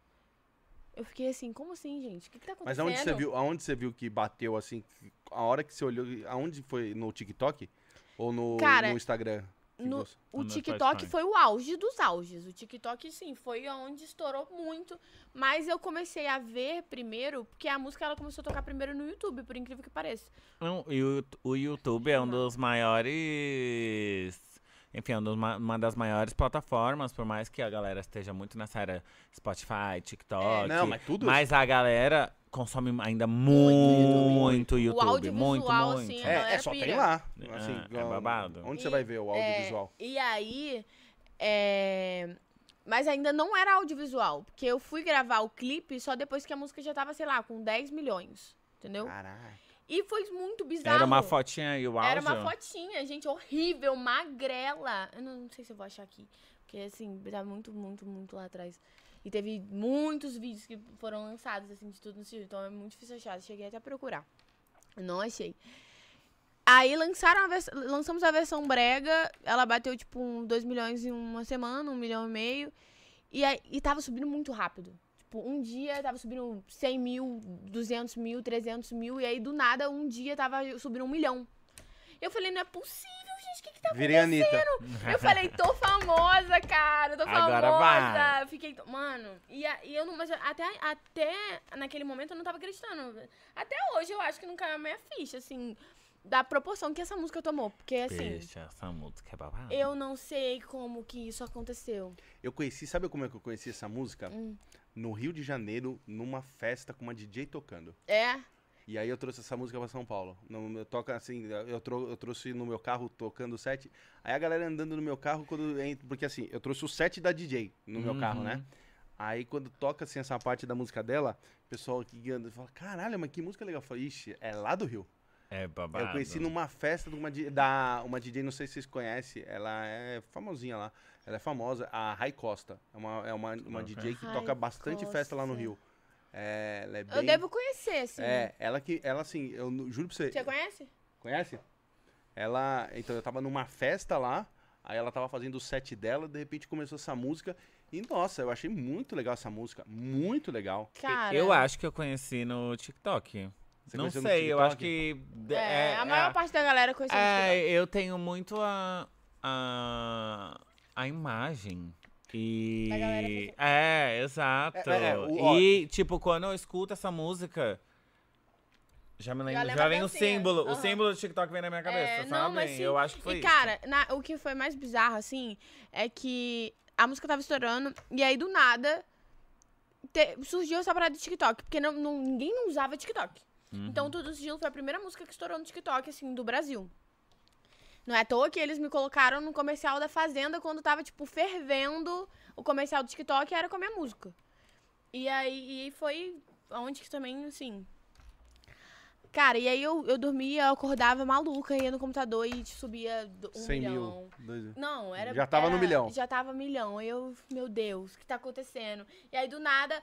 eu fiquei assim, como assim, gente? O que, que tá acontecendo? Mas aonde você viu, aonde você viu que bateu assim? A hora que você olhou, aonde foi? No TikTok? Ou no, Cara, no Instagram? No- você- O TikTok foi o auge dos auges. O TikTok, sim, foi onde estourou muito. Mas eu comecei a ver primeiro, porque a música ela começou a tocar primeiro no YouTube, por incrível que pareça. Não, e o, o YouTube é um dos maiores. Enfim, é um uma das maiores plataformas, por mais que a galera esteja muito nessa era Spotify, TikTok. Não, mas tudo Mas a galera consome ainda Muito muito YouTube. O audiovisual, muito, assim, muito. a É, galera é só tem pira. lá. É, Assim, é babado. Onde você E- vai ver o audiovisual? E aí, é... Mas ainda não era audiovisual, porque eu fui gravar o clipe só depois que a música já tava, sei lá, com 10 milhões, entendeu? Caralho. E foi muito bizarro. Era uma fotinha e o áudio. Era uma fotinha, gente, horrível, magrela. Eu não, não sei se eu vou achar aqui. Porque, assim, tá muito, muito, muito lá atrás. E teve muitos vídeos que foram lançados, assim, de tudo no estúdio. Então é muito difícil achar. Cheguei até a procurar. Não achei. Aí lançaram a lançamos a versão brega. Ela bateu, tipo, um 2 milhões em uma semana, um milhão e meio. E, e tava subindo muito rápido. Tipo, um dia tava subindo 100 mil, 200 mil, 300 mil. E aí, do nada, um dia tava subindo um milhão. Eu falei, não é possível, gente. O que que tá Virei a Anitta. eu falei, tô famosa, cara, tô famosa. Agora vai. Eu Fiquei, mano, e, a- e eu não, mas até, até naquele momento eu não tava acreditando. Até hoje eu acho que não caiu a minha ficha, assim, da proporção que essa música tomou. Porque, assim, Bicha, essa música é babado. eu não sei como que isso aconteceu. Eu conheci, sabe como é que eu conheci essa música? Hum. No Rio de Janeiro, numa festa com uma DJ tocando. É? E aí eu trouxe essa música pra São Paulo. No, eu toca assim, eu, trou eu trouxe no meu carro tocando o set. Aí a galera andando no meu carro quando entra, porque assim, eu trouxe o set da DJ no meu carro, né? Uhum. Aí quando toca assim essa parte da música dela, o pessoal que anda fala: "Caralho, mas que música legal". Eu falo: "Ixi, é lá do Rio". É babado. Eu conheci numa festa de uma, da uma DJ, não sei se vocês conhecem, ela é famosinha lá. Ela é famosa, a Rai Costa. É uma, é uma, uma DJ que Rai toca bastante festa lá no. Rio. É, ela é bem... Eu devo conhecer, assim. É, ela que, ela assim, eu juro pra você. Você conhece? Conhece? Ela, então eu tava numa festa lá, aí ela tava fazendo o set dela, de repente começou essa música e nossa, eu achei muito legal essa música, muito legal. Cara. Eu acho que eu conheci no TikTok. Você não sei, eu acho que. É, a maior parte da galera conheceu no É, TikTok. eu tenho muito a. a, a imagem. E. Da galera. É, exato. É, é, o- e, tipo, quando eu escuto essa música. Já me lembro, já vem o símbolo. O Aham. símbolo do TikTok vem na minha cabeça, É, sabe? não. Eu acho que foi e, isso. cara, na- o que foi mais bizarro, assim, é que a música tava estourando e aí, do nada, te- surgiu essa parada de TikTok. Porque não, não- ninguém não usava TikTok. Uhum. Então, Tudo Sigilo foi a primeira música que estourou no TikTok, assim, do Brasil. Não é à toa que eles me colocaram no comercial da Fazenda quando tava, tipo, fervendo o comercial do TikTok era com a minha música. E aí e foi onde que também, assim. Cara, e aí eu, eu dormia, eu acordava maluca, ia no computador e subia um 100 milhão. mil. Dois- Não, era. Já tava no era- milhão. Já tava milhão. Aí eu, meu Deus, o que tá acontecendo? E aí do nada,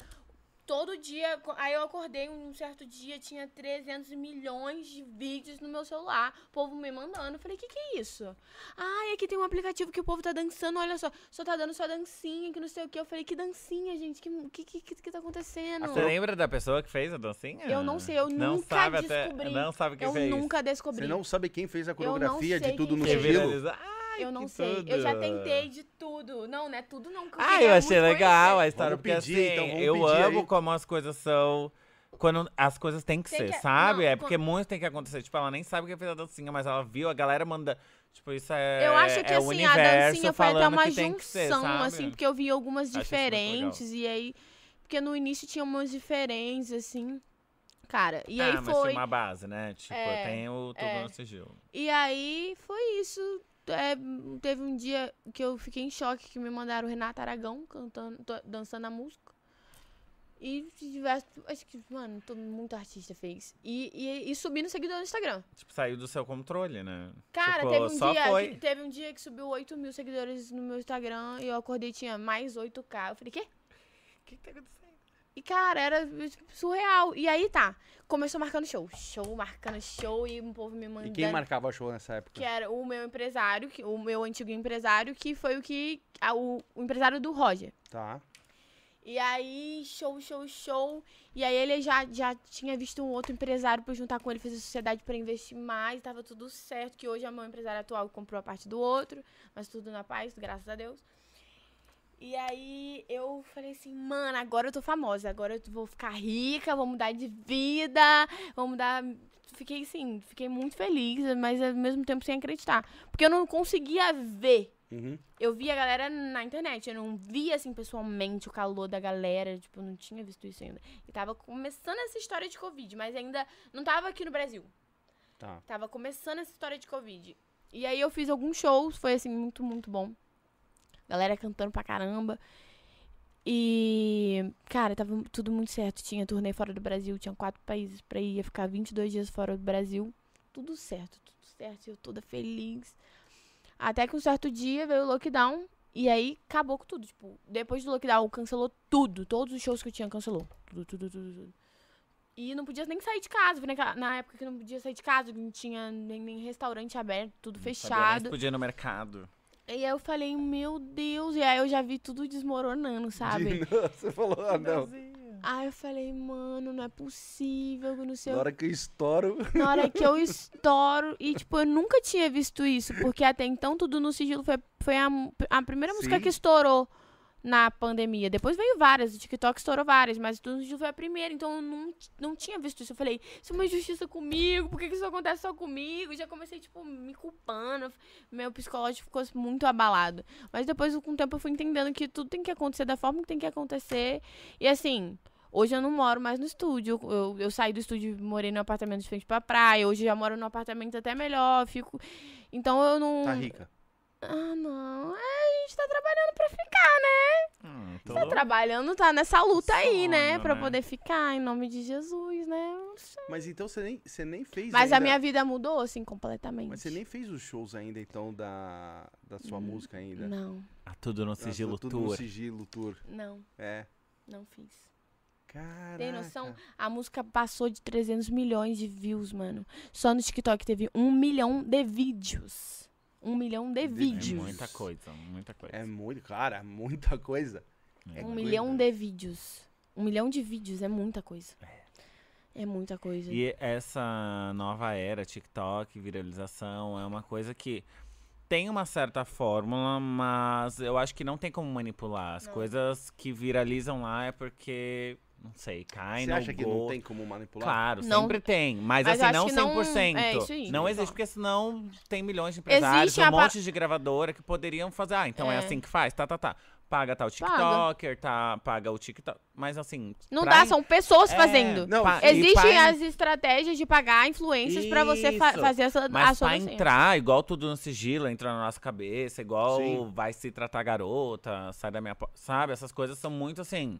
todo dia. Aí eu acordei um certo dia, tinha 300 milhões de vídeos no meu celular. O povo me mandando. Eu falei, o que, que é isso? Ai, aqui tem um aplicativo que o povo tá dançando, olha só. Só tá dando só dancinha, que não sei o que. Eu falei, que dancinha, gente? Que que, que, que, que tá acontecendo? Você lembra da pessoa que fez a dancinha? Eu não sei, eu não nunca sabe até- descobri. Não sabe quem eu fez. nunca descobri. Você não sabe quem fez a coreografia de tudo no fez. sigilo? viralizou. Ai, Eu não que sei. Eu já tudo. tentei de tudo. Não, não é tudo não. que eu Ah, eu achei legal a história, Vamos porque pedir, assim, então, vamos eu pedir amo aí. como as coisas são. Quando as coisas têm que Tem ser, que- sabe? não, é porque muito tem que acontecer. Tipo, ela nem sabe quem fez a dancinha, mas ela viu, a galera manda. Tipo, isso é. Eu acho que é o assim, a universo dancinha foi até falando uma que tem que ser, junção, sabe? assim, porque eu vi algumas diferentes, e aí. Porque no início tinha umas diferentes, assim. Cara, e aí ah, mas foi. tinha uma base, né? Tipo, É, tem o tudo é. no sigilo. E aí foi isso. É, teve um dia que eu fiquei em choque que me mandaram o Renato Aragão cantando, dançando a música. E diversos. Acho que, mano, todo, muito artista fez. E, e, e subi no seguidor no Instagram. Tipo, saiu do seu controle, né? Cara, Tipo, teve, um só dia, foi. que, teve um dia que subiu 8 mil seguidores no meu Instagram e eu acordei e tinha mais 8k. Eu falei, quê? O que, que tá acontecendo? E, cara, era tipo, surreal. E aí tá, começou marcando show. Show, marcando show e o povo me mandando. E quem marcava show nessa época? Que era o meu empresário, que, o meu antigo empresário, que foi o que. a- o, o empresário do Roger. Tá. E aí, show, show, show. E aí ele já, já tinha visto um outro empresário pra juntar com ele, fazer sociedade pra investir mais, tava tudo certo, que hoje é meu empresário atual comprou a parte do outro, mas tudo na paz, graças a Deus. E aí eu falei assim, mano, agora eu tô famosa, agora eu vou ficar rica, vou mudar de vida, vou mudar. Fiquei assim, fiquei muito feliz, mas ao mesmo tempo sem acreditar. Porque eu não conseguia ver Uhum. eu via a galera na internet, eu não via, assim, pessoalmente o calor da galera, tipo, eu não tinha visto isso ainda. E tava começando essa história de Covid, mas ainda não tava aqui no Brasil. Tá. Tava começando essa história de Covid. E aí eu fiz alguns shows, foi, assim, muito, muito bom. Galera cantando pra caramba. E, cara, tava tudo muito certo. Tinha turnê fora do Brasil, tinha quatro países pra ir, ia ficar 22 dias fora do Brasil. Tudo certo, tudo certo. Eu toda feliz. Até que um certo dia veio o lockdown e aí acabou com tudo. Tipo, depois do lockdown, cancelou tudo. Todos os shows que eu tinha cancelou. Tudo, tudo, tudo, tudo. E não podia nem sair de casa. Na época que não podia sair de casa, não tinha nem, nem restaurante aberto, tudo Sabia fechado. se podia ir no mercado. E aí eu falei, meu Deus. E aí eu já vi tudo desmoronando, sabe? (laughs) De- Você falou, ah, não. Aí eu falei, mano, não é possível, não sei Na hora que eu estouro. na hora que eu (laughs) estouro. E, tipo, eu nunca tinha visto isso, porque até então tudo no sigilo foi, foi a, a primeira música Sim. que estourou na pandemia. Depois veio várias, o TikTok estourou várias, mas tudo sigilo foi a primeira, então eu não, não tinha visto isso. Eu falei, isso é uma injustiça comigo, por que, isso acontece só comigo? Já comecei, tipo, me culpando. Meu psicológico ficou muito abalado. Mas depois, com o tempo, eu fui entendendo que tudo tem que acontecer da forma que tem que acontecer. E assim. Hoje eu não moro mais no estúdio. Eu, eu saí do estúdio e morei no apartamento de frente pra praia. Hoje eu já moro num apartamento até melhor. Fico. Então eu não. Tá rica. Ah, não. É, a gente tá trabalhando pra ficar, né? Hum, tô- Tá trabalhando, tá nessa luta aí, né? Sonho, Pra né? poder ficar, em nome de Jesus, né? Mas então você nem, você nem fez Mas ainda... a minha vida mudou, assim, completamente. Mas você nem fez os shows ainda, então, da, da sua música ainda? Não, Ah, tudo no Ah, sigilo tudo no sigilo tour. não, É. não fiz. Caraca. Tem noção? A música passou de 300 milhões de views, mano. Só no TikTok teve um milhão de vídeos. Um milhão de De É vídeos. muita coisa, muita coisa. É muito, cara, muita coisa. É Um coisa. milhão de vídeos. Um milhão de vídeos é muita coisa. É muita coisa. E essa nova era, TikTok, viralização, é uma coisa que tem uma certa fórmula, mas eu acho que não tem como manipular. As Não. coisas que viralizam lá é porque, não sei, cai Você no acha que não tem como manipular? Claro, Não. sempre tem. Mas, Mas assim, acho não que não- 100%. é isso aí. Não existe, porque senão tem milhões de empresários, Existe um a pa- monte de gravadora que poderiam fazer. Ah, então é, É. assim que faz? Tá, tá, tá. Paga tal TikToker, tá, paga o TikTok. Mas assim. Não pra dá, in- são pessoas É, fazendo. Não, pa- e Existem pra as estratégias de pagar influências pra você fa- Isso. fazer essa Mas ação pra assim. entrar, igual tudo no sigilo, entra na nossa cabeça, igual Sim. vai se tratar garota, sai da minha. po- Sabe? Essas coisas são muito assim.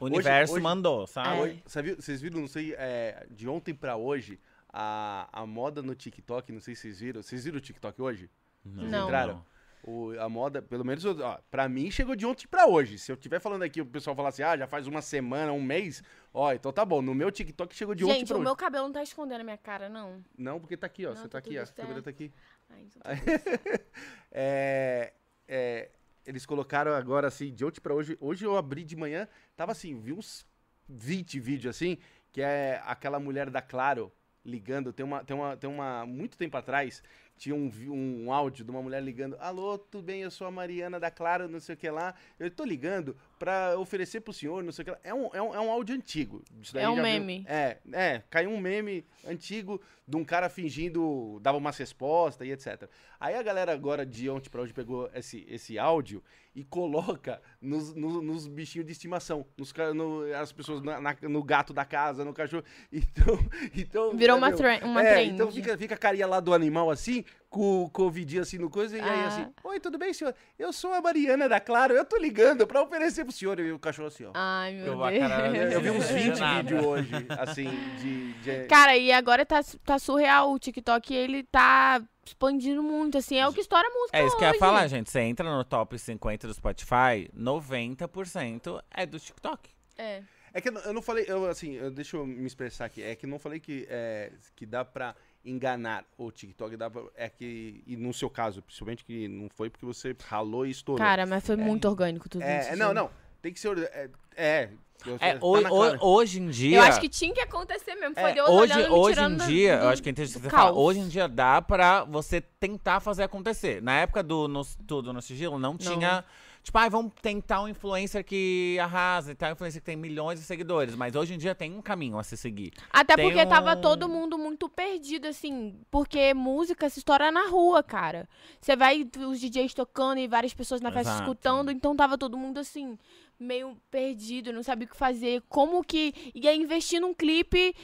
O universo hoje- mandou, sabe? Ah, É. hoje- viu- vocês viram, não sei, é, de ontem pra hoje, a, a moda no TikTok, não sei se vocês viram. Vocês viram o TikTok hoje? Não. entraram? O, a moda, pelo menos, ó, pra mim, chegou de ontem pra hoje. Se eu estiver falando aqui, o pessoal falar assim, ah, já faz uma semana, um mês, ó, então tá bom. No meu TikTok chegou de ontem Gente, pra o hoje. meu cabelo não tá escondendo a minha cara, não. Não, porque tá aqui, ó. Não, você tá tá aqui, ó. A câmera tá aqui. Ai, então tá (laughs) tudo É, é, eles colocaram agora assim, de ontem pra hoje. Hoje eu abri de manhã, tava assim, vi uns 20 vídeos assim, que é aquela mulher da Claro ligando. Tem uma, tem uma, tem uma, muito tempo atrás, tinha um, vi- um áudio de uma mulher ligando: Alô, tudo bem? Eu sou a Mariana da Claro, não sei o que lá. Eu tô ligando pra oferecer pro senhor, não sei o que lá. É um, é um, é um áudio antigo. É um já viu- meme. é, é, caiu um meme antigo de um cara fingindo, dava umas respostas e etc. Aí a galera agora de ontem pra hoje pegou esse, esse áudio e coloca nos, no- nos bichinhos de estimação, nos, no, as pessoas na- na- no gato da casa, no cachorro. (laughs) Então, então Virou uma, uma é, trend. então fica, fica a carinha lá do animal assim, com, o vidinho assim no coisa, e aí Ah. assim, oi, tudo bem, senhor? Eu sou a Mariana da Claro, eu tô ligando pra oferecer pro senhor. E o cachorro assim, ó. Ai, meu Eu Deus. Eu vi uns 20 Nada. vídeos hoje, assim, de. de- (laughs) Cara, e agora tá, tá surreal. O TikTok, ele tá expandindo muito, assim. É o que estoura a música É isso que eu ia hoje. falar, gente. Você entra no top 50 do Spotify, 90% é do TikTok. É. É que eu não- falei, eu, assim, eu- deixa eu me expressar aqui. É que eu não falei que, é, que dá pra enganar o TikTok. Dá pra, é que, e no seu caso, principalmente, que não foi porque você ralou e estourou. Cara, mas foi muito orgânico tudo é, isso. é, não, não. Tem que ser. É. é, eu- É, tá hoje em dia. Eu acho que tinha que acontecer mesmo. Foi É, Deus hoje, olhando, hoje em dia, do- eu acho que é interessante do você falar, caos. hoje em dia dá pra você tentar fazer acontecer. Na época do no, tudo no sigilo, não tinha. Tipo, ah, vamos tentar um influencer que arrasa, tentar um influencer que tem milhões de seguidores. Mas hoje em dia tem um caminho a se seguir. Até Tem porque tava um- todo mundo muito perdido, assim. Porque música se estoura na rua, cara. Você vai os DJs tocando e várias pessoas na festa Exato. escutando. Então tava todo mundo, assim, meio perdido, não sabia o que fazer. Como que ia investir num clipe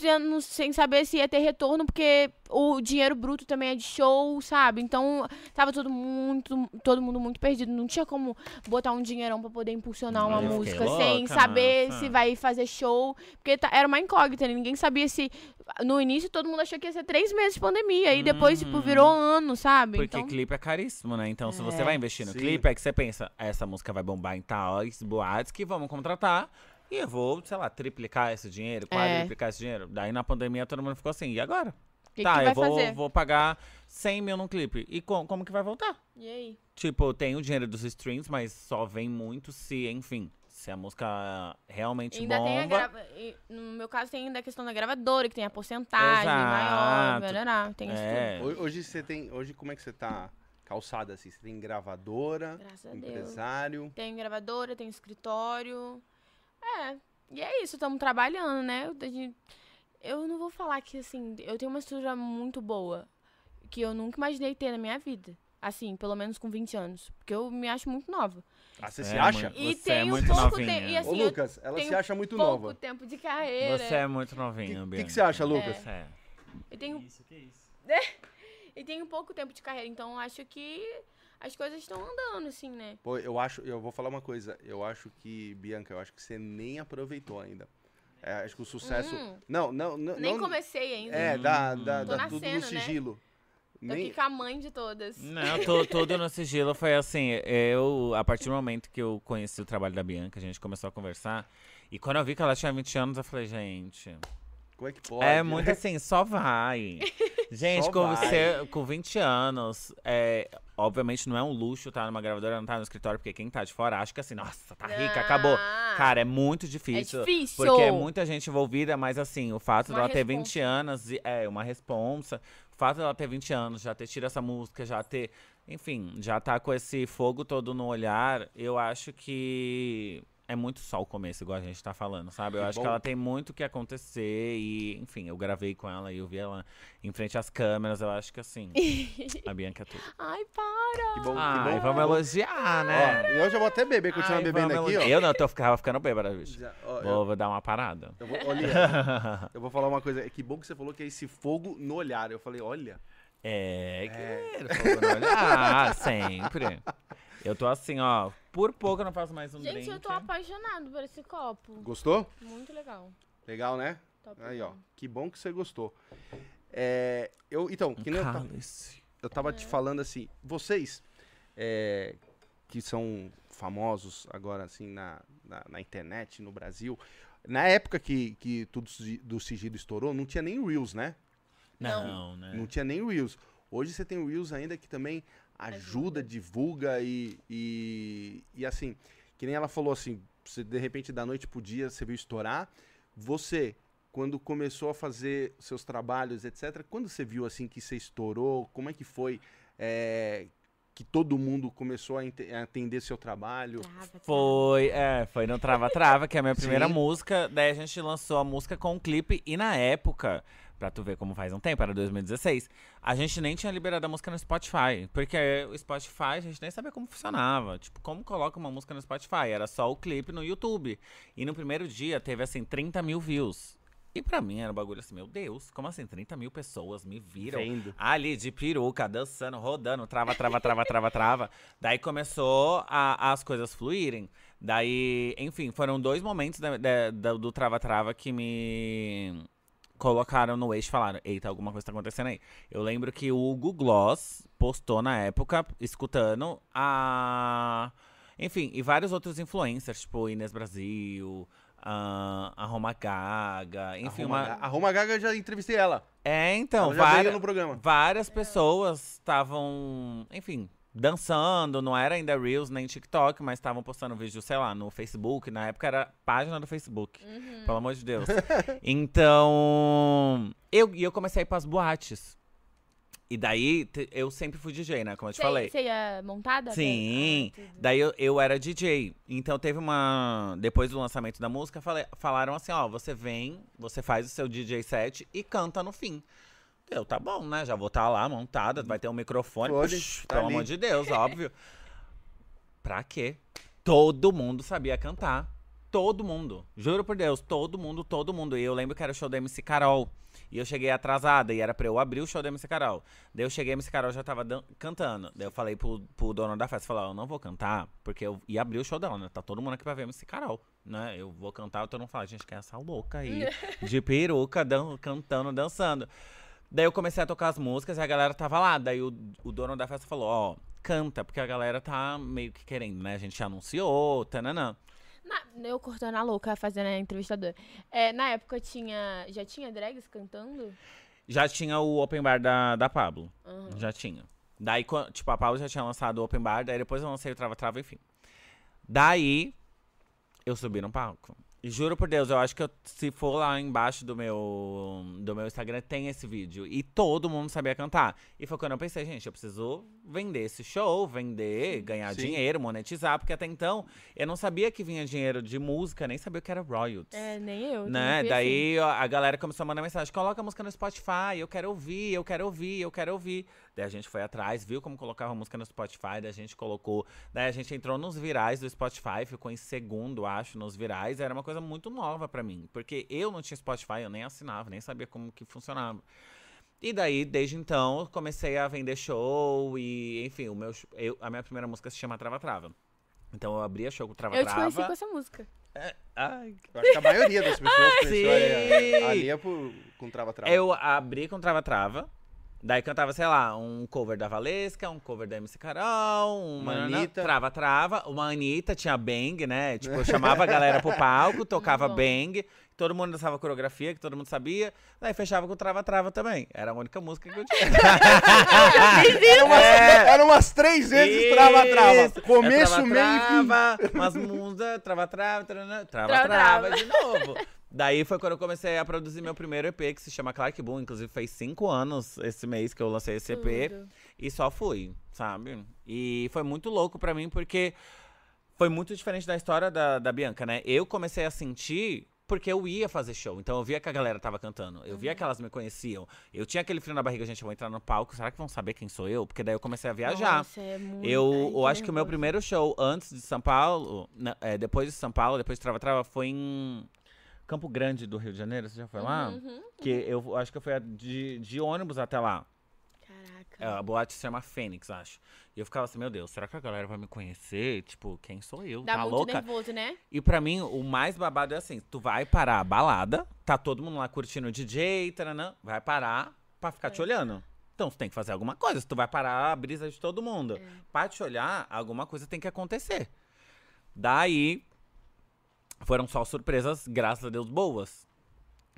sendo- sem saber se ia ter retorno, porque o dinheiro bruto também é de show, sabe? Então tava todo muito, todo mundo muito perdido. Não tinha como botar um dinheirão pra poder impulsionar uma Eu música sem louca, saber nossa. se vai fazer show. Porque tá- era uma incógnita, né? ninguém sabia se. No início todo mundo achou que ia ser três meses de pandemia. E depois, tipo, Uhum. virou ano, sabe? Porque então, clipe é caríssimo, né? Então, se você É. vai investir no Sim. clipe, é que você pensa, essa música vai bombar em tais boates que vamos contratar. E eu vou, sei lá, triplicar esse dinheiro, quadruplicar esse dinheiro. Daí na pandemia todo mundo ficou assim, e agora? que, tá, que vai eu vou, fazer? vou pagar 100 mil num clipe. E co- como que vai voltar? E aí? Tipo, tem o dinheiro dos streams, mas só vem muito se, enfim, se a música realmente Ainda tem a bomba. grava... e, No meu caso, tem ainda a questão da gravadora, que tem a porcentagem Exato. maior, melhorar. Tem isso É. tudo. Ho- Hoje você tem. Hoje, como é que você tá calçada assim? Você tem gravadora, Graças a Deus. empresário. Tem gravadora, tem escritório. É. E é isso, estamos trabalhando, né? Gente- Eu não vou falar que, assim, eu tenho uma estrutura muito boa. Que eu nunca imaginei ter na minha vida. Assim, pelo menos com 20 anos. Porque eu me acho muito nova. Ah, você É, se acha? E Você tem é um muito pouco novinha. tempo. E Ô, assim, eu Lucas, ela tenho se acha muito pouco nova. tempo de carreira. Você é muito O novinho, que, que você acha, Lucas? Você é. Eu tenho, Isso, que isso. (laughs) e tenho pouco tempo de carreira, então eu acho que as coisas estão andando, assim, né? Pô, eu acho, eu vou falar uma coisa. Eu acho que, Bianca, eu acho que você nem aproveitou ainda. É, acho que o sucesso. Hum. Não, não, não. Nem não- comecei ainda. É, da, da, Tô da- tudo no nascendo, né? sigilo. Tô Nem, aqui com a mãe de todas. Não, tu- tudo no sigilo foi assim. Eu, a partir do momento que eu conheci o trabalho da Bianca, a gente começou a conversar. E quando eu vi que ela tinha 20 anos, eu falei, gente. Como é que pode? É muito assim, só vai. (laughs) Gente, Só com, vai. você, com 20 anos, é, obviamente não é um luxo estar numa gravadora, não estar no escritório, porque quem tá de fora acha que assim, nossa, tá rica, acabou. Ah, Cara, é muito é difícil. difícil. Porque é muita gente envolvida, mas assim, o fato Uma dela ter responsa. 20 anos, é uma responsa. O fato dela ter 20 anos, já ter tido essa música, já ter, enfim, já tá com esse fogo todo no olhar, eu acho que é muito só o começo, igual a gente tá falando, sabe? Eu Que acho bom. que ela tem muito o que acontecer e, enfim, eu gravei com ela e eu vi ela em frente às câmeras, eu acho que assim, (laughs) a Bianca é tudo. Ai, para! Que bom, que Ai, bom. vamos elogiar, né? Ó, e eu já vou até beber, continuar Ai, bebendo aqui, ó. Eu não, tô ficava ficando bêbada, bicho. Já, ó, eu, Vou, vou dar uma parada. eu vou, olha, (laughs) eu vou falar uma coisa. É que bom que você falou que é esse fogo no olhar. Eu falei, olha. É, que fogo no olhar, (laughs) sempre. Eu tô assim, ó, por pouco eu não faço mais um Gente, drink. eu tô apaixonado por esse copo. Gostou? Muito legal. Legal, né? Top Aí, ó. Que bom que você gostou. É, eu, então, que nem eu, ta- Cálice. eu tava te falando assim, vocês é, que são famosos agora assim na, na, na internet, no Brasil, na época que, que tudo do sigilo estourou, não tinha nem Reels, né? Não, né? Não tinha nem Reels. Hoje você tem o Reels ainda que também ajuda, divulga e, e, e assim, que nem ela falou assim, você de repente da noite pro dia você viu estourar. Você, quando começou a fazer seus trabalhos, etc., quando você viu assim que você estourou, como é que foi é, que todo mundo começou a, ente- a entender seu trabalho? Trava, trava. Foi, é, foi no Trava Trava, que é a minha (laughs) primeira Sim. música. Daí a gente lançou a música com o clipe e na época, pra tu ver como faz um tempo, era 2016, a gente nem tinha liberado a música no Spotify. Porque o Spotify a gente nem sabia como funcionava. Tipo, como coloca uma música no Spotify? Era só o clipe no YouTube. E no primeiro dia teve assim 30 mil views. E pra mim era um bagulho assim, meu Deus, como assim? 30 mil pessoas me viram Vendo. ali de peruca, dançando, rodando, trava, trava, trava, trava, trava. (laughs) Daí começou a- as coisas fluírem. Daí, enfim, foram dois momentos da- da- da- do Trava Trava que me colocaram no eixo e falaram: Eita, alguma coisa tá acontecendo aí. Eu lembro que o Hugo Gloss postou na época, escutando a. Enfim, e vários outros influencers, tipo Inês Brasil, a, a Roma Gaga, enfim, a, uma. Roma, a Roma Gaga eu já entrevistei ela. É, então, ela já veio várias, no programa. várias pessoas estavam, enfim, dançando, não era ainda Reels nem TikTok, mas estavam postando vídeo, sei lá, no Facebook, na época era página do Facebook, Uhum. pelo amor de Deus. então, eu, e eu comecei a ir pras boates. E daí, eu sempre fui DJ, né, como eu te Você- falei. Você ia montada? Sim. Ah. Daí eu, eu era DJ. Então teve uma. Depois do lançamento da música, falei- falaram assim: ó, você vem, você faz o seu DJ set e canta no fim. Eu, tá bom, né? Já vou estar lá montada, vai ter um microfone. Pode, tá pelo ali. amor de Deus, óbvio. pra quê? Todo mundo sabia cantar. Todo mundo. Juro por Deus, todo mundo, todo mundo. E eu lembro que era o show da MC Carol. E eu cheguei atrasada, e era pra eu abrir o show da MC Carol. Daí eu cheguei, a MC Carol já tava cantando. Daí eu falei pro, pro dono da festa, falei, eu não vou cantar, porque eu ia abrir o show dela, né? Tá todo mundo aqui pra ver a MC Carol, né? Eu vou cantar, todo mundo fala, gente, quem é essa louca aí? (laughs) de peruca, dan cantando, dançando. Daí eu comecei a tocar as músicas e a galera tava lá. Daí o, o dono da festa falou, ó, canta, porque a galera tá meio que querendo, né? A gente anunciou, tananã. Na- eu cortando a louca, fazendo a entrevistadora. É, na época tinha. Já tinha drags cantando? Já tinha o open bar da, da Pablo. Aham. Já tinha. Daí, tipo, a Paula já tinha lançado o Open Bar, daí depois eu lancei o Trava Trava, enfim. Daí, eu subi no palco. Juro por Deus, eu acho que eu- se for lá embaixo do meu, do meu Instagram, tem esse vídeo. E todo mundo sabia cantar. E foi quando eu pensei, gente, eu preciso vender esse show, vender, ganhar Sim. dinheiro, monetizar. Porque até então, eu não sabia que vinha dinheiro de música, nem sabia o que era royalties. É, nem eu. Né? Daí ó, a galera começou a mandar mensagem: coloca a música no Spotify, eu quero ouvir, eu quero ouvir, eu quero ouvir. Daí a gente foi atrás, viu como colocava música no Spotify, daí a gente colocou. Daí a gente entrou nos virais do Spotify, ficou em segundo, acho, nos virais. Era uma coisa muito nova pra mim, porque eu não tinha Spotify, eu nem assinava, nem sabia como que funcionava. E daí, desde então, comecei a vender show e, enfim, o meu, eu, a minha primeira música se chama Trava Trava. Então eu abria show com Trava Eu te conheci Trava. com essa música. Ai, Eu acho que a maioria das pessoas Sim. conheceu ali, ali é por, com trava-trava. Eu abri com Trava Trava. Daí cantava, sei lá, um cover da Valesca, um cover da MC Carol, uma Uma Anitta. Trava Trava, uma Anitta, tinha bang, né? Tipo, eu (laughs) chamava a galera pro palco, tocava bang, todo mundo dançava coreografia, que todo mundo sabia. Daí fechava com Trava Trava também. Era a única música que eu tinha. (laughs) Era umas, era umas três vezes trava-trava. Isso. Começo, É meio e fim. trava, umas musas, trava, trava, trava, trava, Trava, trava, trava. de novo. Daí foi quando eu comecei a produzir meu primeiro EP, que se chama Clark Boom. Inclusive, fez cinco anos esse mês que eu lancei esse EP. Tudo. E só fui, sabe? E foi muito louco pra mim, porque foi muito diferente da história da, da Bianca, né? Eu comecei a sentir porque eu ia fazer show. Então eu via que a galera tava cantando. Eu Uhum. via que elas me conheciam. Eu tinha aquele frio na barriga, gente, eu vou entrar no palco. Será que vão saber quem sou eu? Porque daí eu comecei a viajar. Nossa, é muito... Eu, Ai, eu acho que o meu primeiro show antes de São Paulo, na- é, depois de São Paulo, depois de Trava Trava, foi em Campo Grande do Rio de Janeiro. Você já foi lá? Uhum. Que eu acho que eu fui de, de ônibus até lá. É, Caraca. a boate se chama Fênix, acho. E eu ficava assim, meu Deus, será que a galera vai me conhecer? Tipo, quem sou eu? Dá tá muito louca? nervoso, né? E pra mim, o mais babado é assim: tu vai parar a balada, tá todo mundo lá curtindo o DJ, taranã, vai parar pra ficar te olhando. Então, tu tem que fazer alguma coisa. Se tu vai parar a brisa de todo mundo. É. Pra te olhar, alguma coisa tem que acontecer. Daí, foram só surpresas, graças a Deus, boas.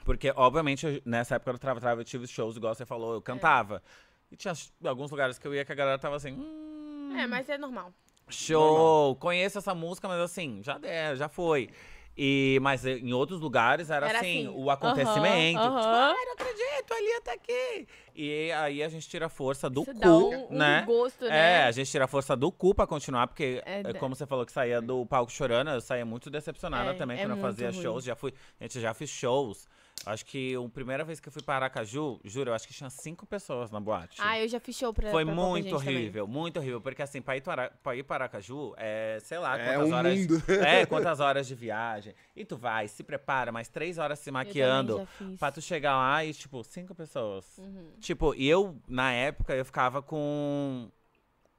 Porque, obviamente, nessa época do Trava Trava, eu tive shows, igual você falou, eu cantava. E tinha alguns lugares que eu ia que a galera tava assim. Hum, É, mas é normal. Show! Conheço essa música, mas assim, já é, já foi. E, mas em outros lugares era, Era assim, assim, o acontecimento. Tipo, ai, não acredito, ali tá aqui. E aí a gente tira a força do Isso cu, dá um, um né? gosto, É, né? a gente tira a força do cu pra continuar, porque, É, é, da- como você falou que saía do palco chorando, eu saía muito decepcionada É, também é quando eu fazia ruim. shows. Já fui, gente, já fiz shows. Acho que a primeira vez que eu fui para Aracaju, juro, eu acho que tinha cinco pessoas na boate. Ah, eu já fiz show pra Foi pra muito gente também. horrível, muito horrível. Porque assim, pra ir, para, pra ir para Aracaju, é, sei lá, É quantas um horas. mundo. (laughs) É, (laughs) quantas horas de viagem. E tu vai, se prepara, mais três horas se maquiando. Pra tu chegar lá e, tipo, cinco pessoas. Uhum. Tipo, e eu, na época, eu ficava com.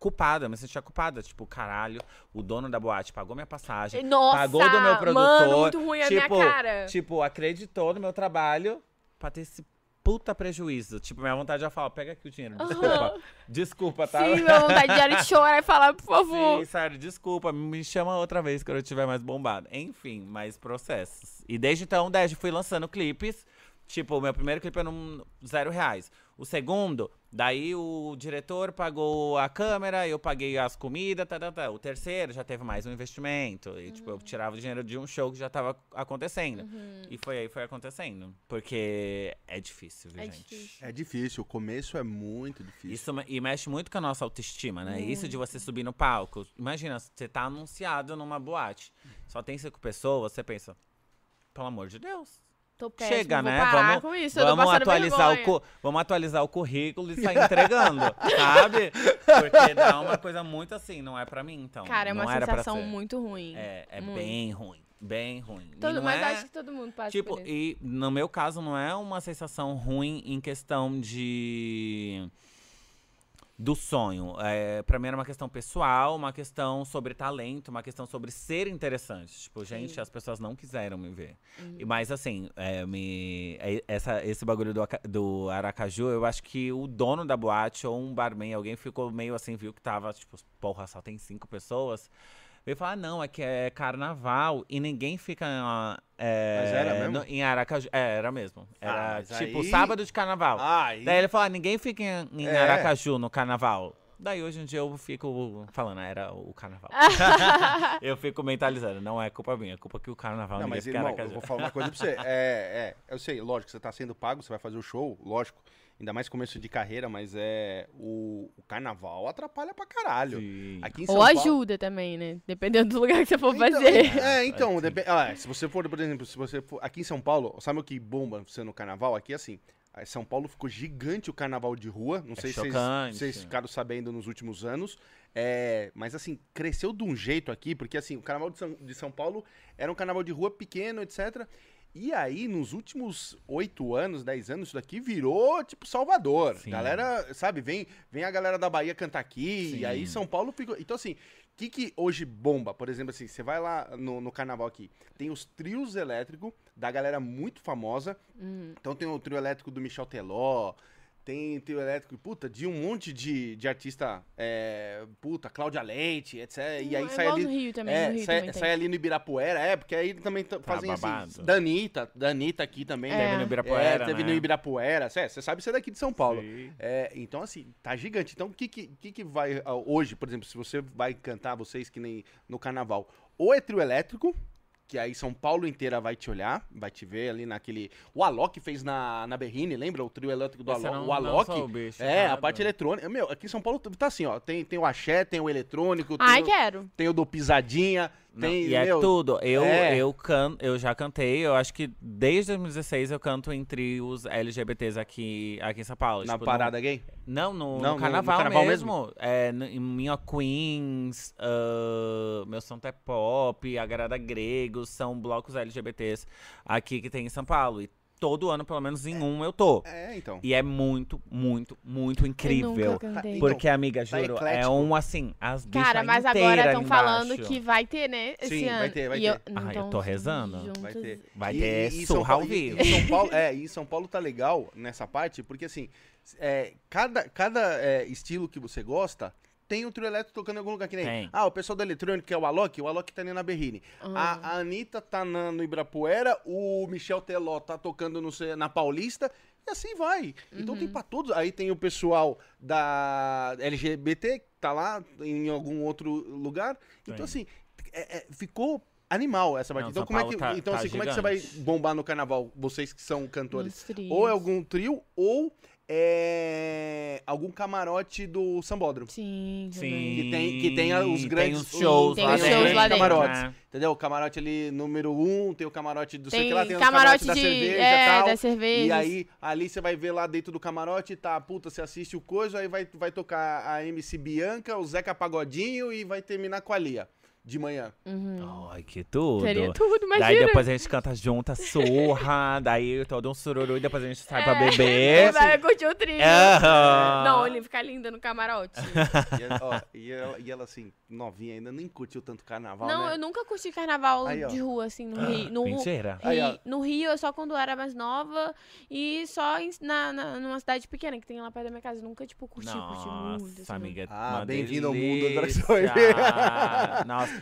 Culpada, eu me sentia culpada. Tipo, caralho, o dono da boate pagou minha passagem. Nossa, pagou do meu produtor. mano, muito ruim a minha tipo, cara. Tipo, acreditou no meu trabalho pra ter esse puta prejuízo. Tipo, minha vontade é falar, pega aqui o dinheiro, desculpa. Aham. Desculpa, tá? Sim, minha vontade de (laughs) era de chorar e falar, por favor. Sim, sério, desculpa, me chama outra vez quando eu tiver mais bombado. Enfim, mais processos. E desde então, desde fui lançando clipes. Tipo, meu primeiro clipe era um zero reais. O segundo, daí o diretor pagou a câmera, eu paguei as comidas, tá, tá, tá. O terceiro já teve mais um investimento. E, tipo, eu tirava o dinheiro de um show que já tava acontecendo. Uhum. E foi aí, foi acontecendo. Porque é difícil, viu, É gente? difícil. É difícil, o começo é muito difícil. Isso me- e mexe muito com a nossa autoestima, né? Isso de você subir no palco. Imagina, você tá anunciado numa boate. Só tem cinco pessoas, você pensa, pelo amor de Deus. Tô péssimo, Chega, né? Vamos, com isso, vamos atualizar o vergonha. vamos atualizar o currículo e sair entregando, (laughs) sabe? Porque dá uma coisa muito assim, não é pra mim, então. Cara, é uma sensação muito ruim. É, é Muito. bem ruim, bem ruim. Todo, mas é... acho que todo mundo passa Tipo, por isso. e no meu caso não é uma sensação ruim em questão de do sonho. É, para mim era uma questão pessoal, uma questão sobre talento, uma questão sobre ser interessante. Tipo, gente, as pessoas não quiseram me ver. Uhum. E Mas assim, é, me, é, essa, esse bagulho do, do Aracaju, eu acho que o dono da boate ou um barman, alguém ficou meio assim, viu que tava, tipo, porra, só tem cinco pessoas. Veio falar, não, é que é carnaval e ninguém fica é, Mas era mesmo? no- em Aracaju. É, era mesmo. Ah, Era mas tipo aí- sábado de carnaval. Ai, Daí ele falou, ah, ninguém fica em, em É. Aracaju no carnaval. Daí hoje em dia eu fico falando, ah, era o carnaval. (laughs) eu fico mentalizando, não é culpa minha, é culpa que o carnaval Não, mas irmão, eu Aracaju. vou falar uma coisa pra você. (laughs) É, é, eu sei, lógico, você tá sendo pago, você vai fazer o show, lógico. Ainda mais começo de carreira, mas é. O, o carnaval atrapalha pra caralho. Sim. Aqui em São Ou Paulo- ajuda também, né? Dependendo do lugar que você for Então, fazer. É, então, Sim. depe- ah, se você for, por exemplo, se você for aqui em São Paulo, sabe o que bomba você no carnaval? Aqui assim, Aí São Paulo ficou gigante o carnaval de rua. Não É sei se vocês- chocante. vocês ficaram sabendo nos últimos anos. É, mas assim, cresceu de um jeito aqui, porque assim, o carnaval de São, de São Paulo era um carnaval de rua pequeno, etc. E aí, nos últimos oito anos, dez anos, isso daqui virou, tipo, Salvador. Sim. Galera, sabe, vem, vem a galera da Bahia cantar aqui, Sim. e aí São Paulo ficou... Então, assim, o que que hoje bomba? Por exemplo, assim, você vai lá no, no carnaval aqui, tem os trios elétricos da galera muito famosa. Uhum. Então tem o trio elétrico do Michel Teló, tem trio elétrico, puta, de um monte de, de artista, é, puta, Cláudia Leite, etc. E aí é sai ali... no Rio também, É, no Rio sai, também sai ali no Ibirapuera, é, porque aí também t- fazem assim. babado. Danita, Danita aqui também, É. né? Teve no É, Ibirapuera, teve né? no Ibirapuera. Cê- Você sabe ser daqui de São Paulo. É, então, assim, tá gigante. Então, o que que, que que vai. ah, Hoje, por exemplo, se você vai cantar, vocês que nem no carnaval, ou é trio elétrico, que aí São Paulo inteira vai te olhar, vai te ver ali naquele. O Alok fez na, na Berrine, lembra? O trio elétrico do Esse eu Alok. não- o não Alok. soube, é, a chocado. parte eletrônica. Meu, aqui em São Paulo tá assim, ó. Tem, tem o axé, tem o eletrônico, tem, Ai, o, quero. tem o do pisadinha, tem. e é meu, tudo. Eu, é. eu, can, eu já cantei, eu acho que desde 2016 eu canto entre os LGBTs aqui, aqui em São Paulo. Na tipo, parada gay? Não, no, no Não, no- no carnaval, carnaval mesmo. É, no- em Minha Queens, ah, Meu Santo é Pop, Agrada Gregos, são blocos LGBTs aqui que tem em São Paulo. E todo ano, pelo menos em um, eu tô. É, então. E é muito, muito, muito Eu incrível. nunca cantei. Então, Porque, amiga, tá juro, é eclético. um assim, as bichas Cara, mas agora inteiras estão falando embaixo. que vai ter, né? Esse Sim, ano. vai ter, vai E ter. Eu, não Ah, eu tô rezando. juntos. Vai ter. Vai ter São surra ao Paulo- e- vivo. E São Paulo, (laughs) é, e São Paulo tá legal nessa parte, porque assim, é, cada, cada é, estilo que você gosta tem um trio elétrico tocando em algum lugar que nem. Tem. Ah, o pessoal da eletrônica é o Alok, o Alok tá ali na Berrine. Ah. A, a Anitta tá na- no Ibirapuera, o Michel Teló tá tocando no, na Paulista. E assim vai. Então Uhum. tem pra todos. Aí tem o pessoal da LGBT que tá lá em algum outro lugar. Então, assim, é- é, ficou animal essa parte. Não, então, São como é que, tá- então tá assim, como é que você vai bombar no carnaval? Vocês que são cantores. Ou é algum trio, ou é algum camarote do Sambódromo. Sim, Sim. Que tem- que tem a- os tem grandes- os shows tem lá os dentro. shows lá dentro. camarotes. né? Entendeu? O camarote ali número um, tem o camarote do sei Tem que lá, tem os camarote camarotes da de. cerveja e é, tal. cervejas. E aí, ali você vai ver lá dentro do camarote, tá, puta, você assiste o coisa, aí vai, vai tocar a MC Bianca, o Zeca Pagodinho e vai terminar com a Lia, de manhã. Uhum. Ai, que tudo. Seria tudo, imagina. Daí depois a gente canta junta, surra, (laughs) daí todo um sururu e depois a gente sai pra É. beber. (laughs) Vai curtir o trio. Aham. Não, ele fica linda no camarote. E, ela- ó, e ela, e ela, assim, novinha ainda, nem curtiu tanto carnaval, não, né? eu nunca curti carnaval Aí, de rua, assim, no Rio. No, Mentira. Aí, ó. Ri- no Rio, eu só quando eu era mais nova e só em- na, na- numa cidade pequena que tem lá perto da minha casa. Eu Nunca, tipo, curti, curti muito. assim, Nossa, não. amiga. Ah, bem-vindo ao mundo delícia. Nossa,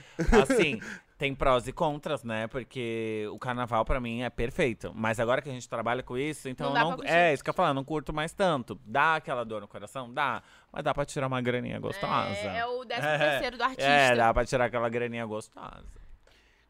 assim, tem prós e contras, né? Porque o carnaval pra mim é perfeito. Mas agora que a gente trabalha com isso, então Não não, é isso que eu falo, eu não curto mais tanto. Dá aquela dor no coração, dá, mas dá pra tirar uma graninha gostosa. É, é o décimo É, terceiro do artista. É, dá pra tirar aquela graninha gostosa.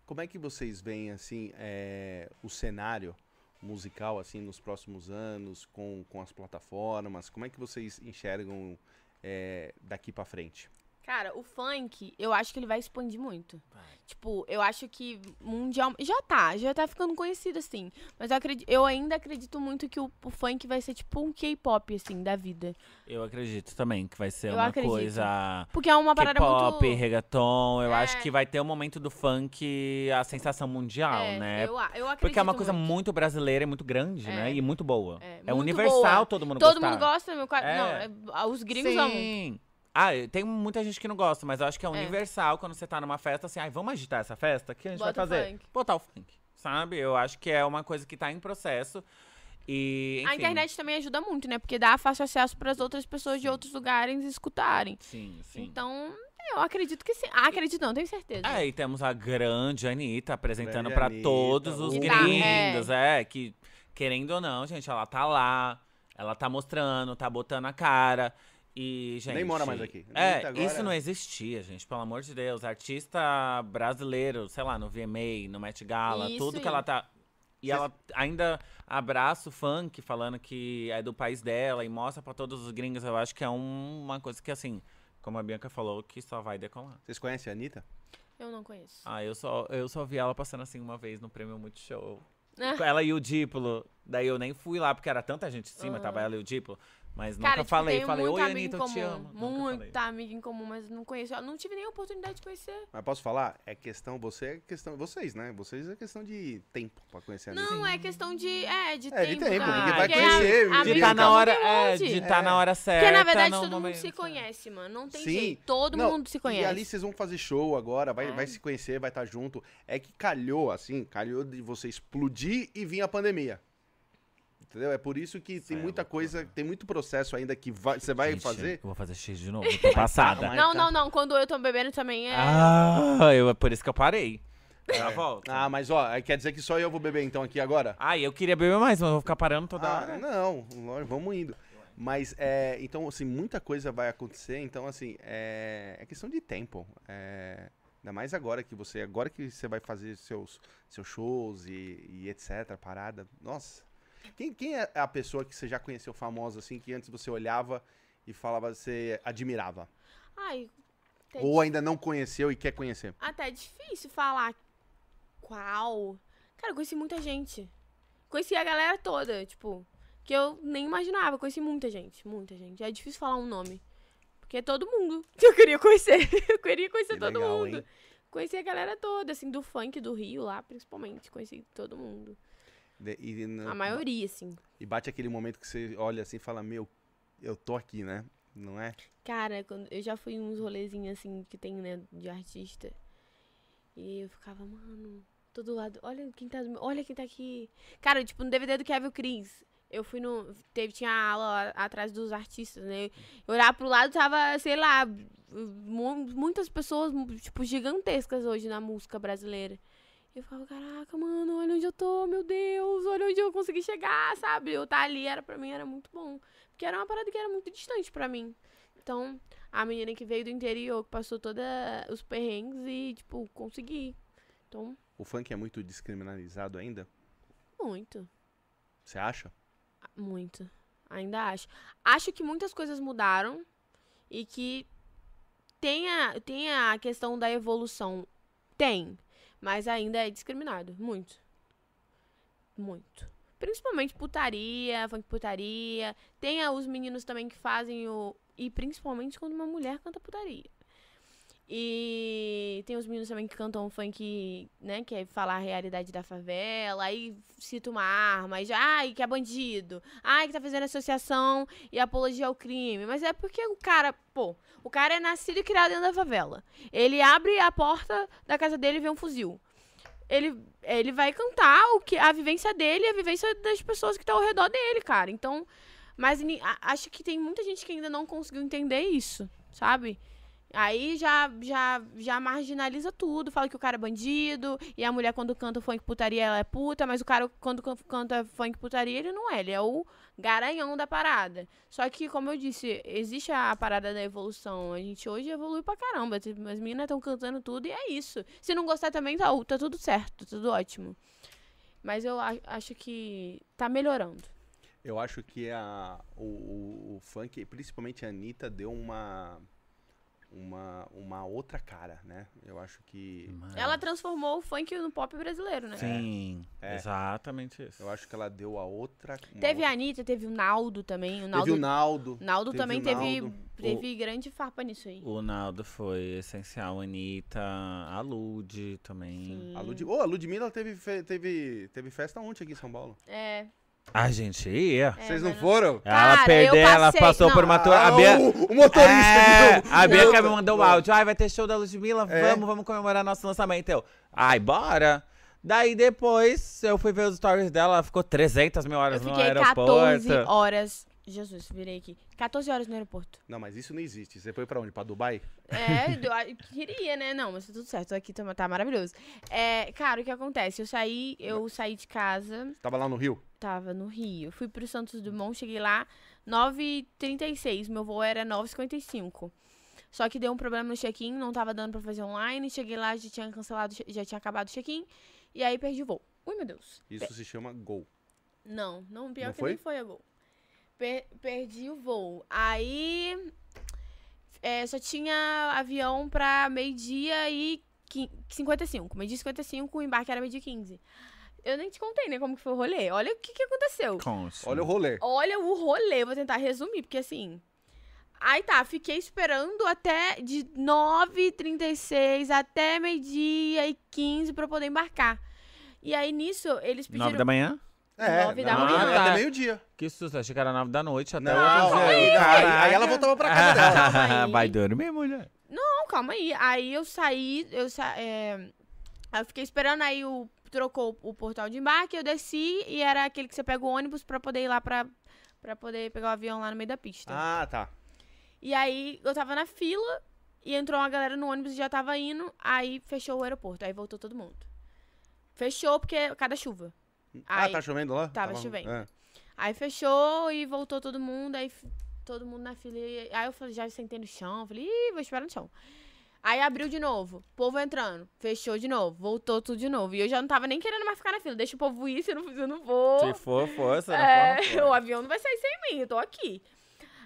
Como é que vocês veem, assim, é, o cenário musical, assim, nos próximos anos, com, com as plataformas? Como é que vocês enxergam é, daqui pra frente? Cara, o funk, eu acho que ele vai expandir muito. Tipo, eu acho que mundial. Já tá, já tá ficando conhecido, assim. Mas eu, acredito, eu ainda acredito muito que o, o funk vai ser tipo um K-pop, assim, da vida. Eu acredito também que vai ser Eu uma acredito. coisa. Porque é uma parada K-pop, muito. reggaeton, eu É. acho que vai ter o momento do funk, a sensação mundial, é, né? Eu, eu acredito Porque é uma coisa muito. muito brasileira e muito grande, É. né? E muito boa. É, É, muito universal boa. todo mundo Todo gostar. mundo gosta, meu cara. É. Não, é- os gringos amam. Sim. Ah, tem muita gente que não gosta, mas eu acho que é É. universal quando você tá numa festa assim, ai, vamos agitar essa festa? O que a gente Bota o vai fazer? funk. Botar o funk, sabe? Eu acho que é uma coisa que tá em processo. E, A internet também ajuda muito, né? Porque dá fácil acesso para as outras pessoas de outros lugares escutarem. Sim, sim. Então, eu acredito que sim. Ah, acredito não, tenho certeza. É, e temos a grande Anitta apresentando Anitta, todos os gringos, é. que querendo ou não, gente, ela tá lá, ela tá mostrando, tá botando a cara. E, gente. Nem mora mais aqui. É, agora- isso não existia, gente, pelo amor de Deus. Artista brasileiro, sei lá, no VMA, no Met Gala, Isso tudo que ela tá. E ela ainda abraça o funk, falando que é do país dela e mostra pra todos os gringos. Eu acho que é um- uma coisa que, assim, como a Bianca falou, que só vai decolar. Vocês conhecem a Anitta? Eu não conheço. Ah, eu só, eu só vi ela passando assim uma vez no Prêmio Multishow. ela e o Diplo. Daí eu nem fui lá, porque era tanta gente em cima, Aham. tava ela e o Diplo. Mas Cara, nunca tipo, falei. Falei, oi, Anitta, eu te amo. Muita amiga em comum, mas não conheço. Eu não tive nem a oportunidade de conhecer. Mas posso falar? É questão, você é questão, vocês, né? Vocês é questão de tempo pra conhecer a Anitta. Não, é questão de. É, de É, de tempo. tempo, tá? porque vai Porque conhecer, a- de De Brinca. tá na comum hora, é, de tá É. na hora certa. Porque na verdade todo mundo se conhece, mano. Não tem Sim. jeito. Todo Não, mundo se E conhece. ali vocês vão fazer show agora, vai, É. vai se conhecer, vai estar junto. É que calhou, assim, calhou de você explodir e vir a pandemia. Entendeu? É por isso que tem é muita coisa, tem muito processo ainda que vai- você vai Gente, fazer. Eu vou fazer X de novo, tô (laughs) passada. Mas Não, tá. não, não. Quando eu tô bebendo também é. ah, eu, é por isso que eu parei. Já volto. Ah, mas ó, aí quer dizer que só eu vou beber então aqui agora? Ah, eu queria beber mais, mas eu vou ficar parando toda Ah, hora. não, vamos indo. Mas, é, então, assim, muita coisa vai acontecer, então, assim, é, é questão de tempo. É, ainda mais agora que você, agora que você vai fazer seus, seus shows e, e etc, parada. Nossa, quem, quem é a pessoa que você já conheceu famosa, assim, que antes você olhava e falava, você admirava? Ai. até Ou ainda não conheceu e quer conhecer? Até é difícil falar qual. Cara, eu conheci muita gente. Conheci a galera toda, tipo, que eu nem imaginava. Conheci muita gente, muita gente. É difícil falar um nome. Porque é todo mundo (laughs) que eu queria conhecer. Eu queria conhecer Que todo legal, mundo. hein? Conheci a galera toda, assim, do funk do Rio lá, principalmente. Conheci todo mundo. De- e, A maioria, assim. e bate aquele momento que você olha assim e fala, meu, eu tô aqui, né? Não é? Cara, quando eu já fui em uns rolezinhos assim que tem, né, de artista. E eu ficava, mano, todo lado, olha quem tá, do meu- olha quem tá aqui. Cara, tipo, no DVD do Kevin Cris, eu fui no, teve tinha aula atrás dos artistas, né? Eu olhava pro lado, tava, sei lá, mu- muitas pessoas, tipo, gigantescas hoje na música brasileira. Eu falava, caraca, mano, olha onde eu tô, meu Deus, olha onde eu consegui chegar, sabe? Eu estar ali era pra mim era muito bom, porque era uma parada que era muito distante pra mim. Então, a menina que veio do interior, que passou todos os perrengues e, tipo, consegui. Então, O funk é muito descriminalizado ainda? muito, Você acha? muito. Ainda acho. Acho que muitas coisas mudaram e que tem a, tem a questão da evolução. Tem, mas ainda é discriminado. Muito. Muito. Principalmente putaria, funk putaria. Tem os meninos também que fazem o. E principalmente quando uma mulher canta putaria. E tem os meninos também que cantam funk, né? Que é falar a realidade da favela. Aí cita uma arma, aí já. Ai, que é bandido. Ai, que tá fazendo associação e apologia ao crime. Mas é porque o cara, pô, o cara é nascido e criado dentro da favela. Ele abre a porta da casa dele e vê um fuzil. Ele, ele vai cantar o que a vivência dele e a vivência das pessoas que estão ao redor dele, cara. Então, mas acho que tem muita gente que ainda não conseguiu entender isso, sabe? Aí já, já, já marginaliza tudo, fala que o cara é bandido, e a mulher quando canta funk putaria, ela é puta, mas o cara quando can- canta funk putaria, ele não é, ele é o garanhão da parada. Só que, como eu disse, existe a parada da evolução. A gente hoje evolui pra caramba. As meninas estão cantando tudo e é isso. Se não gostar também, tá, tá tudo certo, tudo ótimo. Mas eu acho que tá melhorando. Eu acho que a, o, o, o funk, principalmente a Anitta, deu uma, uma, uma outra cara, né? Eu acho que. Mano. Ela transformou o funk no pop brasileiro, né? Sim, É. exatamente isso. Eu acho que ela deu a outra. Teve outra- a Anitta, teve o Naldo também. O Naldo, Teve o Naldo. Naldo teve também o teve, Naldo. teve grande farpa nisso aí. O Naldo foi essencial, a Anitta, a Lud também. Sim. A Lud... Oh, a Ludmilla teve, fe- teve, teve festa ontem aqui em São Paulo. É. A gente ia. é, Vocês não foram? Ela Cara, perdeu, eu ela passei- passou não. por uma tour. Ah, a Bia... o, o motorista É, que a deu- Bianca me mandou o áudio. Ai, vai ter show da Ludmilla, É. vamos, vamos comemorar nosso lançamento. Eu, ai, bora. Daí depois eu fui ver os stories dela, ela ficou 300 mil Eu horas no fiquei aeroporto. 14 horas. Jesus, virei aqui. 14 horas no aeroporto. Não, mas isso não existe. Você foi pra onde? Pra Dubai? É, eu queria, né? Não, mas tá tudo certo. Aqui tá, tá maravilhoso. É, cara, o que acontece? Eu saí, eu saí de casa, Tava lá no Rio? tava no Rio. Fui pro Santos Dumont, cheguei lá 9h36. Meu voo era 9h55. Só que deu um problema no check-in, não tava dando pra fazer online. Cheguei lá, já tinha cancelado, já tinha acabado o check-in. E aí perdi o voo. Ui, meu Deus. Isso se chama Gol. Não, não, pior Não que foi? nem foi a gol. Per- perdi o voo. Aí é, só tinha avião pra meio-dia e quin- 55. Meio-dia e 55, o embarque era meio-dia e 15. Eu nem te contei, né, como que foi o rolê. Olha o que, que aconteceu. Conte. Olha o rolê. Olha o rolê, vou tentar resumir, porque assim. Aí tá, fiquei esperando até de 9h36 até meio-dia e 15 pra eu poder embarcar. E aí nisso, eles pediram. Nove da manhã? É, Nove da não, manhã. é até meio-dia. Que susto, achei que era nove da noite até Não, outro dia. aí, aí, aí ela voltava pra casa dela. (laughs) Aí. Vai dormir, mulher. Não, calma aí. Aí eu saí, eu sa... é, aí eu fiquei esperando, aí o trocou o portal de embarque, eu desci e era aquele que você pega o ônibus pra poder ir lá pra, pra poder pegar o avião lá no meio da pista. Ah, tá. E aí eu tava na fila e entrou uma galera no ônibus e já tava indo, aí fechou o aeroporto, aí voltou todo mundo. Fechou porque cada chuva. Ah, Aí- tá chovendo lá? Tava chovendo. é. Aí fechou e voltou todo mundo, aí todo mundo na fila. Aí eu falei, já sentei no chão, falei, ih, vou esperar no chão. Aí abriu de novo, povo entrando, fechou de novo, voltou tudo de novo. E eu já não tava nem querendo mais ficar na fila, deixa o povo ir, se eu não, se eu não vou. Se for, for. Se não É, for, (laughs) o avião não vai sair sem mim, eu tô aqui.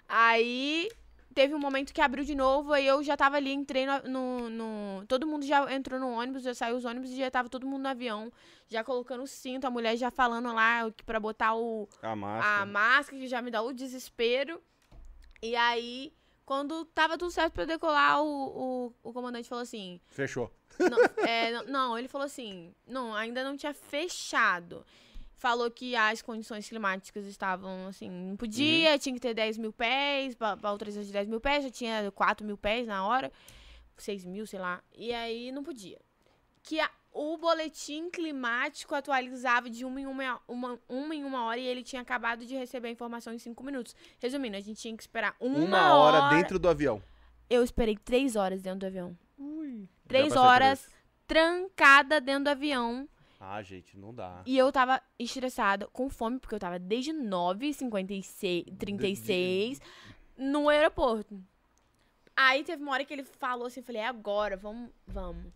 Aí teve um momento que abriu de novo, aí eu já tava ali, entrei no, no- no- Todo mundo já entrou no ônibus, já saiu os ônibus e já tava todo mundo no avião, já colocando o cinto, a mulher já falando lá que pra botar o, A máscara. a máscara, que já me dá o desespero. E aí, quando tava tudo certo pra eu decolar, o, o, o comandante falou assim: Fechou. não, é, não- não, ele falou assim: não, ainda não tinha fechado. Falou que as condições climáticas estavam assim, não podia, tinha que ter 10 mil pés, pra autorização de 10 mil pés, já tinha 4 mil pés na hora, 6 mil, sei lá, e aí não podia. Que a- o boletim climático atualizava de uma em uma, uma, uma em uma hora e ele tinha acabado de receber a informação em 5 minutos. Resumindo, a gente tinha que esperar uma, Uma, hora, dentro do avião. Eu esperei 3 horas dentro do avião. Já Três passei por horas isso. trancada dentro do avião. Ah, gente, não dá. E eu tava estressada, com fome, porque eu tava desde 9h36 no aeroporto. Aí teve uma hora que ele falou assim, eu falei, é agora, vamos, vamos.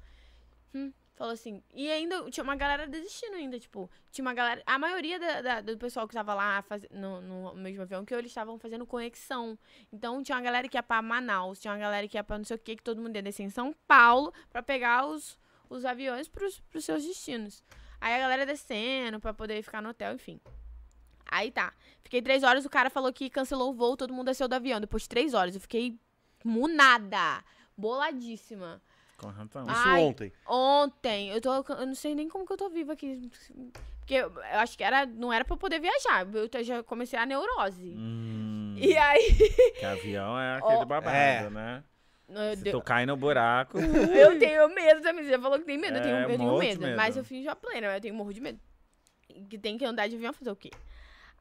Hum, falou assim, e ainda tinha uma galera desistindo ainda, tipo, tinha uma galera, a maioria da- da- do pessoal que tava lá faz, no, no mesmo avião que eu, eles estavam fazendo conexão. Então tinha uma galera que ia pra Manaus, tinha uma galera que ia pra não sei o que, que todo mundo ia descer em São Paulo pra pegar os, os aviões pros, pros seus destinos. Aí a galera descendo pra poder ficar no hotel, enfim. Aí tá. Fiquei três horas, o cara falou que cancelou o voo, todo mundo desceu do avião. Depois de três horas, eu fiquei munada, boladíssima. Isso Ai. ontem. Ontem, eu tô. Eu não sei nem como que eu tô viva aqui. Porque eu, eu acho que era, não era pra eu poder viajar. Eu já comecei a neurose. Hum, E aí. Que avião é (laughs) aquele Ó, babado, é. né? Eu Se deu- tu cai no buraco. Eu (laughs) tenho medo também. Você já falou que tem medo. Eu tenho, É, eu tenho de medo, medo. Mas eu fiz já plena, eu tenho morro de medo. Que tem que andar de avião fazer o quê?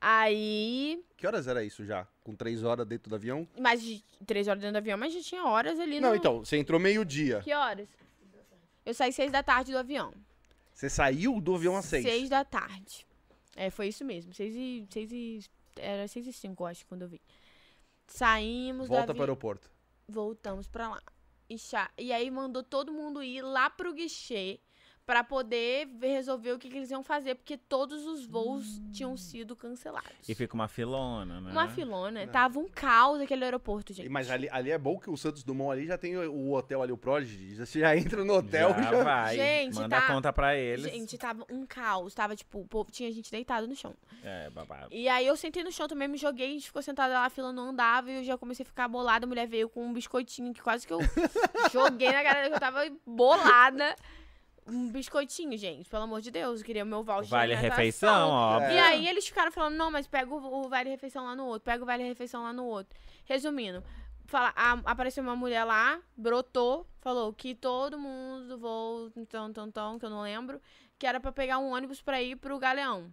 Aí. Que horas era isso já? Com três horas dentro do avião? Mais de três horas dentro do avião, mas já tinha horas ali Não, no... então, você entrou meio-dia. Que horas? Eu saí seis da tarde do avião. Você saiu do avião às seis. Seis da tarde. É, foi isso mesmo. Seis e. Seis e era seis e cinco, eu acho, quando eu vi. Saímos Volta do pro avião. aeroporto. Voltamos pra lá. E, e aí mandou todo mundo ir lá pro guichê pra poder ver- resolver o que, que eles iam fazer, porque todos os voos tinham sido cancelados. E fica uma filona, né? Uma filona. É. Tava um caos aquele aeroporto, gente. Mas ali, ali é bom que o Santos Dumont ali já tem o, hotel ali, o Prodigy. Já- Você já entra no hotel já, já. vai. Gente, Manda tá- a conta pra eles. Gente, tava um caos. Tava, tipo, o povo tinha gente deitada no chão. É, babado. E aí eu sentei no chão também, me joguei, a gente ficou sentada lá, a fila não andava, e eu já comecei a ficar bolada. A mulher veio com um biscoitinho que quase que eu (laughs) joguei na galera que eu tava bolada. Um biscoitinho, gente, pelo amor de Deus, eu queria o meu voucher. Vale refeição, atração. óbvio. E É. aí eles ficaram falando, não, mas pega o, o vale refeição lá no outro, pega o vale refeição lá no outro. Resumindo, fala, a- apareceu uma mulher lá, brotou, falou que todo mundo do voo, tão, tão, tão, que eu não lembro, que era pra pegar um ônibus pra ir pro Galeão.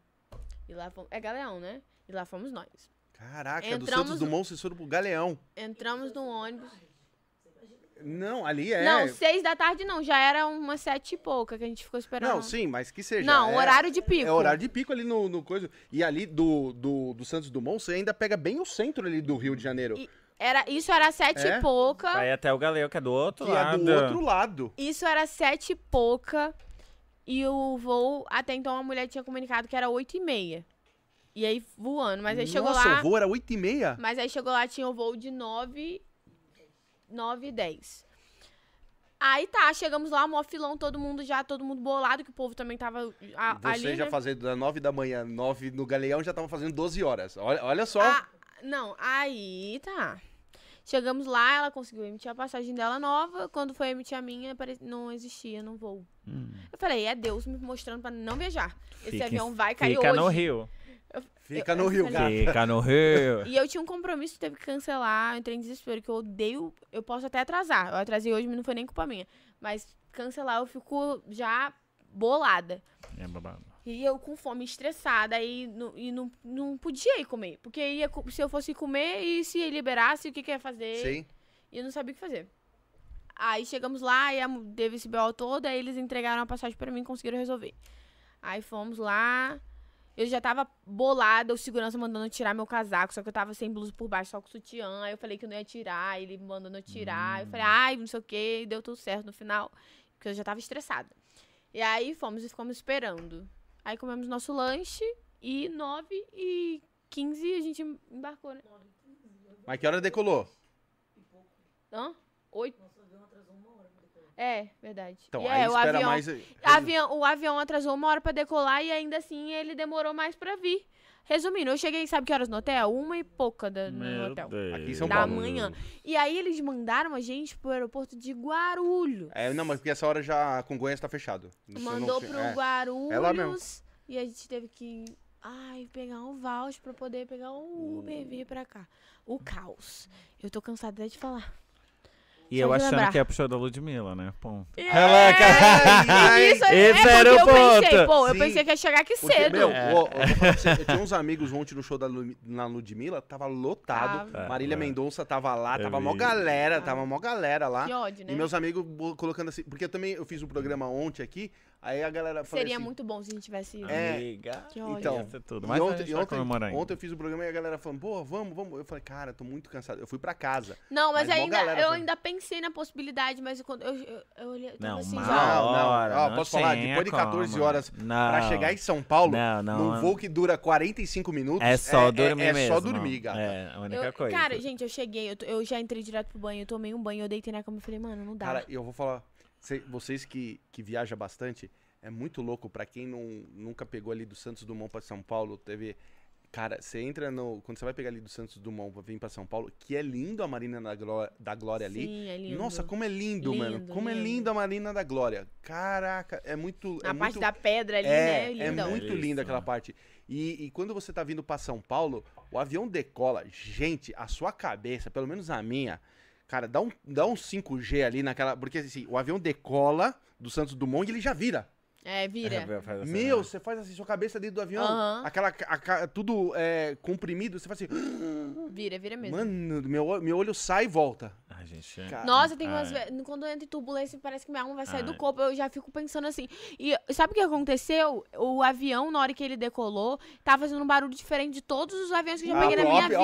E lá fomos, é Galeão, né? E lá fomos nós. Caraca, do Entramos Santos no- Dumont vocês foram pro Galeão. Entramos no ônibus. Não, ali é. Não, seis da tarde não, já era umas sete e pouca que a gente ficou esperando. Não, sim, mas que seja. Não, é- horário de pico. É horário de pico ali no, no coisa. E ali do, do, do Santos Dumont, você ainda pega bem o centro ali do Rio de Janeiro. E- Era, isso era sete É? e pouca. Vai até o Galeu, que é do outro que é lado. do outro lado. Isso era sete e pouca. E o voo, até então a mulher tinha comunicado que era oito e meia. E aí voando, mas aí chegou Nossa, lá. o voo era 8 e meia? Mas aí chegou lá, tinha o voo de nove, nove e dez. Aí tá, chegamos lá, mó filão, todo mundo já, todo mundo bolado, que o povo também tava a- Você ali, já né? fazendo das 9 da manhã, 9 no Galeão, já tava fazendo 12 horas. Olha, olha só. Ah, não, aí tá. Chegamos lá, ela conseguiu emitir a passagem dela nova. Quando foi emitir a minha, não existia no voo. Hum. Eu falei, é Deus me mostrando pra não viajar. Esse Fica avião vai cair Fica hoje. no Rio. Fica eu- no eu Rio, falei- gata. Fica no Rio. E eu tinha um compromisso, teve que cancelar. Eu entrei em desespero, que eu odeio. Eu posso até atrasar. Eu atrasei hoje, mas não foi nem culpa minha. Mas cancelar, eu fico já bolada. É babado. E eu com fome, estressada, e, não, e não, não podia ir comer. Porque ia, se eu fosse comer e se liberasse, o que, que eu ia fazer? Sim. E eu não sabia o que fazer. Aí chegamos lá, e teve esse BO todo, aí eles entregaram a passagem pra mim e conseguiram resolver. Aí fomos lá. Eu já tava bolada, o segurança mandando eu tirar meu casaco, só que eu tava sem blusa por baixo, só com sutiã. Aí eu falei que eu não ia tirar, ele mandando eu tirar. Eu falei, ai, não sei o que, e deu tudo certo no final, porque eu já tava estressada. E aí fomos e ficamos esperando. Aí comemos nosso lanche e 9 e 15 a gente embarcou, né? Mas que hora decolou? Hã? Oito? É, verdade. Então, E aí é, o espera avião, mais. avião- o avião atrasou uma hora pra decolar e ainda assim ele demorou mais pra vir. Resumindo, eu cheguei, sabe que horas no hotel? Uma e pouca da, no hotel. Deus. Aqui em São Da Paulo. manhã. E aí eles mandaram a gente pro aeroporto de Guarulhos. É, não, mas porque essa hora já Congonhas tá fechado. Você não- Mandou pro é. Guarulhos. É lá mesmo. E a gente teve que. Ai, pegar um voucher pra poder pegar um Uber e vir pra cá. O caos. Eu tô cansada até de falar. E Só eu achando lembrar. que é pro show da Ludmilla, né? Ponto. É, isso é, esse é era porque o eu pensei, ponto. pô, eu pensei que ia chegar aqui Porque, cedo. meu, É. falar pra você, eu tinha uns amigos ontem no show da Lu, na Ludmilla, tava lotado. Tava. Marília É. Mendonça tava lá, Eu tava mó galera, Tava. tava mó galera lá. Que ódio, né? E meus amigos colocando assim, porque eu também eu fiz um programa ontem aqui, aí a galera falou Seria assim, muito bom se a gente tivesse. É, Amiga. Que ódio. Então, Ia ser tudo. E Mas a ontem, gente e ontem, ainda. ontem eu fiz o programa e a galera falando, pô, vamos, vamos. Eu falei, cara, tô muito cansado. Eu fui pra casa. Não, mas, Mas ainda, eu foi. ainda pensei na possibilidade, mas quando eu, eu, eu olhei, eu Não, assim, uma já. Não, não. hora, Ó, não posso falar? Depois de 14 como. horas não. Pra chegar em São Paulo, Não, não. num voo que dura 45 minutos, É só é, dormir é, é mesmo. só dormir, gata. É, a única Eu- coisa. Cara, gente, eu cheguei, eu, eu já entrei direto pro banho, eu tomei um banho, eu deitei na cama e falei, mano, não dá. Cara, eu vou falar, vocês que, que viajam bastante, é muito louco pra quem não, nunca pegou ali do Santos Dumont pra São Paulo, teve... Cara, você entra no... Quando você vai pegar ali do Santos Dumont pra vir pra São Paulo, que é lindo a Marina da Glória, da Glória ali. Sim, é lindo. Nossa, como é lindo, mano. Lindo, Como é lindo. lindo a Marina da Glória. Caraca, é muito... A é parte muito... da pedra ali, é, né? é muito Isso. linda aquela parte. E, e quando você tá vindo pra São Paulo, o avião decola. Gente, a sua cabeça, pelo menos a minha, cara, dá um, dá um 5G ali naquela. Porque assim, o avião decola do Santos Dumont e ele já vira. É, vira. É, faz assim, Meu, né? você faz assim, sua cabeça dentro do avião, aquela. a ca- tudo é, comprimido, você faz assim. (gasps) Vira, vira mesmo. Mano, meu, meu olho sai e volta. Ai, gente. é. Cara, Nossa, tem umas. Ai. ve- Quando eu entro em turbulência, parece que minha alma vai sair do Ai. corpo. Eu já fico pensando assim. E sabe o que aconteceu? O avião, na hora que ele decolou, tava fazendo um barulho diferente de todos os aviões que eu já peguei na ó, minha ó, vida.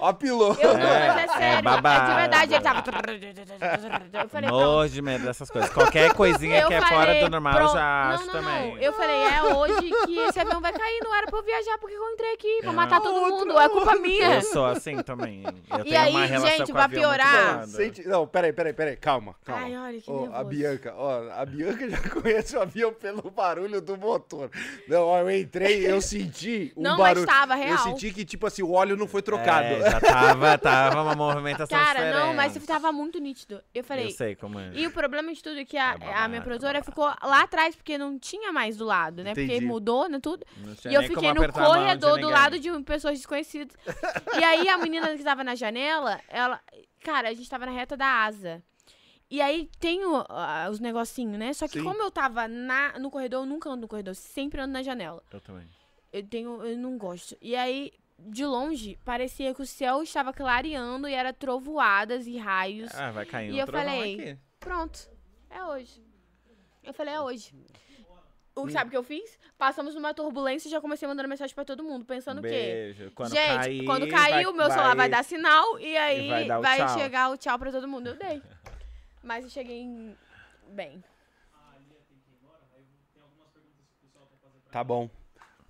Ó, ó, ó, piloto. Eu não, É, mas é é sério. É, babado. de verdade, ele tava. (laughs) Eu falei. Nojo de medo dessas coisas. Qualquer (laughs) coisinha Eu que é falei, fora do normal, eu pronto. já não, acho não, também. Não. Eu falei, é hoje que esse avião vai cair. Não era pra eu viajar porque eu entrei aqui. Pra É. matar todo mundo. É culpa minha. Eu sou assim também. Eu (laughs) E tenho aí, uma relação gente, com pra avião muito piorar- bolada. Sente- Não, peraí, peraí, peraí. Calma, calma. Ai, olha que Ó, nervoso. a Bianca, ó, a Bianca já (laughs) conhece o avião pelo barulho do motor. Não, ó, eu entrei, eu (laughs) senti um Não, mas barulho. tava Eu real. senti que, tipo assim, o óleo não foi trocado. É, já tava, tava uma movimentação Cara, não, mas diferente. tava muito nítido. Eu falei, Eu sei como é. E o problema de tudo é que a, É babado, a minha produtora babado. ficou lá atrás, porque não tinha mais do lado, né? Porque Entendi. mudou, né, tudo. E eu fiquei no corredor do lado de pessoas desconhecidas. (laughs) e aí a menina que tava na janela, ela... Cara, a gente tava na reta da asa. E aí tem o- ah, os negocinhos, né? Só que Sim. como eu tava na, no corredor, eu nunca ando no corredor, sempre ando na janela. Eu também. Eu tenho, eu não gosto. E aí, de longe, parecia que o céu estava clareando e era trovoadas e raios. Ah, vai cair E eu falei, aqui. Pronto. É hoje. Eu falei, é hoje. O, sabe o que eu fiz? Passamos numa turbulência e já comecei mandando mensagem pra todo mundo, pensando o quê? Beijo. Quando Gente, cair, quando cair, o meu celular vai dar sinal e aí vai vai, o tchau. chegar o tchau pra todo mundo. Eu dei. (laughs) Mas eu cheguei em- bem. Tá bom.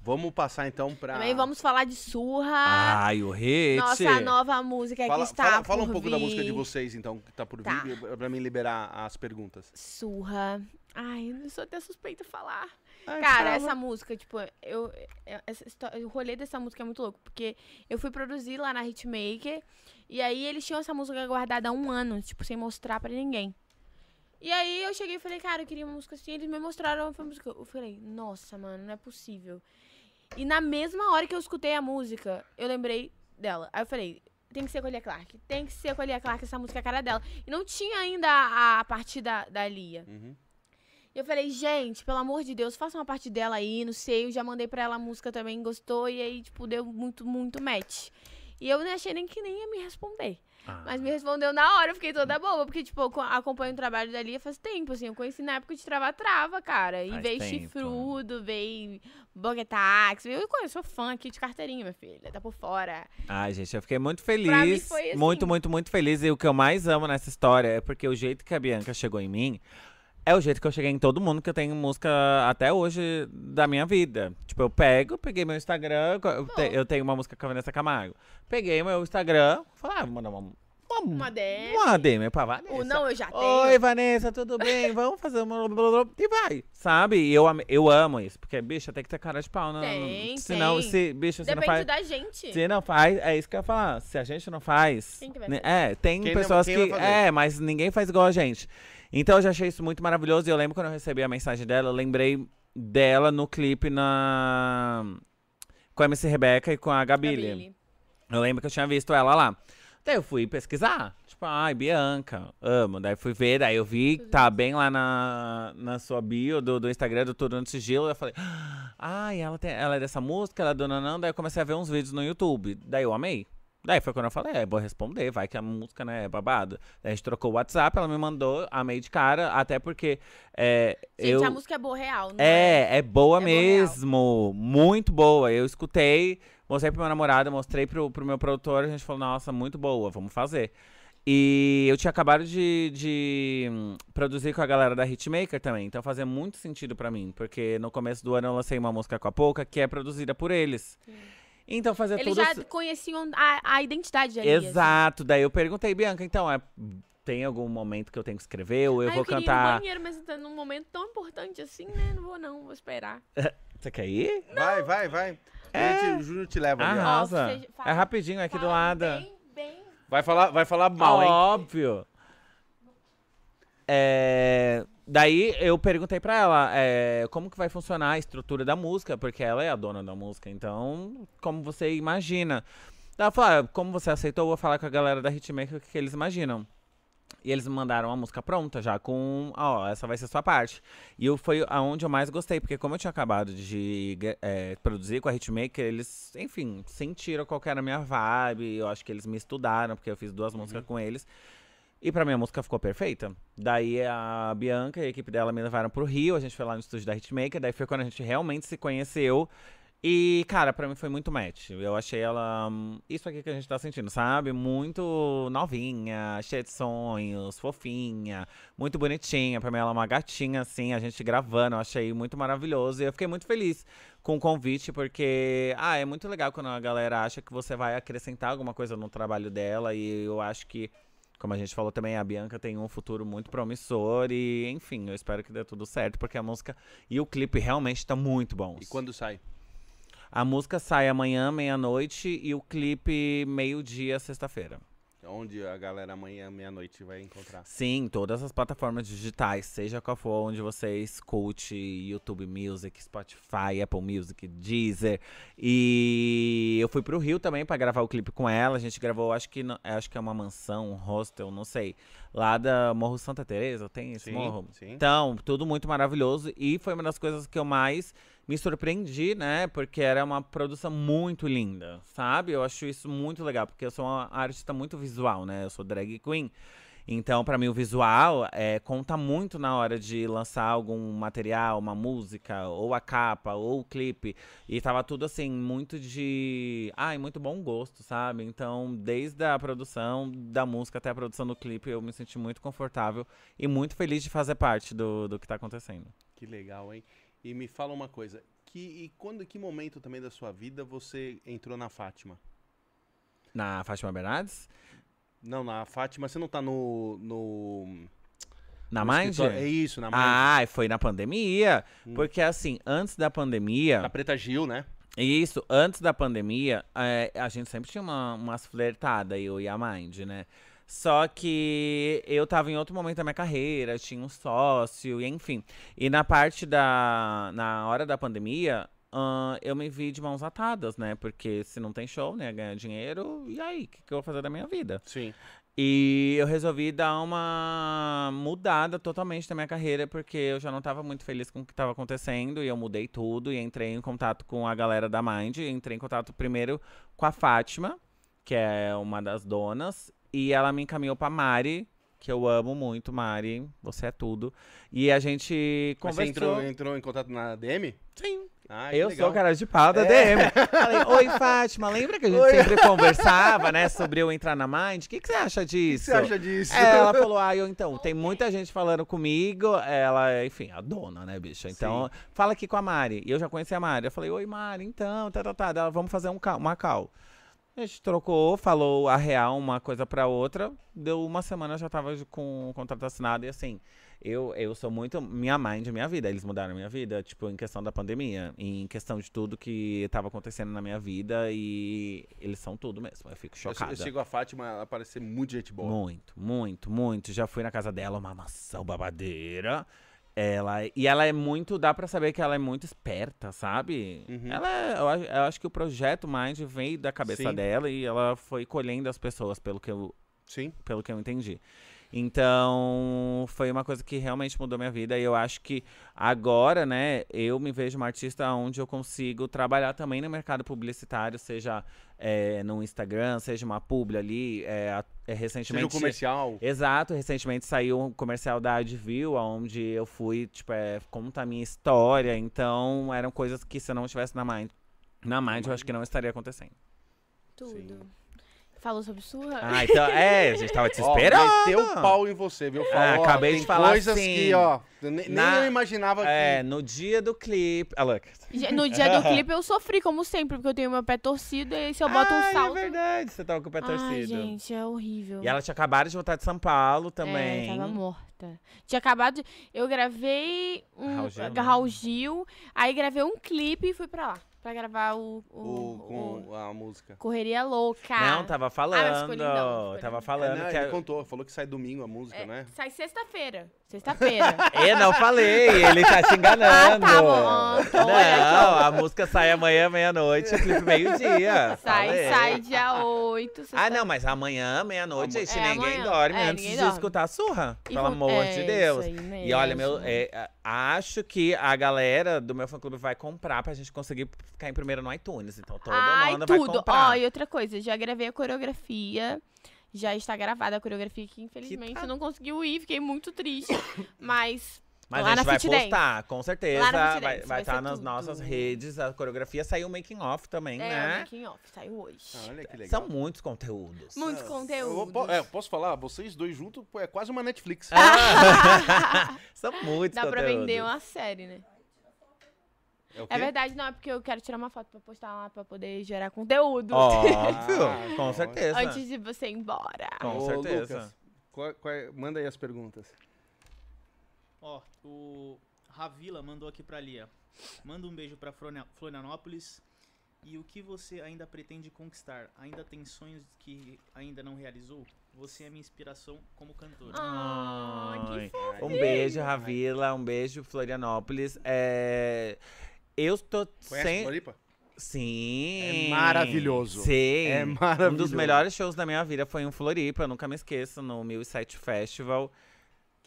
Vamos passar então pra. Também vamos falar de Surra. Ai, o hit. Nossa nova música Fala, que está fala, fala um pouco da vir. música de vocês, então, que tá por Tá. vir, pra mim liberar as perguntas. Surra. Ai, eu sou até suspeita de falar. Ai, Cara, fala. essa música, tipo, eu, eu- essa histó- o rolê dessa música é muito louco, porque eu fui produzir lá na Hitmaker, e aí eles tinham essa música guardada há um ano, tipo, sem mostrar pra ninguém. E aí eu cheguei e falei, cara, eu queria uma música assim, eles me mostraram a música. Eu falei, nossa, mano, não é possível. E na mesma hora que eu escutei a música, eu lembrei dela. Aí eu falei, tem que ser com a Lia Clark, tem que ser com a Lia Clark, essa música é a cara dela. E não tinha ainda a, a parte da, da Lia. Uhum. E eu falei, gente, pelo amor de Deus, faça uma parte dela aí, não sei. Eu já mandei pra ela a música também, gostou. E aí, tipo, deu muito, muito match. E eu não achei nem que nem ia me responder. Ah. Mas me respondeu na hora, eu fiquei toda boba. Porque, tipo, eu co- acompanho o trabalho da Lia faz tempo, assim. Eu conheci na época de Trava-Trava, cara. E Faz veio tempo. Chifrudo, veio Boguetax. Eu conheço, sou fã aqui de carteirinha, minha filha. Tá por fora. Ai, gente, eu fiquei muito feliz. foi assim. Muito, muito, muito feliz. E o que eu mais amo nessa história é porque o jeito que a Bianca chegou em mim é o jeito que eu cheguei em todo mundo que eu tenho música até hoje da minha vida. Tipo, eu pego, peguei meu Instagram, eu, te- eu tenho uma música com a Vanessa Camargo. Peguei meu Instagram, falei, ah, vou mandar uma. Uma, Uma DM. uma DM pra Vanessa. O não, eu já tenho. Oi, Vanessa, tudo bem? (laughs) Vamos fazer uma. E vai, sabe? E eu, eu amo isso, porque, bicha, tem que ter cara de pau, não. Tem, Senão, tem. se, bicha, você não Depende faz. da gente. Se não faz, é isso que eu ia falar. Se a gente não faz. Quem que vai né, fazer? É, tem Quem não- pessoas vai que. É, mas ninguém faz igual a gente. Então eu já achei isso muito maravilhoso. E eu lembro quando eu recebi a mensagem dela, eu lembrei dela no clipe na. Com a MC Rebeca e com a Gabile. Gabile. Eu lembro que eu tinha visto ela lá. Daí eu fui pesquisar. Tipo, ai, Bianca, amo. Daí fui ver, daí eu vi que tá bem lá na, na sua bio do, do Instagram do Tudo no Sigilo. Eu falei, ai, ela, tem, ela é dessa música, ela é dona não. Daí eu comecei a ver uns vídeos no YouTube. Daí eu amei. Daí foi quando eu falei, é, vou responder, vai que a música, né, é babado. Daí a gente trocou o WhatsApp, ela me mandou, amei de cara, até porque é, Gente, eu... a música é boa real, não é? É, boa É boa mesmo. muito boa. Eu escutei, mostrei pro meu namorado, mostrei pro, pro meu produtor, a gente falou, nossa, muito boa, vamos fazer. E eu tinha acabado de, de, hum, produzir com a galera da Hitmaker também, então fazia muito sentido pra mim, porque no começo do ano eu lancei uma música com a Pouca, que é produzida por eles. Então fazia Eles tudo... já conheciam a, a identidade da Lia, assim. Exato, daí eu perguntei, Bianca, então, é, tem algum momento que eu tenho que escrever, ou eu Ai, vou eu cantar... no banheiro, mas tá num momento tão importante assim, né? Não vou não, vou esperar. (laughs) Você quer ir? Vai, vai, vai. É. O Júnior te- O Júnior te leva ali. Arrasa. Ó, você fala- É rapidinho aqui do lado. Bem, bem. Vai falar, vai falar mal, hein? Óbvio. É, Daí eu perguntei pra ela é, como que vai funcionar a estrutura da música, porque ela é a dona da música, então, como você imagina? Ela falou, ah, como você aceitou, eu vou falar com a galera da Hitmaker o que, que eles imaginam. E eles me mandaram a música pronta já, com, ó, essa vai ser sua parte. E eu, foi aonde eu mais gostei, porque como eu tinha acabado de é, produzir com a Hitmaker, eles, enfim, sentiram qual era a minha vibe. Eu acho que eles me estudaram, porque eu fiz duas músicas com eles. E pra mim a música ficou perfeita. Daí a Bianca e a equipe dela me levaram pro Rio, a gente foi lá no estúdio da Hitmaker, daí foi quando a gente realmente se conheceu. E, cara, pra mim foi muito match. Eu achei ela. hum, Isso aqui que a gente tá sentindo, sabe? Muito novinha, cheia de sonhos, fofinha, muito bonitinha. Pra mim ela é uma gatinha, assim, a gente gravando. Eu achei muito maravilhoso. E eu fiquei muito feliz com o convite, porque. Ah, é muito legal quando a galera acha que você vai acrescentar alguma coisa no trabalho dela. E eu acho que. Como a gente falou também, a Bianca tem um futuro muito promissor e, enfim, eu espero que dê tudo certo, porque a música e o clipe realmente tá muito bons. E quando sai? A música sai amanhã, meia-noite, e o clipe meio-dia, sexta-feira. Onde a galera amanhã, meia-noite, vai encontrar? Sim, todas as plataformas digitais, seja qual for onde você escute, YouTube Music, Spotify, Apple Music, Deezer. E eu fui pro Rio também pra gravar o clipe com ela. A gente gravou, acho que, acho que é uma mansão, um hostel, não sei. Lá da Morro Santa Teresa, tem esse Sim, morro? sim. Então, tudo muito maravilhoso. E foi uma das coisas que eu mais me surpreendi, né? Porque era uma produção muito linda, sabe? Eu acho isso muito legal, porque eu sou uma artista muito visual, né? Eu sou drag queen. Então, pra mim, o visual é, conta muito na hora de lançar algum material, uma música, ou a capa, ou o clipe. E tava tudo assim, muito de. Ai, muito bom gosto, sabe? Então, desde a produção da música até a produção do clipe, eu me senti muito confortável e muito feliz de fazer parte do, do que tá acontecendo. Que legal, hein? E me fala uma coisa. que, e quando, que momento também da sua vida você entrou na Fátima? Na Fátima Bernardes? Não, na Fátima você não tá no. no Na Mind? É isso, na Mind. Ah, foi na pandemia. Hum. Porque assim, antes da pandemia. Na Preta Gil, né? Isso, antes da pandemia, é, a gente sempre tinha uma, umas flertadas, eu e a Mind, né? Só que eu tava em outro momento da minha carreira, tinha um sócio, e enfim. E na parte da. Na hora da pandemia, ahn, eu me vi de mãos atadas, né? Porque se não tem show, né? Ganhar dinheiro, e aí? O que, que eu vou fazer da minha vida? Sim. E eu resolvi dar uma mudada totalmente na minha carreira, porque eu já não estava muito feliz com o que estava acontecendo, e eu mudei tudo, e entrei em contato com a galera da Mind, entrei em contato primeiro com a Fátima, que é uma das donas, e ela me encaminhou pra Mari, que eu amo muito, Mari, você é tudo. E a gente Mas você conversou. entrou, entrou em contato na DM? Sim. Ah, Eu legal. sou cara de pau da DM. Falei, oi, (laughs) Fátima, lembra que a gente Oi. sempre conversava, né, sobre eu entrar na Mind? O que, que você acha O que disso? você acha disso? É, ela falou, ah, eu então, tem muita gente falando comigo, ela, enfim, a dona, né, bicha? Então, fala aqui com a Mari. E eu já conheci a Mari. Eu falei, oi, Mari, então, tá, tá, tá. Ela, vamos fazer um cal, uma cal. A gente trocou, falou a real uma coisa pra outra. Deu uma semana, eu já tava com o contrato assinado. E assim, eu, eu sou muito minha mind, minha vida. Eles mudaram a minha vida, tipo, em questão da pandemia. Em questão de tudo que tava acontecendo na minha vida. E eles são tudo mesmo. Eu fico Eu, chocada. eu sigo a Fátima, ela parece muito gente boa. Muito, muito, muito. Já fui na casa dela, uma maçã babadeira. Ela, e ela é muito, dá pra saber que ela é muito esperta, sabe? Uhum. Ela eu, acho- eu acho que o projeto Mind veio da cabeça Sim. dela e ela foi colhendo as pessoas, pelo que eu, Sim. pelo que eu entendi. Então, foi uma coisa que realmente mudou minha vida. E eu acho que agora, né, eu me vejo uma artista onde eu consigo trabalhar também no mercado publicitário, seja é, no Instagram, seja uma publi ali. É, é, Seja recentemente. um comercial. Exato, recentemente saiu um comercial da Advil, onde eu fui, tipo, é, conta a minha história. Então, eram coisas que se eu não estivesse na Mind, na Mind, eu acho que não estaria acontecendo. Tudo. Sim. Falou sobre surra? Ah, então, é, a gente tava te Ó, esperando. meteu o pau em você, viu? Ah, Falou, ó, acabei tem de falar coisas assim, que, ó, nem na- eu imaginava É, que... no dia do clipe. Ah, look. No dia do (laughs) clipe eu sofri, como sempre, porque eu tenho meu pé torcido e se eu boto Ai, um salto. É verdade, você tava com o pé Ai, torcido. gente, é horrível. E ela tinha acabado de voltar de São Paulo também. É, tava morta. Tinha acabado de... Eu gravei um Raul Gil, né? Raul Gil, aí gravei um clipe e fui pra lá. Pra gravar o... o, O, o com a música. Correria Louca. Não, tava mas falando. ficou lindão, ficou tava falando É, não, que. ele a- contou, falou que sai domingo a música, É, né? Sai sexta-feira. Sexta-feira. (laughs) Eu não falei, ele tá te enganando. Ah, tá bom. Não, a música sai amanhã, meia-noite, clipe meio-dia. (laughs) sai, Falei. sai dia 8. Ah, não, mas amanhã, meia-noite, gente, É, ninguém amanhã. dorme É, antes ninguém de dorme. escutar a surra. E pelo amor é, de isso Deus. E olha, meu, é, acho que a galera do meu fã-clube vai comprar pra gente conseguir ficar em primeiro no iTunes. Então todo Ai, mundo vai tudo. comprar. Ó, e outra coisa, já gravei a coreografia. Já está gravada a coreografia que infelizmente tá- não conseguiu ir, fiquei muito triste. (coughs) Mas Mas lá a gente vai Fit Dance. postar, com certeza. Vai Dance, estar ser nas tudo. nossas redes. A coreografia saiu o making off também, é, o né? making off saiu hoje. Olha que legal. São muitos conteúdos. Muitos Eu conteúdos. é, posso falar? Vocês dois juntos é quase uma Netflix. Ah! (laughs) São muitos Dá pra conteúdos. vender uma série, né? É, o? É verdade, não, é porque eu quero tirar uma foto pra postar lá pra poder gerar conteúdo. Óbvio, Ah, (laughs) com certeza. Antes de você ir embora. Com Ô, certeza. Lucas, qual- qual é- manda aí as perguntas. Ó, o Ravila mandou aqui pra Lia. Manda um beijo pra Florian- Florianópolis. E o que você ainda pretende conquistar? Ainda tem sonhos que ainda não realizou? Você é minha inspiração como cantora. Ah, Ai. que fofo. Um beijo, Ravila. Um beijo, Florianópolis. É... Eu tô Conhece sem... Floripa? Sim. É maravilhoso. Sim. É Um maravilhoso. dos melhores shows da minha vida foi em Floripa, eu nunca me esqueço, no 1007 Festival.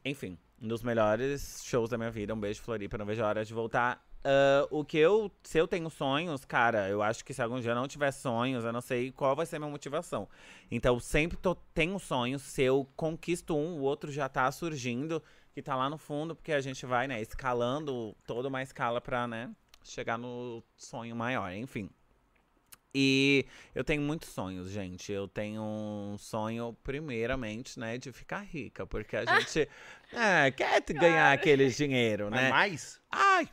Enfim, um dos melhores shows da minha vida. Um beijo, Floripa, não vejo a hora de voltar. Ah, o que eu. Se eu tenho sonhos, cara, eu acho que se algum dia eu não tiver sonhos, eu não sei qual vai ser a minha motivação. Então, sempre tô, tenho sonhos. Se eu conquisto um, o outro já tá surgindo, que tá lá no fundo, porque a gente vai, né, escalando toda uma escala pra, né, chegar no sonho maior, enfim. E eu tenho muitos sonhos, gente. Eu tenho um sonho, primeiramente, né, de ficar rica, porque a gente (laughs) é, quer ganhar aquele dinheiro, Mas né? mais? Ai,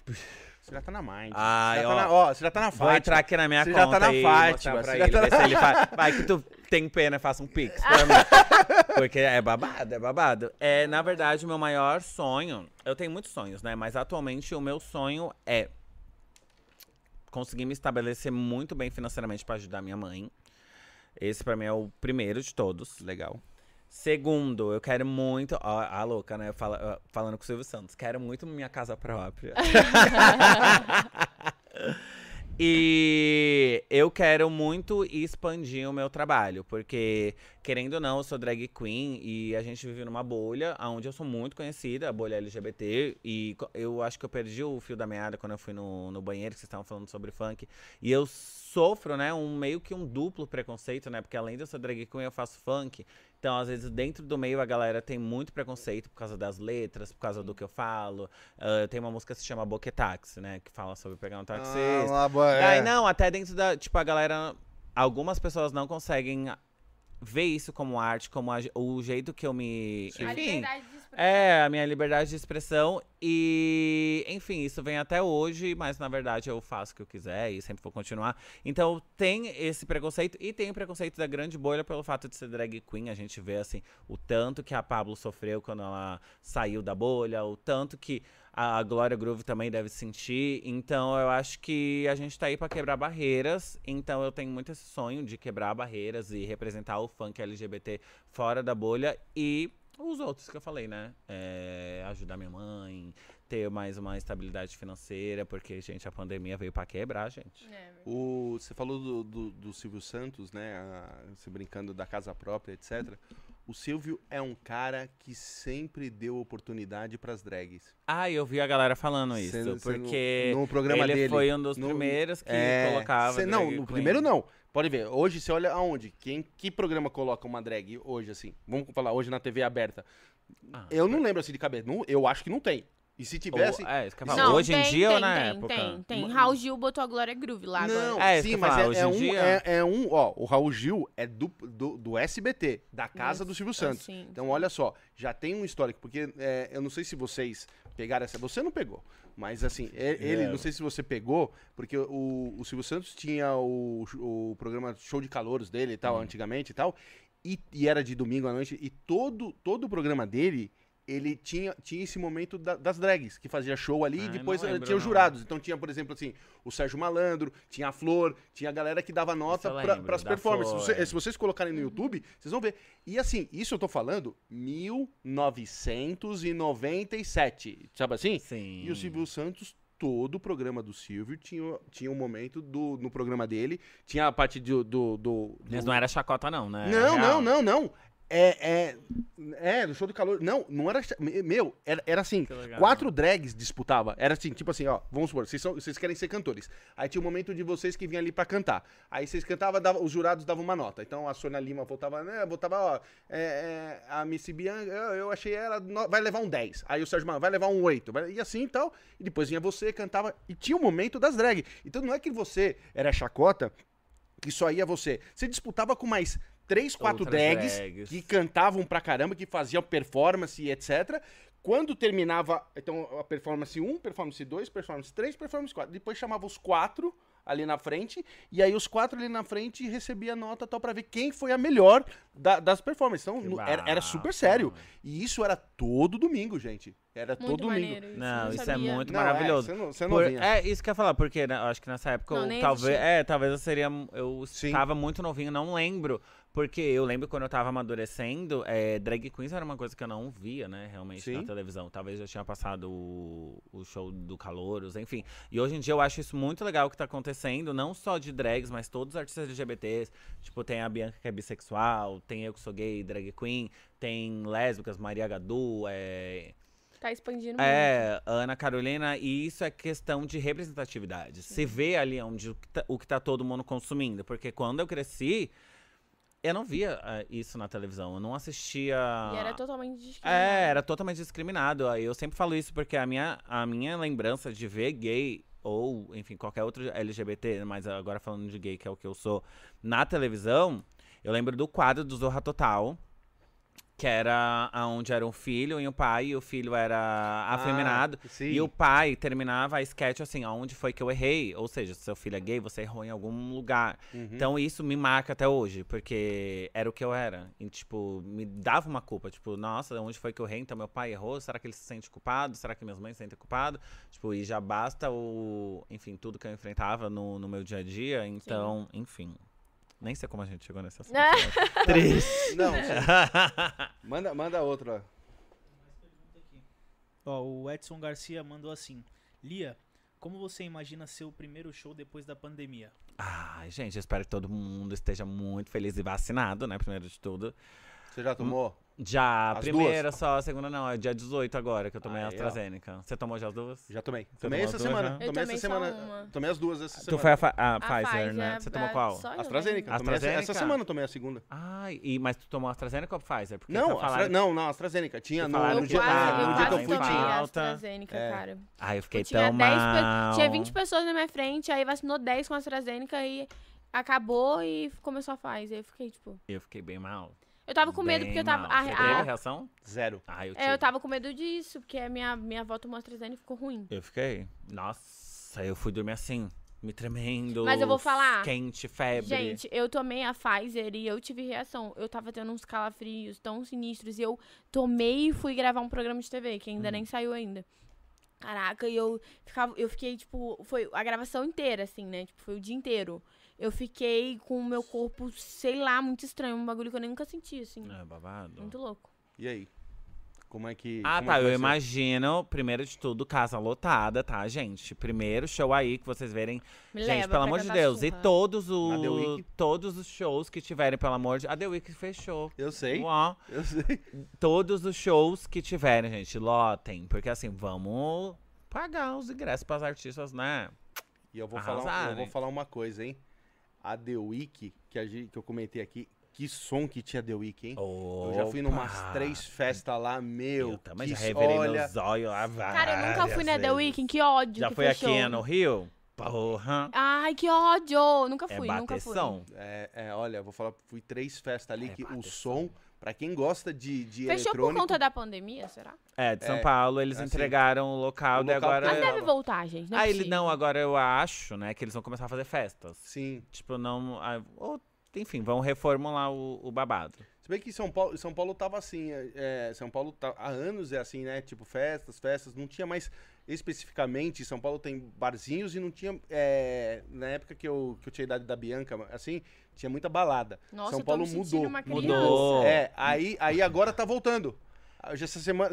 Você já tá na mind. Ai, você já ó. tá na, ó, você já tá na Vou Fátima. entrar aqui na minha Você já conta tá na e Fátima, mostrar pra já ele, tá ver na- se ele faz. (laughs) Vai que tu tem pena, faça um pix pra mim. (laughs) Porque é babado, é babado. É, na verdade, o meu maior sonho... Eu tenho muitos sonhos, né? Mas atualmente o meu sonho é conseguir me estabelecer muito bem financeiramente pra ajudar minha mãe. Esse pra mim é o primeiro de todos. Legal. Segundo, eu quero muito. Ó, a louca, né? Fala- falando com o Silvio Santos. Quero muito minha casa própria. (laughs) e eu quero muito expandir o meu trabalho. Porque, querendo ou não, eu sou drag queen e a gente vive numa bolha onde eu sou muito conhecida, a bolha LGBT. E eu acho que eu perdi o fio da meada quando eu fui no, no banheiro, que vocês estavam falando sobre funk. E eu sofro, né, um meio que um duplo preconceito, né? Porque além de eu ser drag queen, eu faço funk. Então, às vezes, dentro do meio, a galera tem muito preconceito por causa das letras, por causa do que eu falo. Ah, tem uma música que se chama Boquetaxi, né? Que fala sobre pegar um taxista. Ah, lá, boa, é. Aí, não, até dentro da. Tipo, a galera. Algumas pessoas não conseguem ver isso como arte, como a- o jeito que eu me. A Enfim. É, a minha liberdade de expressão. E, enfim, isso vem até hoje, mas na verdade eu faço o que eu quiser e sempre vou continuar. Então tem esse preconceito e tem o preconceito da grande bolha pelo fato de ser drag queen. A gente vê, assim, o tanto que a Pablo sofreu quando ela saiu da bolha, o tanto que a Glória Groove também deve sentir. Então eu acho que a gente tá aí pra quebrar barreiras. Então eu tenho muito esse sonho de quebrar barreiras e representar o funk LGBT fora da bolha e os outros que eu falei, né? É, ajudar minha mãe, ter mais uma estabilidade financeira, porque, gente, a pandemia veio pra quebrar, gente. É. O, você falou do, do, do Silvio Santos, né? a- você brincando da casa própria, etc. O Silvio é um cara que sempre deu oportunidade pras drags. Ah, eu vi a galera falando isso, Cê- cê no- porque no programa ele dele, foi um dos no- primeiros que É, colocava. cê- não, no queen. primeiro não. Pode ver. Hoje você olha aonde? Quem, que programa coloca uma drag hoje, assim? Vamos falar hoje na TV aberta. Ah, Eu não lembro assim de cabeça. Não- eu acho que não tem. E se ou- tivesse. é, isso que eu. Não, Hoje em tem, dia tem, ou na tem, época? Tem, tem. Raul Gil botou a Glória Groove lá Não, agora. É, sim, mas falar, é, hoje é em um, dia- é, é um, ó, o Raul Gil é do, do, do SBT, da casa do Silvio Santos. Assim, Então, olha só, já tem um histórico, porque é, eu não sei se vocês pegaram essa. Você não pegou, mas assim, ele, não sei se você pegou, porque o, o Silvio Santos tinha o, o programa Show de Calouros dele e tal, antigamente e tal, e, e era de domingo à noite, e todo, todo o programa dele. Ele tinha, tinha esse momento da- das drags, que fazia show ali Ah, e depois eh, lembro, tinha os não. jurados. Então tinha, por exemplo, assim, o Sérgio Malandro, tinha a Flor, tinha a galera que dava nota para as performances. Flor, Se é. se vocês colocarem no YouTube, vocês vão ver. E assim, isso eu tô falando 1997, sabe assim? Sim. E o Silvio Santos, todo o programa do Silvio tinha, tinha um momento do, no programa dele, tinha a parte do... do, do- Mas do- não era chacota, não, né? não, não, não, não. É, é, é, no show do calor. Não, não era. Meu, era, era assim: legal. quatro drags disputava. Era assim, tipo assim, ó, vamos supor, vocês, são, vocês querem ser cantores. Aí tinha um momento de vocês que vinham ali pra cantar. Aí vocês cantavam, dava- os jurados davam uma nota. Então a Sônia Lima voltava, né? Voltava, ó, é, é, a Missy Bianca, eu, eu achei ela, vai levar um 10. Aí o Sérgio Malandro vai levar um 8. vai- E assim e tal. E depois vinha você, cantava. E tinha o momento das drags. Então não é que você era chacota que só ia você. Você disputava com mais três, quatro drags, drags. que cantavam pra caramba, que faziam performance e etc. Quando terminava, então, a performance 1, performance 2, performance 3, performance 4. Depois chamava os quatro ali na frente, e aí os quatro ali na frente recebia nota tal pra ver quem foi a melhor da- das performances. Então, no- era, era super sério. E isso era todo domingo, gente. Era Muito todo domingo. maneiro. Isso, Não, não isso é sabia. muito Não, é, maravilhoso. você não- você não Por- é isso que eu ia falar, porque né, eu acho que nessa época Não, eu, talvez, é, talvez eu seria eu Sim. estava muito novinho, não lembro, porque eu lembro quando eu tava amadurecendo, é, drag queens era uma coisa que eu não via, né, realmente na Sim. televisão. Talvez já tinha passado o, o show do Calouros, enfim. E hoje em dia eu acho isso muito legal o que tá acontecendo, não só de drags, mas todos os artistas LGBTs, tipo, tem a Bianca que é bissexual, tem eu que sou gay, drag queen, tem lésbicas, Maria Gadu, é, Tá expandindo muito. é, Ana Carolina, e isso é questão de representatividade. Se vê ali onde o que, tá, o que tá todo mundo consumindo. Porque quando eu cresci, eu não via ah, isso na televisão. Eu não assistia. E era totalmente discriminado. É, era totalmente discriminado. Aí Eu sempre falo isso porque a minha, a minha lembrança de ver gay ou, enfim, qualquer outro LGBT, mas agora falando de gay, que é o que eu sou, na televisão, eu lembro do quadro do Zorra Total, Que era onde era um filho e um pai, e o filho era afeminado. Ah, sim. E o pai terminava a sketch assim, aonde foi que eu errei? Ou seja, se seu filho é gay, você errou em algum lugar. Uhum. Então isso me marca até hoje, porque era o que eu era. E, tipo, me dava uma culpa. Tipo, nossa, onde foi que eu errei? Então meu pai errou? Será que ele se sente culpado? Será que minhas mães se sentem culpado? Tipo, e já basta o. Enfim, tudo que eu enfrentava no, no meu dia a dia. Então, enfim. Nem sei como a gente chegou nesse assunto. (laughs) Mas- Triste. Não, (laughs) manda, manda outro, ó. Ó, o Edson Garcia mandou assim: Lia, como você imagina seu primeiro show depois da pandemia? Ai, gente, eu espero que todo mundo esteja muito feliz e vacinado, né? Primeiro de tudo. Você já tomou? Já, a As primeira duas? só, a segunda não. É dia 18 agora que eu tomei a Aí, ó. AstraZeneca. Você tomou já as duas? Já tomei. Você Tomei tomou essa as duas, semana. Eu Tomei essa tomei só semana. uma. Tomei as duas essa Tu semana. foi a, Fa- a A Pfizer, né? Você tomou a- qual? AstraZeneca. Tomei essa, essa AstraZeneca? semana eu tomei a segunda. Ai, e, mas tu tomou AstraZeneca ou Pfizer? Porque Não, Astra... falaram- não, não, AstraZeneca. Tinha Que no, falaram no Eu dia, quase, ah, eu no dia que eu fui tomei tinha. a alta. AstraZeneca, É. cara. Ai, eu fiquei tinha tão 10 pe- mal. Tinha 20 pessoas na minha frente, aí vacinou 10 com a AstraZeneca e acabou e começou a Pfizer. Eu fiquei, tipo... Eu fiquei bem mal. Eu tava com medo Bem porque eu tava... mal. a- Você a- teve reação? Zero. Ai, eu é, eu tive. tava com medo disso, porque a minha, minha avó tomou AstraZeneca e ficou ruim. Eu fiquei. Nossa, eu fui dormir assim, me tremendo. Mas eu vou falar. Quente, febre. Gente, eu tomei a Pfizer e eu tive reação. Eu tava tendo uns calafrios tão sinistros e eu tomei e fui gravar um programa de TV, que ainda Hum. nem saiu ainda. Caraca, e eu ficava, eu fiquei, tipo, foi a gravação inteira, assim, né? Tipo, foi o dia inteiro. Eu fiquei com o meu corpo, sei lá, muito estranho, um bagulho que eu nem nunca senti, assim. É babado. Muito louco. E aí? Como é que. Ah, como tá. é que Eu imagino, primeiro de tudo, casa lotada, tá, gente? Primeiro show aí que vocês verem. Me gente, leva pelo amor de Deus. E todos os, todos os shows que tiverem, pelo amor de A The Week fechou. Eu sei. Uó. Eu sei. Todos os shows que tiverem, gente, lotem. Porque assim, vamos pagar os ingressos pras artistas, né? E eu vou, falar, eu vou falar uma coisa, hein? A The Week, que, a gente, que eu comentei aqui, que som que tinha The Week, hein? Eu já fui numas Opa! três festas lá, meu. Eu também que já olha, meus olhos lá Cara, eu nunca fui na The. Weeknd, que ódio Já que foi aqui fechou. no Rio? Porra. Ai, que ódio! Nunca É fui, nunca fui. É, é, olha, eu vou falar, fui três festas ali É que o bateção. som, pra quem gosta de, de Fechou por conta da pandemia, será? É, de São É, Paulo, eles assim, entregaram o local, o daí local agora. Mas É. deve voltar, gente. Não é ah, ele possível. não, agora eu acho, né, que eles vão começar a fazer festas. Sim. Tipo, não. ah, ou, enfim, vão reformular o, o babado. Se bem que São Paulo, São Paulo tava assim, é, é, São Paulo tá, há anos é assim, né? Tipo, festas, festas, não tinha mais especificamente, São Paulo tem barzinhos e não tinha, é, na época que eu, que eu tinha a idade da Bianca, assim, tinha muita balada. Nossa, São eu tô Paulo mudou. uma criança. Mudou. É, aí, aí agora tá voltando. Ah, Já essa semana,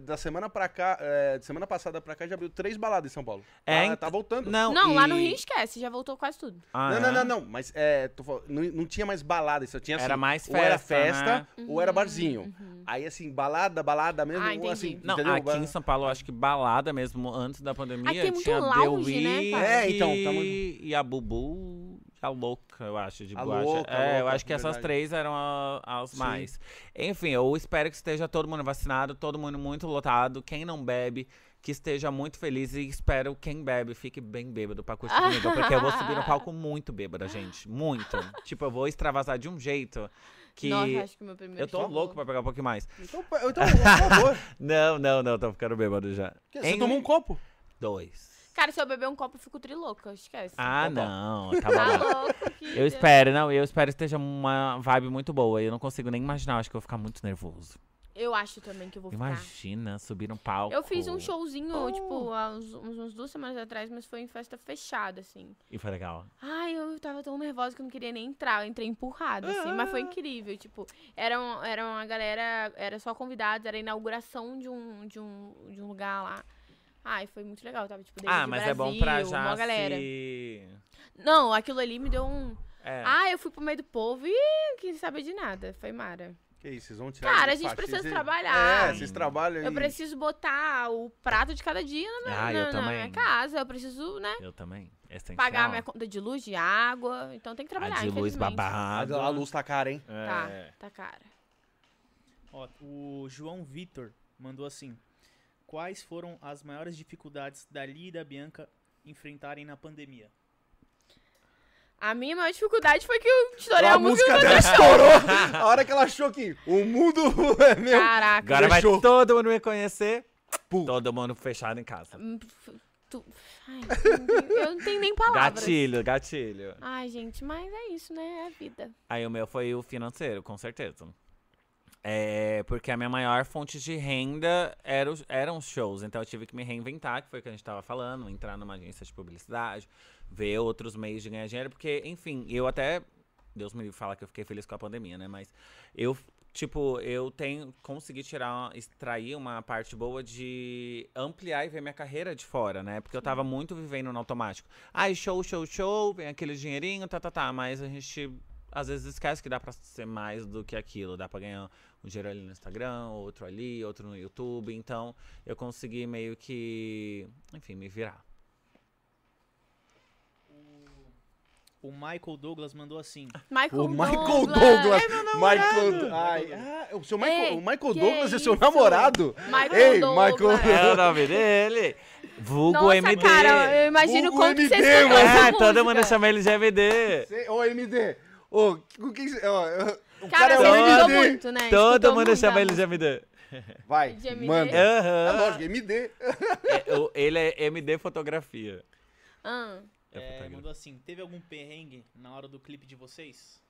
da semana pra cá, é, de semana passada pra cá, já abriu três baladas em São Paulo. É, Ah, ent- tá voltando. Não, Não, lá e- no Rio esquece, já voltou quase tudo. Ah, não, é? não, não, não, mas é, tô falando, não, não tinha mais balada, só tinha assim, Era mais ou era festa, festa né? ou era barzinho. Aí assim, balada, balada mesmo, Ah, entendi. assim, Não, entendeu? aqui em São Paulo, eu acho que balada mesmo, antes da pandemia, Aqui é muito tinha lounge, The né, Week cara? É, então, tá muito- e a Bubu, a louca, eu acho, de A boate. Louca, é, eu Louca, acho que essas verdade. três eram a- as Sim. mais. Enfim, eu espero que esteja todo mundo vacinado, todo mundo muito lotado, quem não bebe, que esteja muito feliz e espero quem bebe fique bem bêbado pra curtir comigo, porque eu vou subir no (laughs) palco muito bêbada, gente, muito. tipo, eu vou extravasar de um jeito que... Nossa, acho que o meu primeiro eu tô show- louco pra pegar um pouquinho mais. Então, então, por favor. (laughs) Não, não, não, tô ficando bêbado já. Você Em tomou um copo? Dois. Cara, se eu beber um copo, eu fico trilouca, esquece. Ah, Opa. não, (laughs) tá Tá bom. louco, que Eu espero, não, eu espero que esteja uma vibe muito boa. Eu não consigo nem imaginar, acho que eu vou ficar muito nervoso. Eu acho também que eu vou ficar. Imagina subir no palco. Eu fiz um showzinho, Oh. tipo, há uns, uns, umas duas semanas atrás, mas foi em festa fechada, assim. E foi legal. Ai, eu tava tão nervosa que eu não queria nem entrar. Eu entrei empurrada, assim. Mas Ah. foi incrível. Tipo, era, um, era uma galera, era só convidados, era a inauguração de um, de um, de um lugar lá. Ai, foi muito legal. Tava, tipo, ah, David mas Brasil, é bom pra já uma galera. se... Não, aquilo ali me deu um... É. Ah, eu fui pro meio do povo e não quis saber de nada. Foi mara. Que isso, vocês vão tirar Cara, a gente precisa vocês- trabalhar. É, vocês trabalham Eu e- preciso botar o prato de cada dia na, Ah, na- eu na também. minha casa. Eu preciso, né? Eu também. Essencial. Pagar a minha conta de luz, de água. Então tem que trabalhar, A de luz babado. A, luz tá cara, hein? Tá, É. tá cara. Ó, o João Vitor mandou assim: Quais foram as maiores dificuldades da Lia e da Bianca enfrentarem na pandemia? A minha maior dificuldade foi que eu estourei a a, música. música dela estourou. A hora que ela achou que o mundo (laughs) é meu. Caraca. Agora Deixou. vai todo mundo me conhecer. Pum. Todo mundo fechado em casa. Hum, Ai, eu não tenho nem palavras. Gatilho, gatilho. Ai, gente, mas é isso, né? É a vida. Aí o meu foi o financeiro, com certeza. É, porque a minha maior fonte de renda era os- eram os shows. Então eu tive que me reinventar, que foi o que a gente tava falando, entrar numa agência de publicidade, ver outros meios de ganhar dinheiro, porque, enfim, eu até. Deus me fala que eu fiquei feliz com a pandemia, né? Mas eu, tipo, eu tenho. Consegui tirar, extrair uma parte boa de ampliar e ver minha carreira de fora, né? Porque eu tava muito vivendo no automático. Ai, show, show, show, vem aquele dinheirinho, tá, tá, tá. Mas a gente às vezes esquece que dá pra ser mais do que aquilo. Dá pra ganhar um dinheiro ali no Instagram, outro ali, outro no YouTube. Então, eu consegui meio que, enfim, me virar. O Michael Douglas mandou assim. Michael O Michael Douglas. Douglas. É meu Michael. Ai, ah, o seu Michael, Ei, o Michael Douglas é seu isso? namorado? Michael Ei, Douglas. Michael- É o nome dele. Vulgo Nossa, MD. cara, eu imagino Vulgo quanto MD, É, todo mundo chama ele de MD. Ô, MD. Ô, com quem ó, O Cara, cara é você o MD. muito, né? Todo mundo muito chama ele de. MD. Vai, De MD? manda. É Aham. lógico, MD. É, o- ele é MD Fotografia. Ah. É É, mandou assim: teve algum perrengue na hora do clipe de vocês?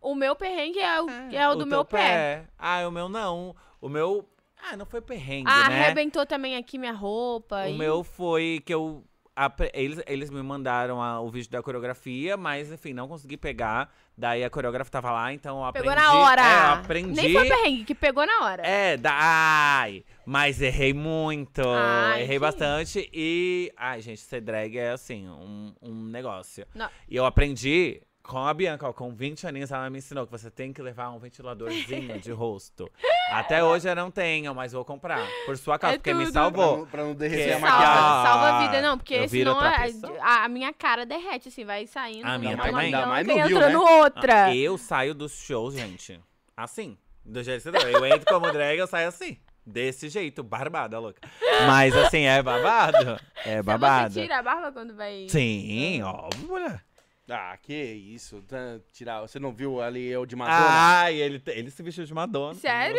O meu perrengue é o, é o do teu meu pé. Ah, o meu não. O meu. Ah, não foi perrengue, Ah, né? arrebentou também aqui minha roupa. O e- meu foi que eu. Apre- Eles, eles me mandaram a- o vídeo da coreografia, mas enfim, não consegui pegar. Daí a coreógrafa tava lá, então eu aprendi. Pegou na hora. É, eu aprendi. Nem foi perrengue, que pegou na hora. É, da, ai, mas errei muito. Ai, errei que bastante. E. Ai, gente, ser drag é assim, um, um negócio. Não. E eu aprendi com a Bianca, ó, com 20 aninhos, ela me ensinou que você tem que levar um ventiladorzinho de rosto. (laughs) Até hoje eu não tenho, mas vou comprar. Por sua causa, É porque me tudo. Pra salvou. não, pra não derreter Que a salva- maquiagem. Salva, salva a Ah, vida, não, porque viro senão outra a, pessoa. a- a minha cara derrete, assim, vai saindo. A minha uma também. bianca Ainda mais no e Rio, entrando né? outra. Eu saio dos shows, gente, assim. Do jeito que você tá. Eu entro como drag, eu saio assim. Desse jeito, barbada, louca. Mas assim, é babado. (laughs) É babado. Você tira a barba quando vai... Sim, óbvio, mulher. Ah, que isso. tá- Tirar. Você não viu ali eu de Madonna? Ai, ele, ele se vestiu de Madonna. Sério?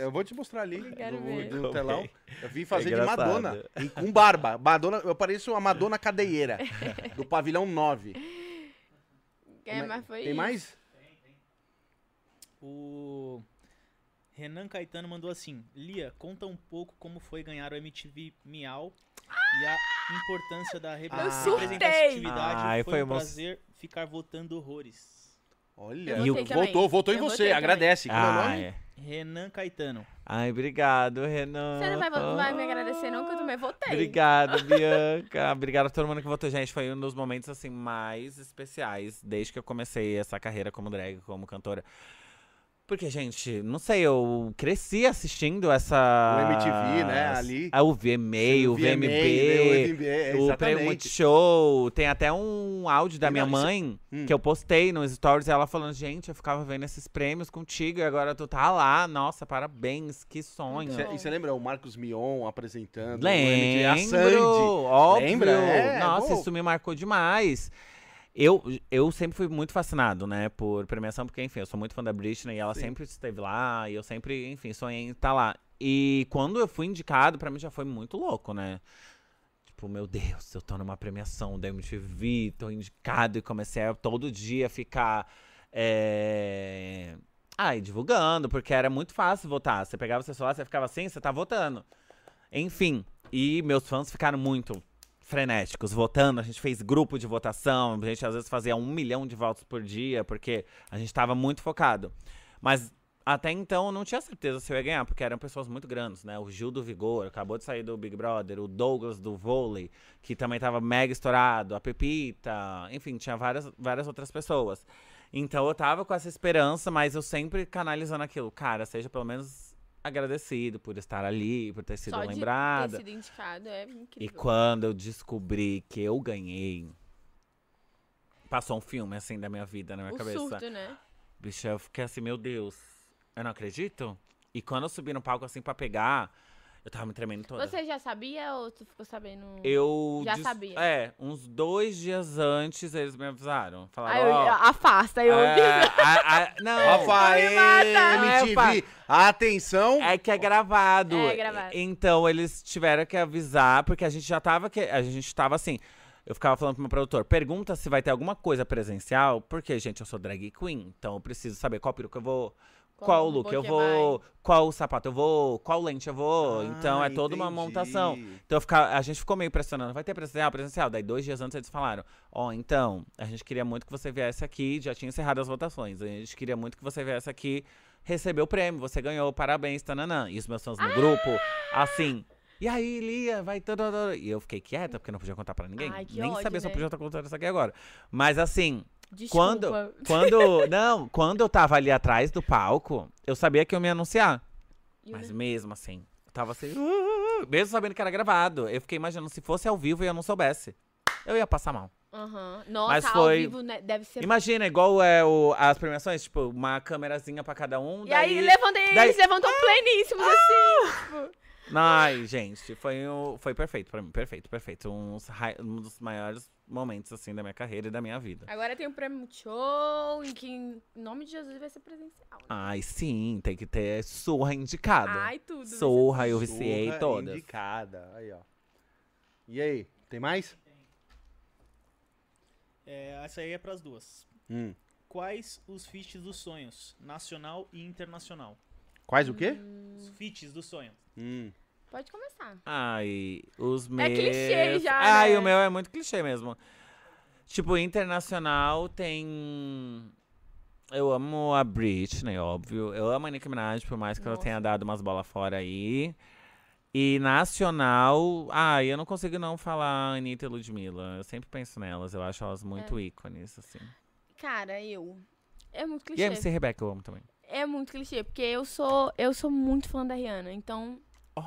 Eu vou te mostrar ali Quero do, telão. Eu vim fazer de engraçado. Madonna. E com barba. Madonna, eu pareço a Madonna cadeieira. (laughs) do pavilhão 9. É, mas foi Tem isso. mais? O Renan Caetano mandou assim: Lia, conta um pouco como foi ganhar o MTV Miau e a importância da repre- surtei! representatividade. Ai, foi, foi um emo- prazer ficar votando horrores. Olha. Eu E o- votei também. Voltou, voltou em Eu você. também. Agradece. Como é Renan Caetano. ai, obrigado, Renan. Você não vai, vai me agradecer não, que eu também votei. Obrigado, (laughs) Bianca. Obrigado a todo mundo que votou. Gente, foi um dos momentos, assim, mais especiais desde que eu comecei essa carreira como drag, como cantora. Porque, gente, não sei, eu cresci assistindo essa... O MTV, né, ali. Ah, o VMA, o VMB, o VMB, é, o Prêmio exatamente. Multishow. Tem até um áudio da Tem minha não, mãe Hum. que eu postei nos stories, ela falando, gente, eu ficava vendo esses prêmios contigo e agora tu tá lá. Nossa, parabéns, que sonho. E você lembra o Marcos Mion apresentando? o Lembro, MTV, a Sandy. óbvio. Lembra? É, Nossa, isso me marcou demais. Eu, eu sempre fui muito fascinado, né, por premiação, porque, enfim, eu sou muito fã da Britney e ela Sim. sempre esteve lá, e eu sempre, enfim, sonhei em estar lá. E quando eu fui indicado, pra mim já foi muito louco, né? Tipo, meu Deus, eu tô numa premiação da MTV, tô indicado, e comecei a todo dia ficar. É... Ah, e divulgando, porque era muito fácil votar. Você pegava o seu celular, você ficava assim, você tá votando. Enfim, e meus fãs ficaram muito frenéticos, votando. A gente fez grupo de votação, a gente às vezes fazia um milhão de votos por dia, porque a gente tava muito focado. Mas até então eu não tinha certeza se eu ia ganhar, porque eram pessoas muito grandes, né? O Gil do Vigor, acabou de sair do Big Brother, o Douglas do vôlei, que também tava mega estourado, a Pepita, enfim, tinha várias, várias outras pessoas. Então eu tava com essa esperança, mas eu sempre canalizando aquilo. Cara, seja pelo menos agradecido por estar ali, por ter sido Só de lembrada. ter sido indicado, é E incrível. quando eu descobri que eu ganhei, passou um filme assim da minha vida na minha o cabeça. surto, né? Bicho, eu fiquei assim, meu Deus, eu não acredito. E quando eu subi no palco assim pra pegar, Eu tava me tremendo toda. Você já sabia ou tu ficou sabendo? Eu. Já dis- sabia. É, uns dois dias antes eles me avisaram. Aí Falaram, eu, ó. afasta, eu é, (laughs) a- a- não, Rafael, É, MTV, atenção. É que é gravado. É gravado. Então eles tiveram que avisar, porque a gente já tava. Que, a gente tava assim. Eu ficava falando pro meu produtor, pergunta se vai ter alguma coisa presencial, porque, gente, eu sou drag queen, então eu preciso saber qual peruca eu vou, qual, Qual look eu vou, qual sapato eu vou, qual lente eu vou. Ah, então é toda uma entendi. montação. Então eu ficava- a gente ficou meio pressionando, vai ter presencial, presencial. Daí dois dias antes eles falaram, ó, então, a gente queria muito que você viesse aqui, já tinha encerrado as votações, a gente queria muito que você viesse aqui receber o prêmio, você ganhou, parabéns, tananã. E os meus fãs no grupo, assim... E aí, Lia, vai. E eu fiquei quieta, porque não podia contar pra ninguém. Ai, Nem ódio, sabia se eu né? podia estar contando isso aqui agora. Mas assim, Desculpa. quando, quando. (laughs) Não, quando eu tava ali atrás do palco, eu sabia que eu me ia anunciar. Mas mesmo assim, eu tava assim. "Uh", mesmo sabendo que era gravado. Eu fiquei imaginando se fosse ao vivo e eu não soubesse. Eu ia passar mal. Aham. Nossa, Mas ao foi- vivo né, deve ser... Imagina, igual é o, as premiações, tipo, uma câmerazinha pra cada um. E aí, daí... levantam, eles daí- levantam pleníssimos, assim. tipo. Ai, gente, foi, o- foi perfeito pra mim. Perfeito, perfeito. Uns hi- um dos maiores momentos, assim, da minha carreira e da minha vida. Agora tem um prêmio Multishow, em que, em nome de Jesus, vai ser presencial. né? Ai, sim, tem que ter surra indicada. Ai, tudo. surra, eu viciei Surra todas. Indicada. Aí, ó. E aí, tem mais? É, essa aí é pras duas. Hum. Quais os feats dos sonhos, nacional e internacional? Quais o quê? Os feats do sonho. Hum. Pode começar. Ai, os meus. clichê já, Ai, né? o meu é muito clichê mesmo. Tipo, internacional tem. Eu amo a Britney, óbvio. Eu amo a Nicki Minaj, por mais que ela Nossa. tenha dado umas bolas fora aí. E nacional. Ai, eu não consigo não falar Anitta e Ludmilla. Eu sempre penso nelas. Eu acho elas muito ícones, assim. Cara, eu. É muito E clichê. a MC Rebeca eu amo também. É muito clichê, porque eu sou, eu sou muito fã da Rihanna, então,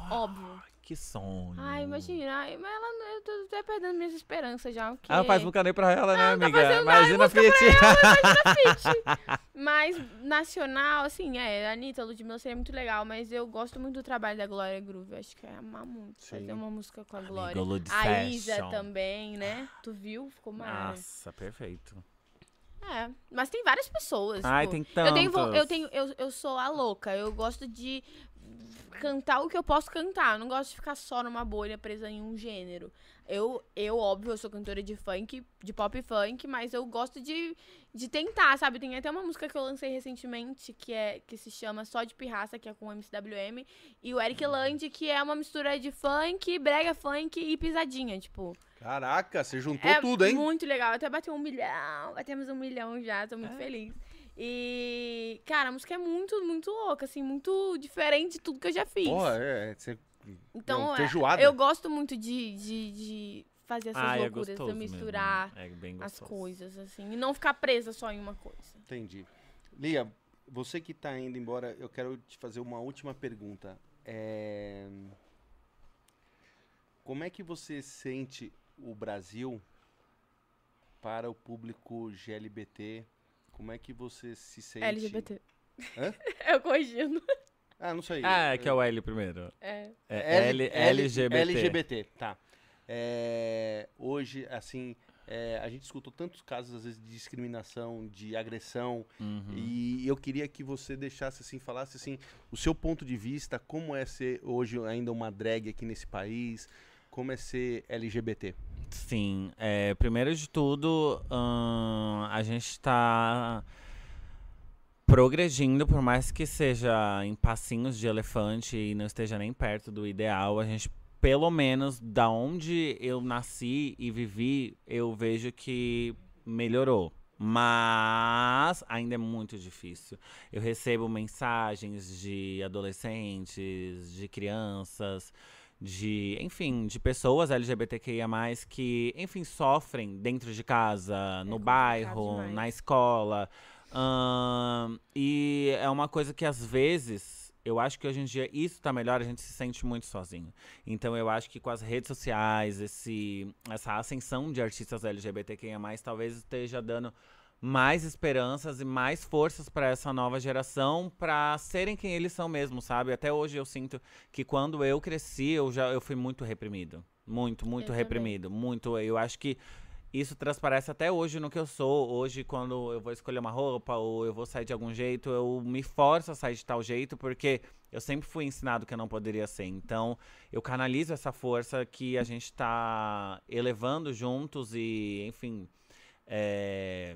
Oh, óbvio. Que sonho. Ai, imagina, ai, mas ela, não- eu tô até perdendo minhas esperanças já, porque... Ela faz bucaneio pra ela, né, Não, tá amiga? nada, Imagina a Fit. (laughs) Mas nacional, assim, é, a Anitta, Ludmilla seria muito legal, mas eu gosto muito do trabalho da Glória Groove, eu acho que é amar muito Sim. fazer uma música com a Glória. Amigo, A Isa Session. também, né? Tu viu? Ficou mara. Nossa, perfeito. É, mas tem várias pessoas. Ai, tipo, tem Eu tantos. tenho, eu tenho, eu, eu sou a louca. Eu gosto de cantar o que eu posso cantar. Eu não gosto de ficar só numa bolha presa em um gênero. Eu, eu óbvio, eu sou cantora de funk, de pop funk, mas eu gosto de, de tentar, sabe? Tem até uma música que eu lancei recentemente que é que se chama Só de Pirraça, que é com o MCWM, e o Eric Land, que é uma mistura de funk, brega funk e pisadinha, tipo. Caraca, você juntou É tudo, hein? Muito legal. Até bateu um milhão. Batemos um milhão já, tô muito feliz. E, cara, a música é muito, muito louca, assim, muito diferente de tudo que eu já fiz. Porra, é. Você... então, não, é, eu gosto muito de, de, de fazer essas Ai, é loucuras, de gostoso misturar mesmo. É as coisas, assim, e não ficar presa só em uma coisa. Entendi. Lia, você que tá indo embora, eu quero te fazer uma última pergunta. É... Como é que você sente o Brasil para o público GLBT? Como é que você se sente... LGBT. Hã? (laughs) eu corrigindo. Ah, não sei. Ah, é que é o L primeiro. É. É L, LGBT. LGBT, tá. É, hoje, assim, é, a gente escutou tantos casos, às vezes, de discriminação, de agressão, Uhum. e eu queria que você deixasse, assim, falasse, assim, o seu ponto de vista, como é ser hoje ainda uma drag aqui nesse país, como é ser LGBT. Sim, é, primeiro de tudo, ahn, a gente tá progredindo, por mais que seja em passinhos de elefante e não esteja nem perto do ideal, a gente, pelo menos, da onde eu nasci e vivi, eu vejo que melhorou. Mas ainda é muito difícil. Eu recebo mensagens de adolescentes, de crianças, de, enfim, de pessoas LGBTQIA+, que, enfim, sofrem dentro de casa, no complicado bairro, demais. na escola. Ahn, e é uma coisa que, às vezes, eu acho que hoje em dia isso tá melhor, a gente se sente muito sozinho. Então, eu acho que com as redes sociais, esse, essa ascensão de artistas LGBTQIA+, talvez esteja dando mais esperanças e mais forças para essa nova geração para serem quem eles são mesmo, sabe? Até hoje eu sinto que quando eu cresci, eu já eu fui muito reprimido. Muito, muito Eu reprimido. Muito. Eu acho que isso transparece até hoje no que eu sou. Hoje, quando eu vou escolher uma roupa ou eu vou sair de algum jeito, eu me forço a sair de tal jeito, porque eu sempre fui ensinado que eu não poderia ser. Então, eu canalizo essa força que a gente tá elevando juntos e, enfim, é,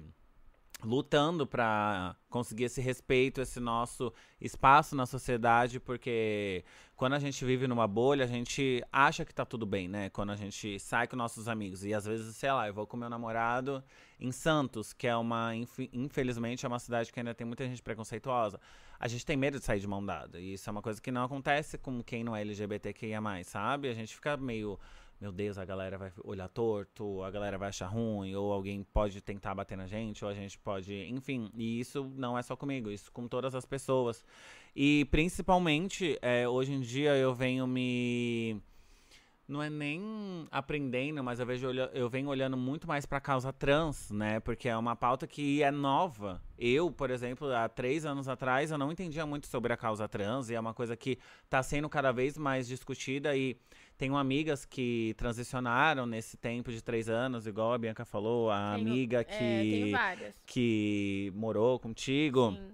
lutando para conseguir esse respeito, esse nosso espaço na sociedade, porque quando a gente vive numa bolha, a gente acha que tá tudo bem, né? Quando a gente sai com nossos amigos e às vezes, sei lá, eu vou com meu namorado em Santos, que é uma, inf- infelizmente, é uma cidade que ainda tem muita gente preconceituosa. A gente tem medo de sair de mão dada, e isso é uma coisa que não acontece com quem não é LGBTQIA+, sabe? A gente fica meio meu Deus, a galera vai olhar torto, a galera vai achar ruim, ou alguém pode tentar bater na gente, ou a gente pode. Enfim, e isso não é só comigo, isso com todas as pessoas. E principalmente, é, hoje em dia eu venho me. Não é nem aprendendo, mas eu, vejo, eu venho olhando muito mais pra causa trans, né? Porque é uma pauta que é nova. Eu, por exemplo, há três anos atrás, eu não entendia muito sobre a causa trans, e é uma coisa que tá sendo cada vez mais discutida e tenho amigas que transicionaram nesse tempo de três anos, igual a Bianca falou, a Tenho- amiga É, que, várias. que morou contigo. Sim.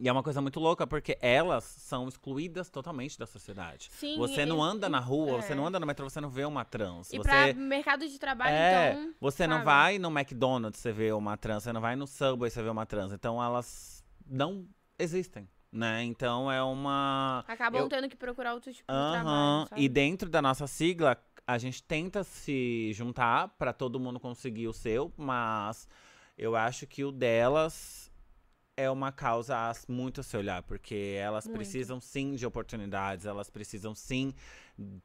E é uma coisa muito louca, porque elas são excluídas totalmente da sociedade. Sim, você e- não anda na rua, é. você não anda no metrô, você não vê uma trans. E você pra mercado de trabalho, é, então. você não sabe? vai no McDonald's você vê uma trans, você não vai no Subway você vê uma trans. Então elas não existem, né? Então é uma Acabam eu- tendo que procurar outros tipos de Aham, trabalho. sabe? E dentro da nossa sigla, a gente tenta se juntar pra todo mundo conseguir o seu, mas eu acho que o delas é uma causa muito a se olhar, porque elas Muito. precisam sim de oportunidades, elas precisam sim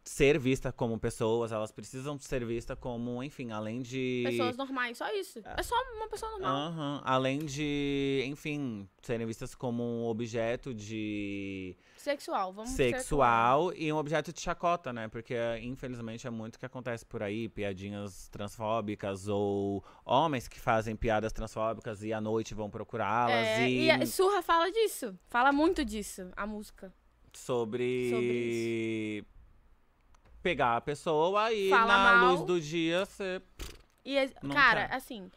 ser vistas como pessoas, elas precisam ser vistas como, enfim, além de. Pessoas normais, só isso. É só uma pessoa normal. Aham, Além de, enfim, serem vistas como um objeto de Sexual, vamos claro. sexual e um objeto de chacota, né? Porque infelizmente é muito que acontece por aí, piadinhas transfóbicas ou homens que fazem piadas transfóbicas e à noite vão procurá-las É, e, e a Surra fala disso. Fala muito disso, a música. sobre, sobre pegar a pessoa e Fala na mal. luz do dia você E, é- Não cara, quer. assim,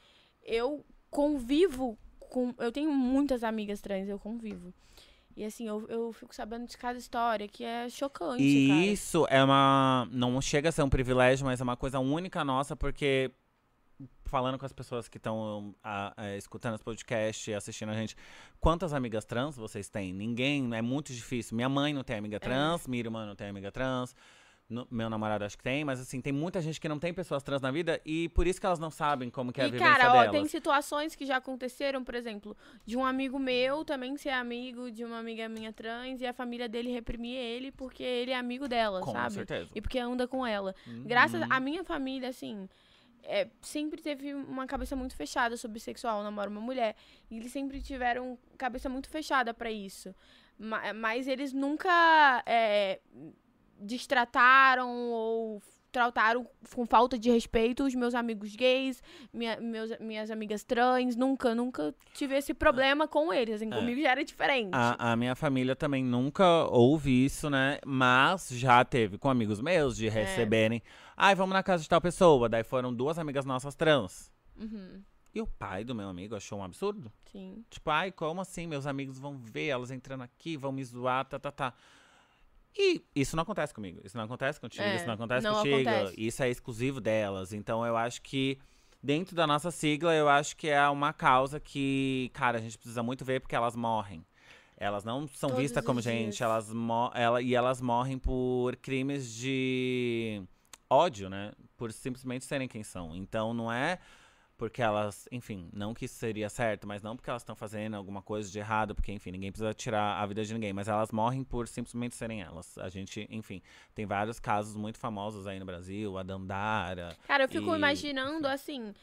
eu convivo com. Eu tenho muitas amigas trans, eu convivo. E assim, eu, eu fico sabendo de cada história que é chocante, E cara. isso é uma. Não chega a ser um privilégio, mas é uma coisa única nossa, porque falando com as pessoas que estão escutando esse podcast e assistindo a gente, quantas amigas trans vocês têm? Ninguém, é muito difícil. Minha mãe não tem amiga trans, minha irmã não tem amiga trans. No- meu namorado acho que tem, mas assim, tem muita gente que não tem pessoas trans na vida e por isso que elas não sabem como que é a E, vivência cara, ó, delas. tem situações que já aconteceram, por exemplo, de um amigo meu também ser amigo de uma amiga minha trans e a família dele reprimir ele porque ele é amigo dela, Com sabe? certeza. E porque anda com ela. Graças Uhum. à minha família, assim, é, sempre teve uma cabeça muito fechada sobre sexual, namoro uma mulher. E eles sempre tiveram cabeça muito fechada pra isso. Ma- Mas eles nunca é, destrataram ou trataram com falta de respeito os meus amigos gays, minha- meus, minhas amigas trans. Nunca, nunca tive esse problema com eles. Assim, É. comigo já era diferente. A, a minha família também nunca ouve isso, né? Mas já teve com amigos meus de receberem. Ai, vamos na casa de tal pessoa. Daí foram duas amigas nossas trans. Uhum, E o pai do meu amigo achou um absurdo. sim. Tipo, ai, como assim? Meus amigos vão ver elas entrando aqui, vão me zoar, tá, tá, tá. E isso não acontece comigo. Isso não acontece contigo, É, isso não acontece não contigo. acontece. Isso é exclusivo delas. Então eu acho que dentro da nossa sigla, eu acho que é uma causa que, cara, a gente precisa muito ver porque elas morrem. Elas não são Todos vistas como os gente, dias. elas ela, e elas morrem por crimes de ódio, né? Por simplesmente serem quem são. Então não é porque elas, enfim, não que isso seria certo, mas não porque elas estão fazendo alguma coisa de errado, porque, enfim, ninguém precisa tirar a vida de ninguém, mas elas morrem por simplesmente serem elas. A gente, enfim, tem vários casos muito famosos aí no Brasil, a Dandara. Cara, eu fico E- imaginando assim.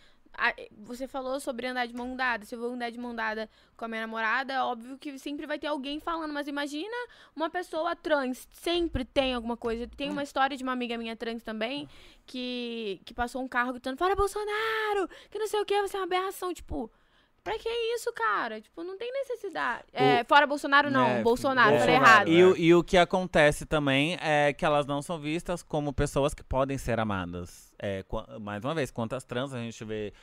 Você falou sobre andar de mão dada. Se eu vou andar de mão dada com a minha namorada, óbvio que sempre vai ter alguém falando. Mas imagina uma pessoa trans. Sempre tem alguma coisa. Tem uma história de uma amiga minha trans também que, que passou um carro gritando: Fora Bolsonaro! Que não sei o que, você é uma aberração. Tipo, Pra que isso, cara? Tipo, não tem necessidade. É, fora Bolsonaro, não. É, Bolsonaro, falei Bolsonaro, errado. E, É. o, e o que acontece também é que elas não são vistas como pessoas que podem ser amadas. É, mais uma vez, quantas trans a gente vê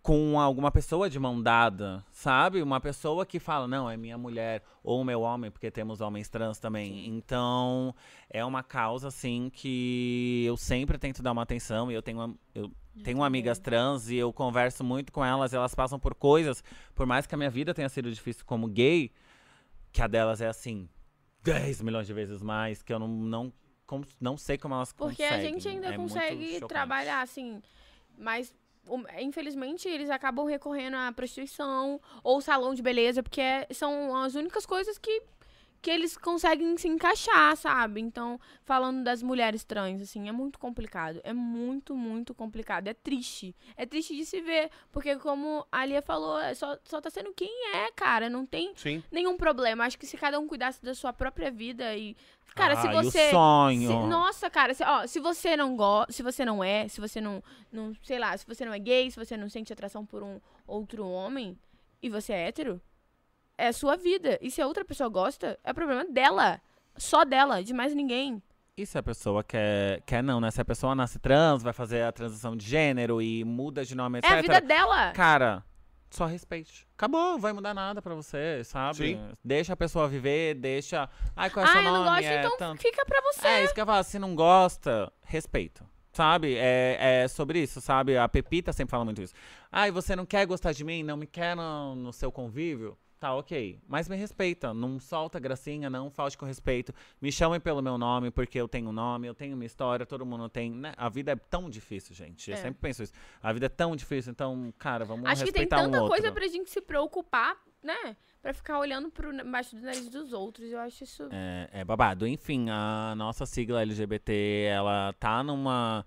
com alguma pessoa de mão dada, sabe? Uma pessoa que fala, não, é minha mulher, ou meu homem, porque temos homens trans também. Então, é uma causa, assim, que eu sempre tento dar uma atenção, e eu tenho, eu tenho amigas trans e eu converso muito com elas, elas passam por coisas, por mais que a minha vida tenha sido difícil como gay, que a delas é assim, 10 milhões de vezes mais, que eu não, não, não sei como elas Porque conseguem. a gente ainda É muito consegue trabalhar, assim, mas infelizmente eles acabam recorrendo à prostituição ou salão de beleza, porque é- são as únicas coisas que, que eles conseguem se encaixar, sabe? Então, falando das mulheres trans, assim, é muito complicado. É muito, muito complicado. É triste. É triste de se ver, porque como a Lia falou, é só, só tá sendo quem é, cara. Não tem Sim. nenhum problema. Acho que se cada um cuidasse da sua própria vida e. Cara, se Ai, você. o sonho. se- nossa, cara, se, ó, se você não gosta, se você não é, se você não, não, sei lá, se você não é gay, se você não sente atração por um outro homem e você é hétero, é a sua vida. E se a outra pessoa gosta, é problema dela. Só dela, de mais ninguém. E se a pessoa quer, quer não, né? Se a pessoa nasce trans, vai fazer a transição de gênero e muda de nome, etc. É a vida dela. Cara, só respeite. Acabou, não vai mudar nada pra você, sabe? Sim. Deixa a pessoa viver, deixa. Ai, qual é o Ah, seu eu não gosto, é então tanto. fica pra você. É, isso que eu falo, se não gosta, respeito. Sabe? É, é sobre isso, sabe? A Pepita sempre fala muito isso. Ai, você não quer gostar de mim? Não me quer no, no seu convívio? Tá, ok. Mas me respeita. Não solta gracinha, não falte com respeito. Me chamem pelo meu nome, porque eu tenho um nome, eu tenho uma história, todo mundo tem. Né? A vida é tão difícil, gente. Eu É. sempre penso isso. A vida é tão difícil, então, cara, vamos Acho que tem respeitar tanta um outro. coisa pra gente se preocupar, né? Pra ficar olhando pro embaixo do nariz dos outros. Eu acho isso. É, é babado. Enfim, a nossa sigla LGBT, ela tá numa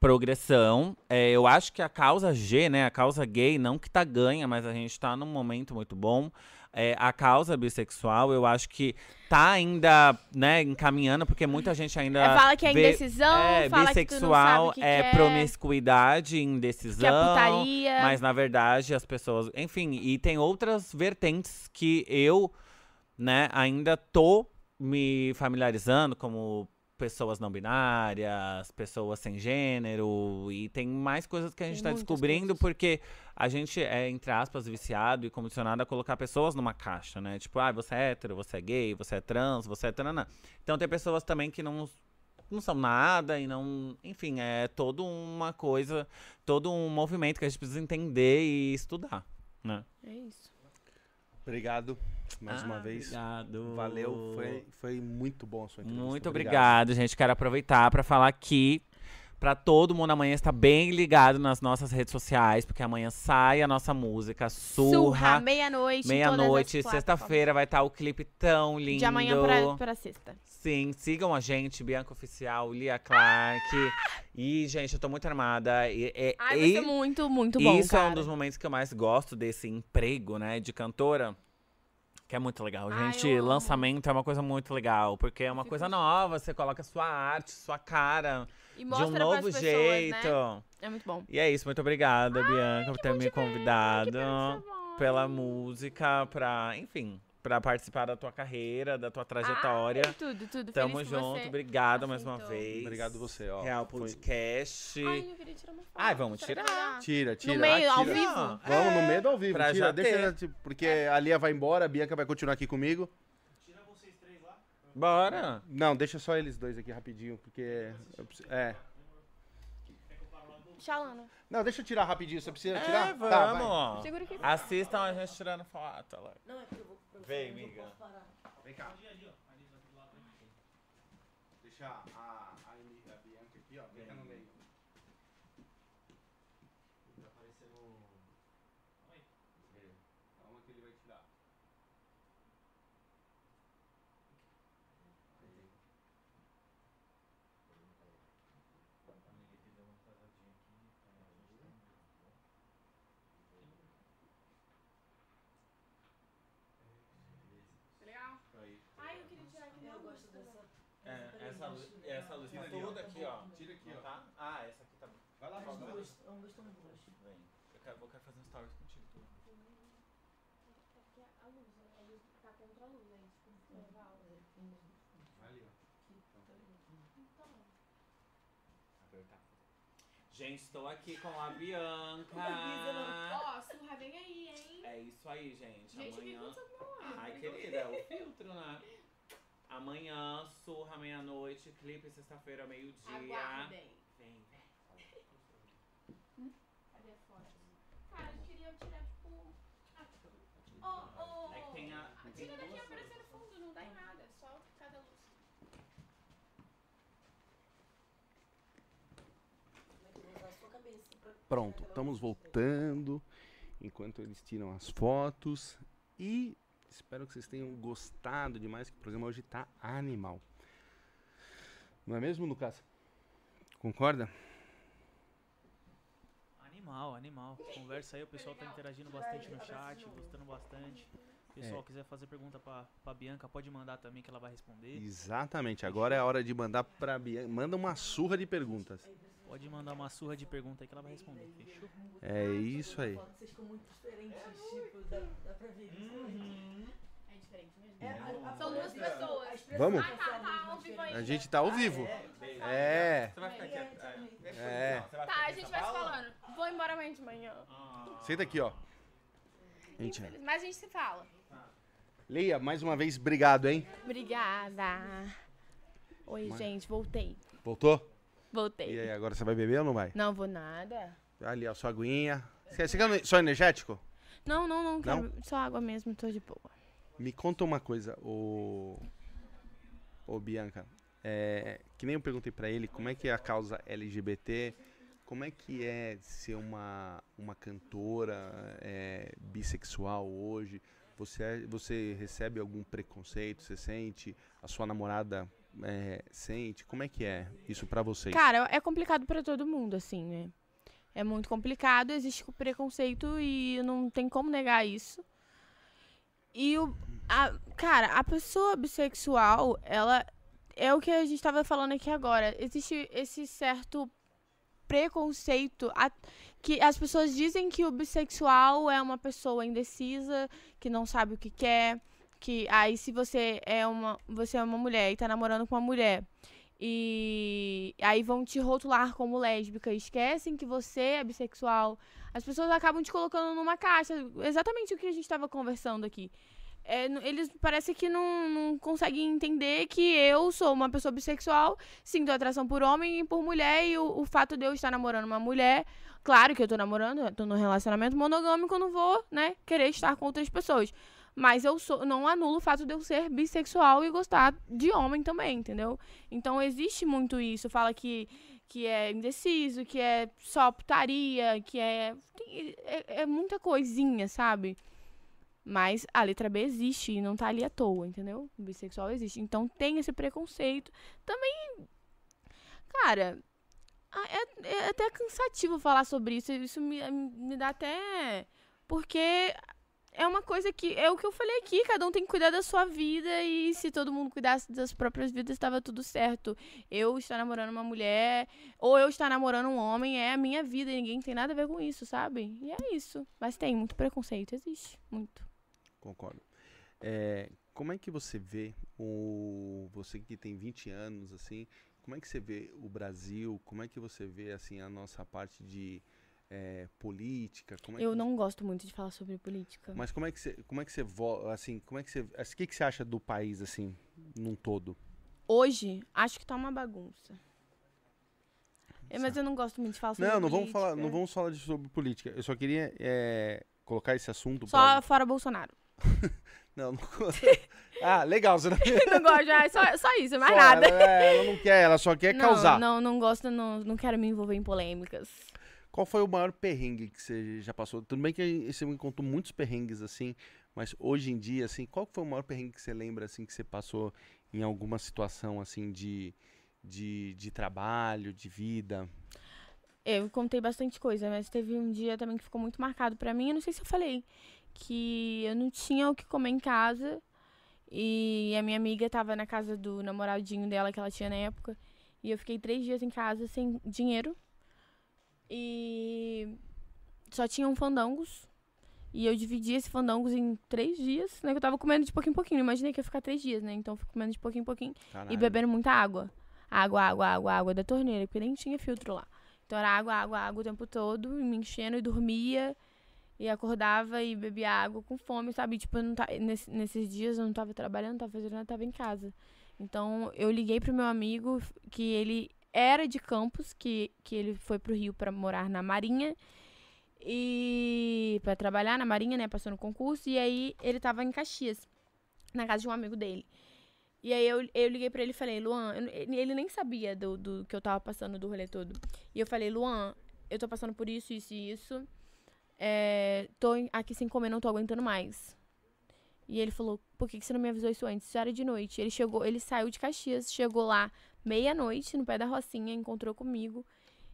progressão. É, eu acho que a causa G, né, a causa gay, não que tá ganha, mas a gente tá num momento muito bom. É, a causa bissexual, eu acho que tá ainda, né, encaminhando, porque muita gente ainda É, fala que é vê- indecisão, é, fala que bissexual sabe o que é quer, promiscuidade, que é indecisão. putaria. Mas na verdade as pessoas. Enfim, e tem outras vertentes que eu, né, ainda tô me familiarizando, como pessoas não binárias, pessoas sem gênero, e tem mais coisas que a gente tá muitas descobrindo coisas. porque a gente é, entre aspas, viciado e condicionado a colocar pessoas numa caixa, né? Tipo, ah, você é hétero, você é gay, você é trans, você é tranã. Então tem pessoas também que não não são nada e não. Enfim, é toda uma coisa, todo um movimento que a gente precisa entender e estudar. Né? É isso. Obrigado mais uma Ah, vez. Obrigado. Valeu, foi, foi muito bom a sua entrevista. Muito obrigado, gente. Quero aproveitar para falar aqui para todo mundo amanhã estar bem ligado nas nossas redes sociais, porque amanhã sai a nossa música Surra, Surra. meia-noite. Meia-noite, sexta-feira vai estar o clipe tão lindo. De amanhã pra sexta. Sim, sigam a gente, Bianca Oficial, Lia Clark. E, gente, eu tô muito armada. E, e- Ai, vai e ser muito, muito bom, isso é cara. um dos momentos que eu mais gosto desse emprego, né, de cantora. Que é muito legal. Ai, Gente, amo. lançamento é uma coisa muito legal. Porque é uma Fico coisa nova, você coloca sua arte, sua cara de um novo pessoas, jeito. Né? É muito bom. E é isso, muito obrigada, Bianca, por ter me convidado tá pela música, pra, enfim, pra participar da tua carreira, da tua trajetória. Ai, tudo, tudo. Tamo Feliz junto, obrigado mais uma vez. Obrigado você, ó. Real Foi- Podcast. Ai, eu queria tirar uma foto. Ai, vamos tirar. Tira, tira. No meio, ah, ao tira. vivo? Vamos no É, meio do ao vivo. pra Tira, já deixa, ter. tipo, porque a Lia vai embora, a Bianca vai continuar aqui comigo. Bora. Não, deixa só eles dois aqui rapidinho, porque. eu É. Xalana. Não, deixa eu tirar rapidinho. Você precisa É, tirar? vamos. Tá. Segura aqui. Assistam a gente tirando foto. Ela. Vem, amiga. Vem cá. Deixa a gosto dessa. É, essa, luz, né? essa luz tá toda aqui, ó. Tira aqui, ó. Tá? Ah, essa aqui tá bom. Vai lá, Augusto. Augusto não gosta. Vem. Eu quero, eu quero fazer um stories contigo. Tu. Aqui a luz, a luz tá contra a luz, é isso. Levar a luz. Vai ali, ó. Então. Apertar. Gente, estou aqui com a (laughs) Bianca. Ó, oh, surra, vem aí, hein? É isso aí, gente. Gente, Amanhã... que Ai, querida, é o filtro, né? né? Amanhã, surra meia-noite, clipe sexta-feira, meio-dia. Aguardem. Vem, vem. Cadê a foto? Cara, eu queria tirar, tipo... Ô, ô... É que tem a- tem Tira daqui duas aparecer no luzes. fundo, não dá em nada. Só cada luz. Pronto, estamos voltando. Enquanto eles tiram as fotos. E espero que vocês tenham gostado demais, que o programa hoje tá animal. Não é mesmo, Lucas? Concorda? Animal, animal. Conversa aí, o pessoal tá interagindo bastante no chat, gostando bastante. O pessoal É. quiser fazer pergunta pra, pra Bianca, pode mandar também que ela vai responder. Exatamente. Agora é a hora de mandar pra Bianca. Manda uma surra de perguntas. Pode mandar uma surra de pergunta aí que ela vai responder. Fechou? É isso aí. Vocês ficam muito diferentes, tipo, dá, dá pra ver. É diferente mesmo? É, a- a- São duas a- pessoas. Vamos? é Ah, tá, tá, mesmo ao vivo diferente. ainda. A gente tá ao vivo. Beijo. É. Você vai ficar aqui. É. É. Tá, a gente em vai se falando. Vou embora amanhã de manhã. Ah. Senta aqui, ó. Gente, Mas a gente se fala. Leia, mais uma vez, obrigado, hein? Obrigada. Oi, gente, voltei. Voltou? Voltei. E aí, agora você vai beber ou não vai? Não vou nada. Ali, ó, sua aguinha. Você você quer só energético? Não, não, não quero. Só água mesmo, tô de boa. Me conta uma coisa, ô. Ô, Bianca. É, que nem eu perguntei pra ele, como é que é a causa LGBT? Como é que é ser uma, uma cantora é, bissexual hoje? Você, é- você recebe algum preconceito? Você sente? A sua namorada é, sente? Como é que é isso pra vocês? Cara, é complicado pra todo mundo, assim, né? É muito complicado, existe preconceito e não tem como negar isso. E o. A, cara, a pessoa bissexual, ela. É o que a gente tava falando aqui agora. Existe esse certo preconceito. a- que as pessoas dizem que o bissexual é uma pessoa indecisa, que não sabe o que quer. Que aí se você é uma. Você é uma mulher e tá namorando com uma mulher. E aí vão te rotular como lésbica. Esquecem que você é bissexual. As pessoas acabam te colocando numa caixa. Exatamente o que a gente estava conversando aqui. É, eles parece que não, não conseguem entender que eu sou uma pessoa bissexual, sinto atração por homem e por mulher, e o, o fato de eu estar namorando uma mulher, claro que eu tô namorando, eu tô num relacionamento monogâmico, eu não vou, né, querer estar com outras pessoas. Mas eu sou, não anulo o fato de eu ser bissexual e gostar de homem também, entendeu? Então existe muito isso. Fala que, que é indeciso, que é só putaria, que é, é. É muita coisinha, sabe? Mas a letra B existe e não tá ali à toa, entendeu? O bissexual existe. Então tem esse preconceito. Também. Cara. É, é até cansativo falar sobre isso. Isso me, me dá até. Porque é uma coisa que. É o que eu falei aqui, cada um tem que cuidar da sua vida e se todo mundo cuidasse das próprias vidas, estava tudo certo. Eu estar namorando uma mulher, ou eu estar namorando um homem, é a minha vida, ninguém tem nada a ver com isso, sabe? E é isso. Mas tem muito preconceito, existe. Muito. Concordo. É, como é que você vê o você que tem 20 anos assim, como é que você vê o Brasil? Como é que você vê assim a nossa parte de é, política? Como é Eu que, não gosto muito de falar sobre política. Mas como é que você, como é que você vo- assim, como é que você, assim, o que que você acha do país assim, num todo? Hoje, acho que tá uma bagunça. É, mas eu não gosto muito de falar sobre Não, não política. vamos falar, não vamos falar de- sobre política. Eu só queria é, colocar esse assunto Só pra- fora Bolsonaro. (laughs) Não, não... Ah, legal, você não (laughs) não gosto, já, é só, só isso, mais Só, nada. Ela, é, ela não quer, ela só quer não, causar. Não, não gosto, não, não quero me envolver em polêmicas. Qual foi o maior perrengue que você já passou? Tudo bem que você me contou muitos perrengues assim, mas hoje em dia, assim, qual foi o maior perrengue que você lembra assim que você passou em alguma situação assim de, de, de trabalho, de vida? Eu contei bastante coisa, mas teve um dia também que ficou muito marcado pra mim. Eu não sei se eu falei que eu não tinha o que comer em casa e a minha amiga tava na casa do namoradinho dela que ela tinha na época e eu fiquei três dias em casa sem dinheiro e só tinham fandangos E eu dividi esse fandangos em três dias, né? Que eu tava comendo de pouquinho em pouquinho. Imaginei que ia ficar três dias, né? Então eu fui comendo de pouquinho em pouquinho Caralho. e bebendo muita água. Água, água, água, água da torneira, porque nem tinha filtro lá. Então era água, água, água o tempo todo, me enchendo e dormia. E acordava e bebia água com fome, sabe? Tipo, eu não tá, nesse- nesses dias eu não tava trabalhando, não tava fazendo nada, tava em casa. Então eu liguei pro meu amigo, que ele era de Campos, que, que ele foi pro Rio pra morar na Marinha. E pra trabalhar na Marinha, né? Passou no concurso. E aí ele tava em Caxias, na casa de um amigo dele. E aí eu, eu liguei pra ele e falei, Luan, ele nem sabia do, do que eu tava passando do rolê todo. E eu falei, Luan, eu tô passando por isso, isso e isso. É, tô aqui sem comer, não tô aguentando mais. E ele falou, por que, que você não me avisou isso antes? Isso era de noite. Ele chegou, ele saiu de Caxias, chegou lá meia-noite, no pé da Rocinha, encontrou comigo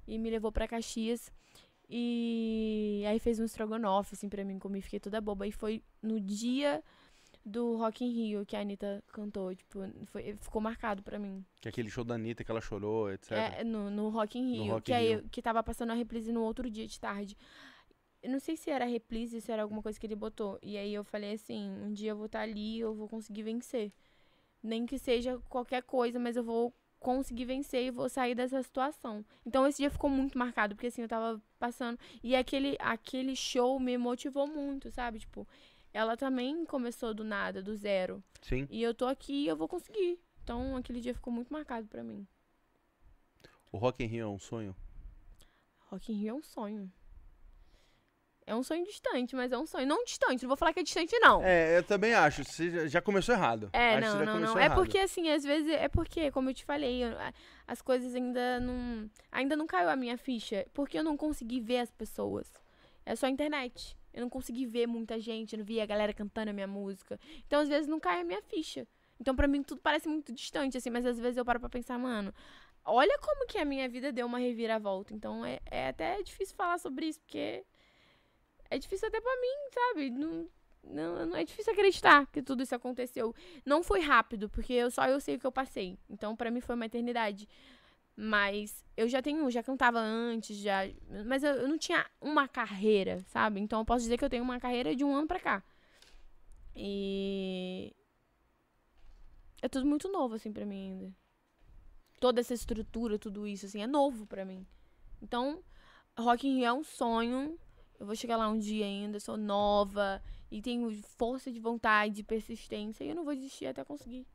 e me levou pra Caxias. E aí fez um estrogonofe, assim, pra mim, comi, fiquei toda boba. E foi no dia do Rock in Rio que a Anitta cantou, tipo, foi, ficou marcado pra mim. Que é aquele show da Anitta que ela chorou, etc. É, no, no Rock in No Rio. Rock que in aí Rio. que tava passando a reprise no outro dia de tarde. Eu não sei se era reprise, se era alguma coisa que ele botou. E aí eu falei assim, um dia eu vou estar ali, eu vou conseguir vencer. Nem que seja qualquer coisa, mas eu vou conseguir vencer e vou sair dessa situação. Então esse dia ficou muito marcado, porque assim, eu tava passando. E aquele, aquele show me motivou muito, sabe? Tipo, ela também começou do nada, do zero. Sim. E eu tô aqui e eu vou conseguir. Então aquele dia ficou muito marcado pra mim. O Rock in Rio é um sonho? Rock in Rio é um sonho. É um sonho distante, mas é um sonho. Não distante, não vou falar que é distante, não. É, eu também acho. Você já- começou errado. É, Acho que não, não, não. É errado. porque, assim, às vezes, é porque, como eu te falei, eu- as coisas ainda não. Ainda não caiu a minha ficha. Porque eu não consegui ver as pessoas. É só a internet. Eu não consegui ver muita gente, eu não vi a galera cantando a minha música. Então, às vezes, não cai a minha ficha. Então, pra mim, tudo parece muito distante, assim, mas às vezes eu paro pra pensar, mano, olha como que a minha vida deu uma reviravolta. Então, é, é até difícil falar sobre isso, porque é difícil até pra mim, sabe? Não, não, não é difícil acreditar que tudo isso aconteceu. Não foi rápido, porque eu só eu sei o que eu passei. Então, pra mim foi uma eternidade. Mas eu já tenho, já cantava antes, já, mas eu, eu não tinha uma carreira, sabe? Então eu posso dizer que eu tenho uma carreira de um ano pra cá. E é tudo muito novo assim pra mim ainda. Toda essa estrutura, tudo isso assim, é novo pra mim. Então, Rock in Rio é um sonho. Eu vou chegar lá um dia ainda, sou nova e tenho força de vontade, persistência e eu não vou desistir até conseguir.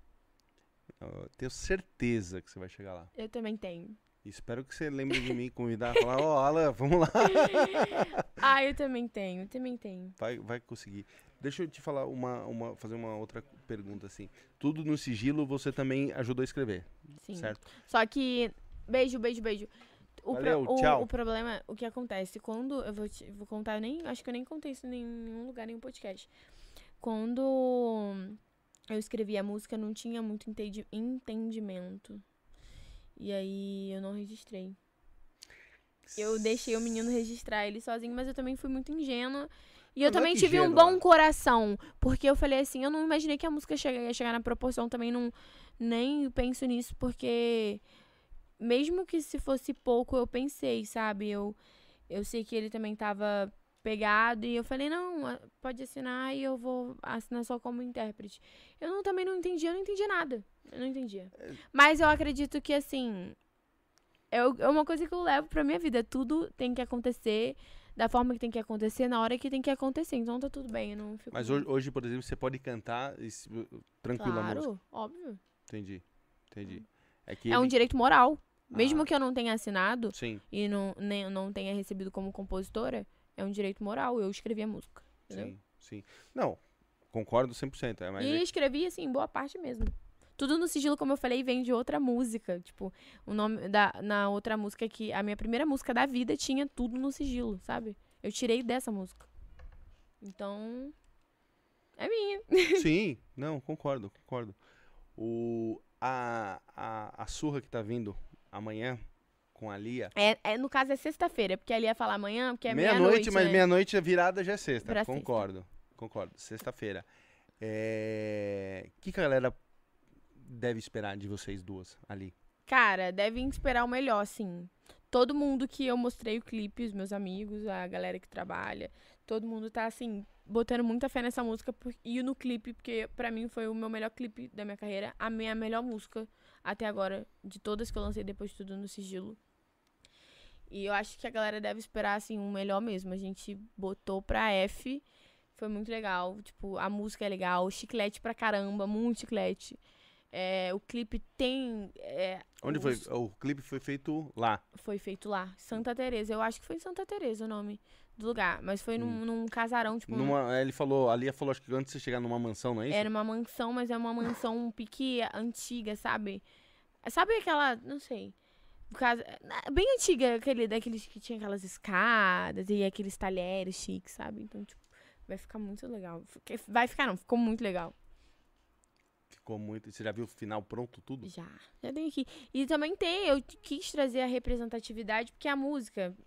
Eu tenho certeza que você vai chegar lá. Eu também tenho. Espero que você lembre de mim, convidar, falar, ó, Alan, vamos lá. (laughs) ah, eu também tenho, eu também tenho. Vai, vai conseguir. Deixa eu te falar uma, uma, fazer uma outra pergunta assim. Tudo no sigilo você também ajudou a escrever, Sim. certo? Só que. Beijo, beijo, beijo. O, pro- Valeu, o- tchau. o problema, o que acontece, quando. Eu vou, te- vou contar, eu nem. Acho que eu nem contei isso em nenhum lugar, nenhum podcast. Quando eu escrevi a música, não tinha muito entendi- entendimento. E aí eu não registrei. Eu deixei o menino registrar ele sozinho, mas eu também fui muito ingênua. E eu Não, é também que tive um bom coração. Porque eu falei assim, eu não imaginei que a música ia chegar na proporção, também não. Nem penso nisso, porque. Mesmo que se fosse pouco, eu pensei, sabe? Eu, eu sei que ele também tava pegado e eu falei, não, pode assinar e eu vou assinar só como intérprete. Eu não, também não entendi, eu não entendi nada. Eu não entendia. Mas eu acredito que, assim, é, é uma coisa que eu levo pra minha vida. Tudo tem que acontecer da forma que tem que acontecer, na hora que tem que acontecer. Então tá tudo bem, eu não fico... Mas hoje, hoje, por exemplo, você pode cantar e se- tranquilo a música. Claro, óbvio. Entendi, entendi. É que É um ele- direito moral. Mesmo Ah. que eu não tenha assinado Sim, e não, nem, não tenha recebido como compositora, é um direito moral. Eu escrevi a música. Entendeu? sim, sim. Não, concordo 100%. É, mas e é- escrevi, assim, boa parte mesmo. Tudo no sigilo, como eu falei, vem de outra música. Tipo, o nome da na outra música que. A minha primeira música da vida tinha tudo no sigilo, sabe? Eu tirei dessa música. Então. É minha. (laughs) Sim, não, concordo, concordo. O, a, a, a surra que tá vindo amanhã com a Lia. É, é, no caso é sexta-feira, porque ali ia falar amanhã, porque é meia-noite, meia-noite. mas né? meia-noite a virada já é sexta. Pra sexta. concordo, concordo. Sexta-feira. É, O que, que a galera deve esperar de vocês duas ali? Cara, devem esperar o melhor, sim. Todo mundo que eu mostrei o clipe, os meus amigos, a galera que trabalha, todo mundo tá, assim, botando muita fé nessa música por- e no clipe, porque pra mim foi o meu melhor clipe da minha carreira, a minha melhor música até agora, de todas que eu lancei depois de tudo no sigilo. E eu acho que a galera deve esperar, assim, o melhor mesmo. A gente botou pra F, foi muito legal. Tipo, a música é legal, chiclete pra caramba, muito chiclete. É, o clipe tem. é, Onde os- foi? O clipe foi feito lá. Foi feito lá. Santa Teresa. Eu acho que foi em Santa Teresa o nome do lugar. Mas foi num, num casarão, tipo. num- Hum. Numa, ele falou, ali falou, acho que antes de você chegar numa mansão, não é isso? Era uma mansão, mas é uma mansão um pique antiga, sabe? Sabe aquela. Não sei. Casa, bem antiga, aquele, daqueles que tinha aquelas escadas e aqueles talheres chiques, sabe? Então, tipo, vai ficar muito legal. Vai ficar, não, ficou muito legal. Ficou muito. Você já viu o final pronto, tudo? Já, já tem aqui. E também tem, eu quis trazer a representatividade, porque a música, hum,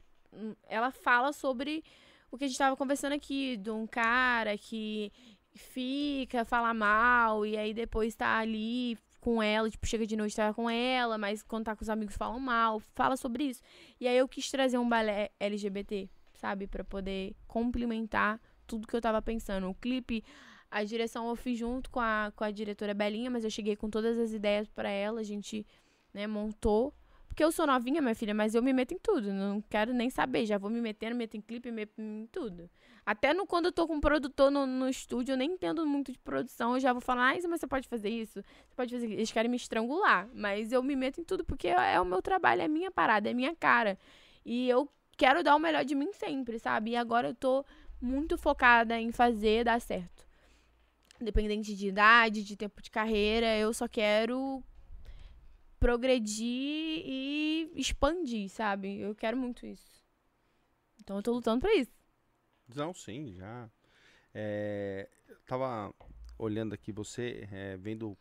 ela fala sobre o que a gente tava conversando aqui, de um cara que fica, fala mal, e aí depois tá ali com ela, tipo, chega de noite tá com ela, mas quando tá com os amigos falam mal, fala sobre isso. E aí eu quis trazer um balé LGBT, sabe, Pra poder complementar tudo que eu tava pensando. O clipe, a direção eu fiz junto com a, com a diretora Belinha, mas eu cheguei com todas as ideias pra ela, a gente, né, montou. Porque eu sou novinha, minha filha, mas eu me meto em tudo. Não quero nem saber. Já vou me metendo, meto em clipe, me meto em tudo. Até no, quando eu tô com um produtor no, no estúdio, eu nem entendo muito de produção. Eu já vou falar, ah, mas você pode fazer isso? Você pode fazer isso. Eles querem me estrangular. Mas eu me meto em tudo porque é, é o meu trabalho, é a minha parada, é a minha cara. E eu quero dar o melhor de mim sempre, sabe? E agora eu tô muito focada em fazer dar certo. Independente de idade, de tempo de carreira, eu só quero progredir e expandir, sabe? Eu quero muito isso. Então eu tô lutando pra isso. Não, sim, já. É, eu tava olhando aqui você, é, vendo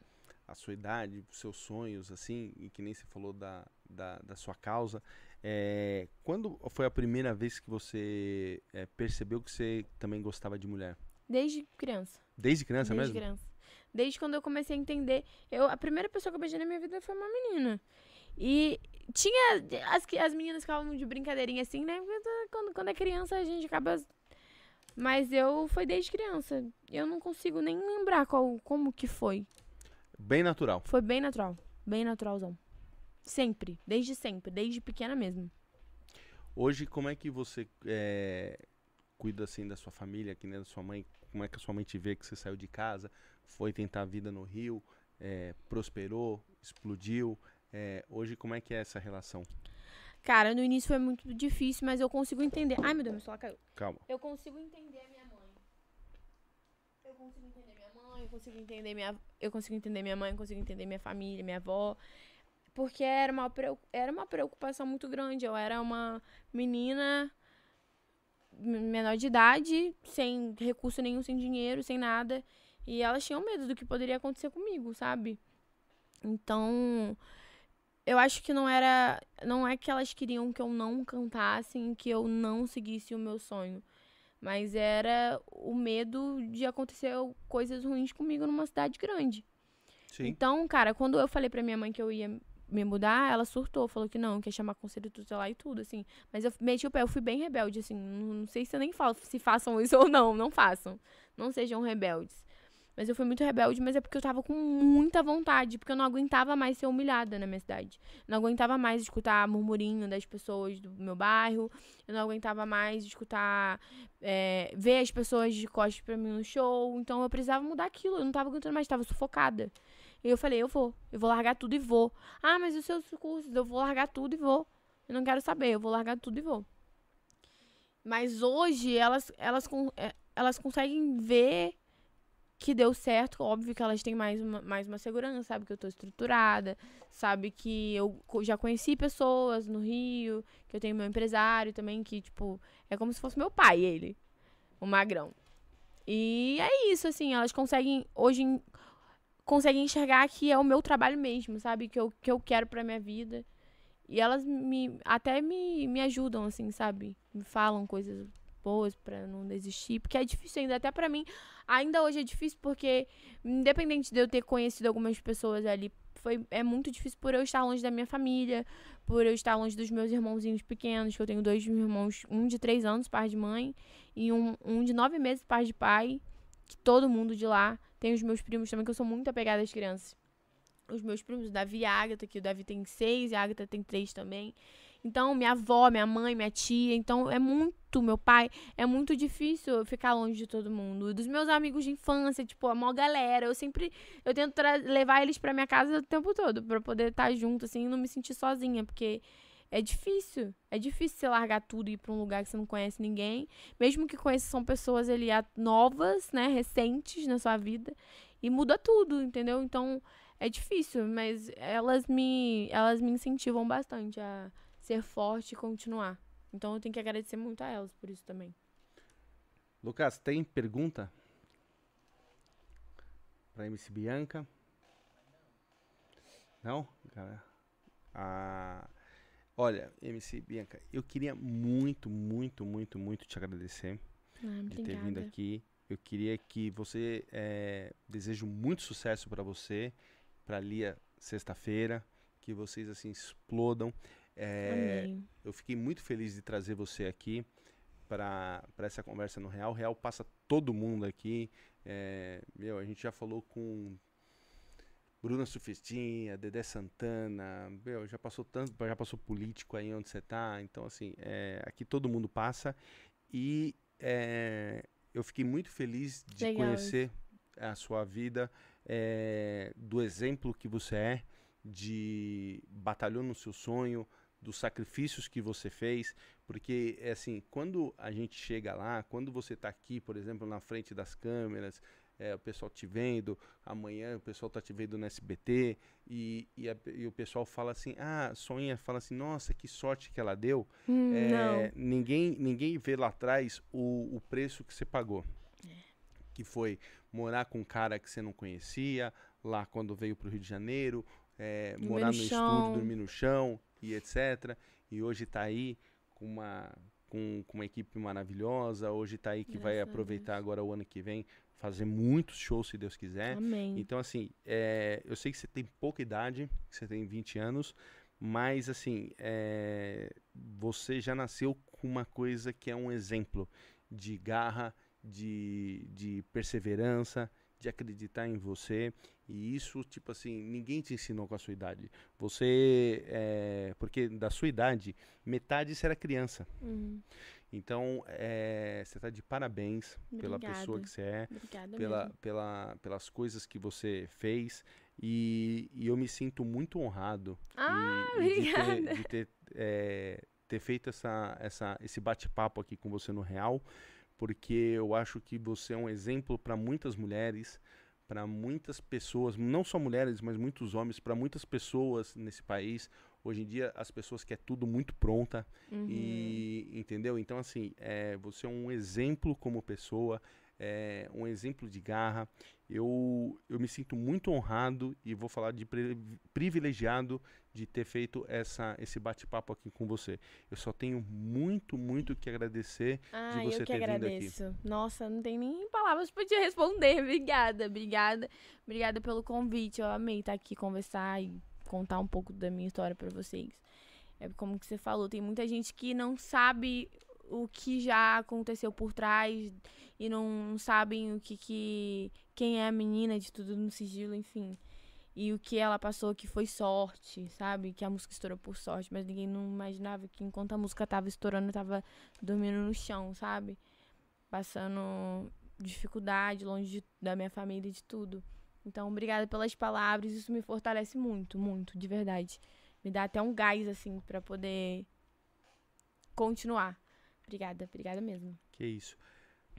a sua idade, os seus sonhos, assim, e que nem você falou da, da, da sua causa. É, quando foi a primeira vez que você é, percebeu que você também gostava de mulher? Desde criança. Desde criança Desde mesmo? criança. Desde quando eu comecei a entender. Eu, a primeira pessoa que eu beijei na minha vida foi uma menina. E tinha. As, que- as meninas ficavam de brincadeirinha assim, né? Porque Quando, quando é criança a gente acaba. Mas eu foi desde criança. Eu não consigo nem lembrar qual, como que foi. Bem natural. Foi bem natural. Bem naturalzão. Sempre. Desde sempre. Desde pequena mesmo. Hoje, como é que você é, cuida assim da sua família, que nem da sua mãe? Como é que a sua mãe te vê que você saiu de casa, foi tentar a vida no Rio, é, prosperou, explodiu? É, hoje, como é que é essa relação? Cara, no início foi muito difícil, mas eu consigo entender. Ai, meu Deus, meu celular caiu. Calma. Eu consigo entender a minha mãe. Eu consigo entender minha mãe, eu consigo entender minha, eu consigo entender minha mãe, eu consigo entender minha família, minha avó, porque era uma era uma preocupação muito grande. Eu era uma menina menor de idade, sem recurso nenhum, sem dinheiro, sem nada, e elas tinham medo do que poderia acontecer comigo, sabe? Então, eu acho que não era. Não é que elas queriam que eu não cantasse, que eu não seguisse o meu sonho. Mas era o medo de acontecer coisas ruins comigo numa cidade grande. Sim. Então, cara, quando eu falei pra minha mãe que eu ia me mudar, ela surtou, falou que não, que ia chamar conselho tutelar e tudo, assim. Mas eu meti o pé, eu fui bem rebelde, assim. Não, não sei se eu nem falo se façam isso (laughs) ou não, não façam. Não sejam rebeldes. Mas eu fui muito rebelde, mas é porque eu tava com muita vontade, porque eu não aguentava mais ser humilhada na minha cidade. Não aguentava mais escutar murmurinho das pessoas do meu bairro. Eu não aguentava mais escutar, é, ver as pessoas de costas pra mim no show. Então eu precisava mudar aquilo. Eu não tava aguentando mais, tava sufocada. E eu falei, eu vou, eu vou largar tudo e vou. Ah, mas os seus cursos, eu vou largar tudo e vou. Eu não quero saber, eu vou largar tudo e vou. Mas hoje elas, elas, é, elas conseguem ver que deu certo. Óbvio que elas têm mais uma, mais uma segurança, sabe que eu tô estruturada, sabe que eu já conheci pessoas no Rio, que eu tenho meu empresário também, que, tipo, é como se fosse meu pai, ele, o magrão. E é isso, assim, elas conseguem, hoje, em- conseguem enxergar que é o meu trabalho mesmo, sabe? Que eu, que eu quero pra minha vida. E elas me até me, me ajudam, assim, sabe? Me falam coisas esposo, pra não desistir, porque é difícil ainda, até pra mim, ainda hoje é difícil porque, independente de eu ter conhecido algumas pessoas ali, foi, é muito difícil por eu estar longe da minha família, por eu estar longe dos meus irmãozinhos pequenos, que eu tenho dois irmãos, um de três anos, pai de mãe, e um, um de nove meses, pai de pai, que todo mundo de lá. Tem os meus primos também, que eu sou muito apegada às crianças. Os meus primos, o Davi e a Agatha, que o Davi tem seis e a Agatha tem três também. Então, minha avó, minha mãe, minha tia. Então, é muito, meu pai, é muito difícil eu ficar longe de todo mundo. Dos meus amigos de infância, tipo, a maior galera. Eu sempre, eu tento levar eles pra minha casa o tempo todo, pra poder estar junto, assim, e não me sentir sozinha, porque é difícil. É difícil você largar tudo e ir pra um lugar que você não conhece ninguém. Mesmo que conheça, são pessoas ali a- novas, né, recentes na sua vida. E muda tudo, entendeu? Então, é difícil, mas elas me, elas me incentivam bastante a ser forte e continuar. Então eu tenho que agradecer muito a elas por isso também. Lucas, tem pergunta? Pra MC Bianca? Não? Cara, ah, olha, MC Bianca, eu queria muito, muito, muito, muito te agradecer Ah, de ter vindo aqui. Eu queria que você eh, desejo muito sucesso para você, para Lia sexta-feira, que vocês assim explodam. Amém. eu fiquei muito feliz de trazer você aqui para essa conversa no Real. O Real passa todo mundo aqui. É, meu, a gente já falou com Bruna Sufistinha, Dedé Santana, meu, já passou tanto, já passou político aí onde você tá. Então, assim, é, aqui todo mundo passa. E é, eu fiquei muito feliz de Legal conhecer a sua vida, é, do exemplo que você é, de batalhou no seu sonho, dos sacrifícios que você fez, porque é assim, quando a gente chega lá, quando você está aqui, por exemplo, na frente das câmeras, é, o pessoal te vendo, amanhã o pessoal tá te vendo no SBT e, e, a- e o pessoal fala assim, ah, sonha, fala assim, nossa, que sorte que ela deu. Hum, É, não. ninguém, ninguém vê lá atrás o, o preço que você pagou. Que foi morar com um cara que você não conhecia, lá quando veio pro Rio de Janeiro, é, morar no no estúdio, dormir no chão e etc. E hoje tá aí com uma, com, com uma equipe maravilhosa, hoje tá aí que vai Graças a aproveitar agora o ano que vem, fazer muitos shows se Deus quiser. Amém. Então, assim, é, eu sei que você tem pouca idade, que você tem 20 anos, mas, assim, é, você já nasceu com uma coisa que é um exemplo de garra, de, de perseverança, de acreditar em você. E isso, tipo assim, ninguém te ensinou com a sua idade. Você, é, porque da sua idade, metade era criança. Uhum. Então, é, você está de parabéns pela pessoa Obrigada. que você é Obrigada pela, mesmo. pela, pelas coisas que você fez e, e eu me sinto muito honrado Ah, e, de ter, obrigada. de ter, eh, ter feito essa, essa, esse bate-papo aqui com você no Real, porque eu acho que você é um exemplo para muitas mulheres, para muitas pessoas, não só mulheres, mas muitos homens, para muitas pessoas nesse país. Hoje em dia as pessoas querem tudo muito pronta, Uhum. e entendeu? Então, assim, é, você é um exemplo como pessoa, é, um exemplo de garra. Eu, eu me sinto muito honrado e vou falar de pri- privilegiado de ter feito essa, esse bate-papo aqui com você. Eu só tenho muito, muito que agradecer. Ah, você eu que ter vindo aqui. agradeço. Nossa, não tem nem palavras pra te responder. (laughs) Obrigada, obrigada. Obrigada pelo convite. Eu amei estar aqui conversar e contar um pouco da minha história pra vocês. É como que você falou, tem muita gente que não sabe o que já aconteceu por trás e não sabem o que que quem é a menina de tudo no sigilo, enfim. E o que ela passou que foi sorte, sabe? Que a música estourou por sorte, mas ninguém não imaginava que enquanto a música tava estourando, eu tava dormindo no chão, sabe? Passando dificuldade, longe de- da minha família e de tudo. Então, obrigada pelas palavras, isso me fortalece muito, muito, de verdade. Me dá até um gás, assim, pra poder continuar. Obrigada, obrigada mesmo. Que isso.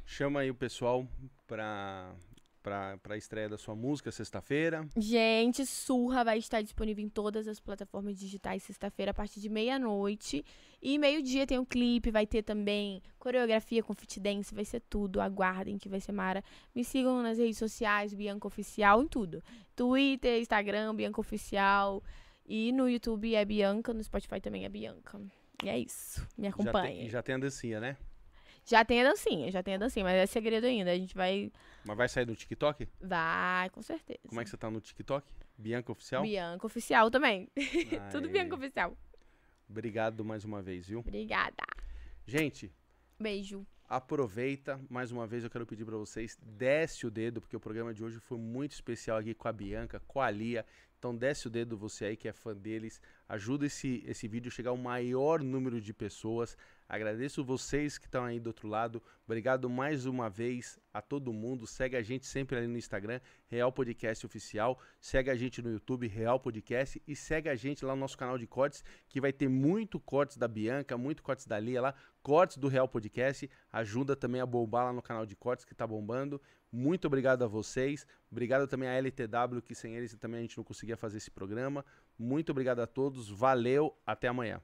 Chama aí o pessoal para para a estreia da sua música sexta-feira. Gente, Surra vai estar disponível em todas as plataformas digitais sexta-feira a partir de meia-noite. E meio-dia tem o clipe, vai ter também coreografia com fit dance, vai ser tudo. Aguardem que vai ser mara. Me sigam nas redes sociais, Bianca Oficial, em tudo. Twitter, Instagram, Bianca Oficial. E no YouTube é Bianca, no Spotify também é Bianca. E é isso. Me Já tem, já tem a dancinha, né? Já tem a dancinha, já tem a dancinha, mas é segredo ainda. A gente vai. Mas vai sair no TikTok? Vai, com certeza. Como é que você tá no TikTok? Bianca Oficial? Bianca Oficial também. (laughs) Tudo. Bianca Oficial. Obrigado mais uma vez, viu? Obrigada. Gente, Beijo. aproveita. Mais uma vez eu quero pedir pra vocês, desce o dedo, porque o programa de hoje foi muito especial aqui com a Bianca, com a Lia. Então desce o dedo você aí que é fã deles. Ajuda esse, esse vídeo a chegar ao maior número de pessoas. Agradeço vocês que estão aí do outro lado. Obrigado mais uma vez a todo mundo. Segue a gente sempre ali no Instagram, Real Podcast Oficial. Segue a gente no YouTube, Real Podcast. E segue a gente lá no nosso canal de cortes, que vai ter muito cortes da Bianca, muito cortes da Lia lá, cortes do Real Podcast. Ajuda também a bombar lá no canal de cortes que tá bombando. Muito obrigado a vocês. Obrigado também à LTW, que sem eles também a gente não conseguia fazer esse programa. Muito obrigado a todos. Valeu. Até amanhã.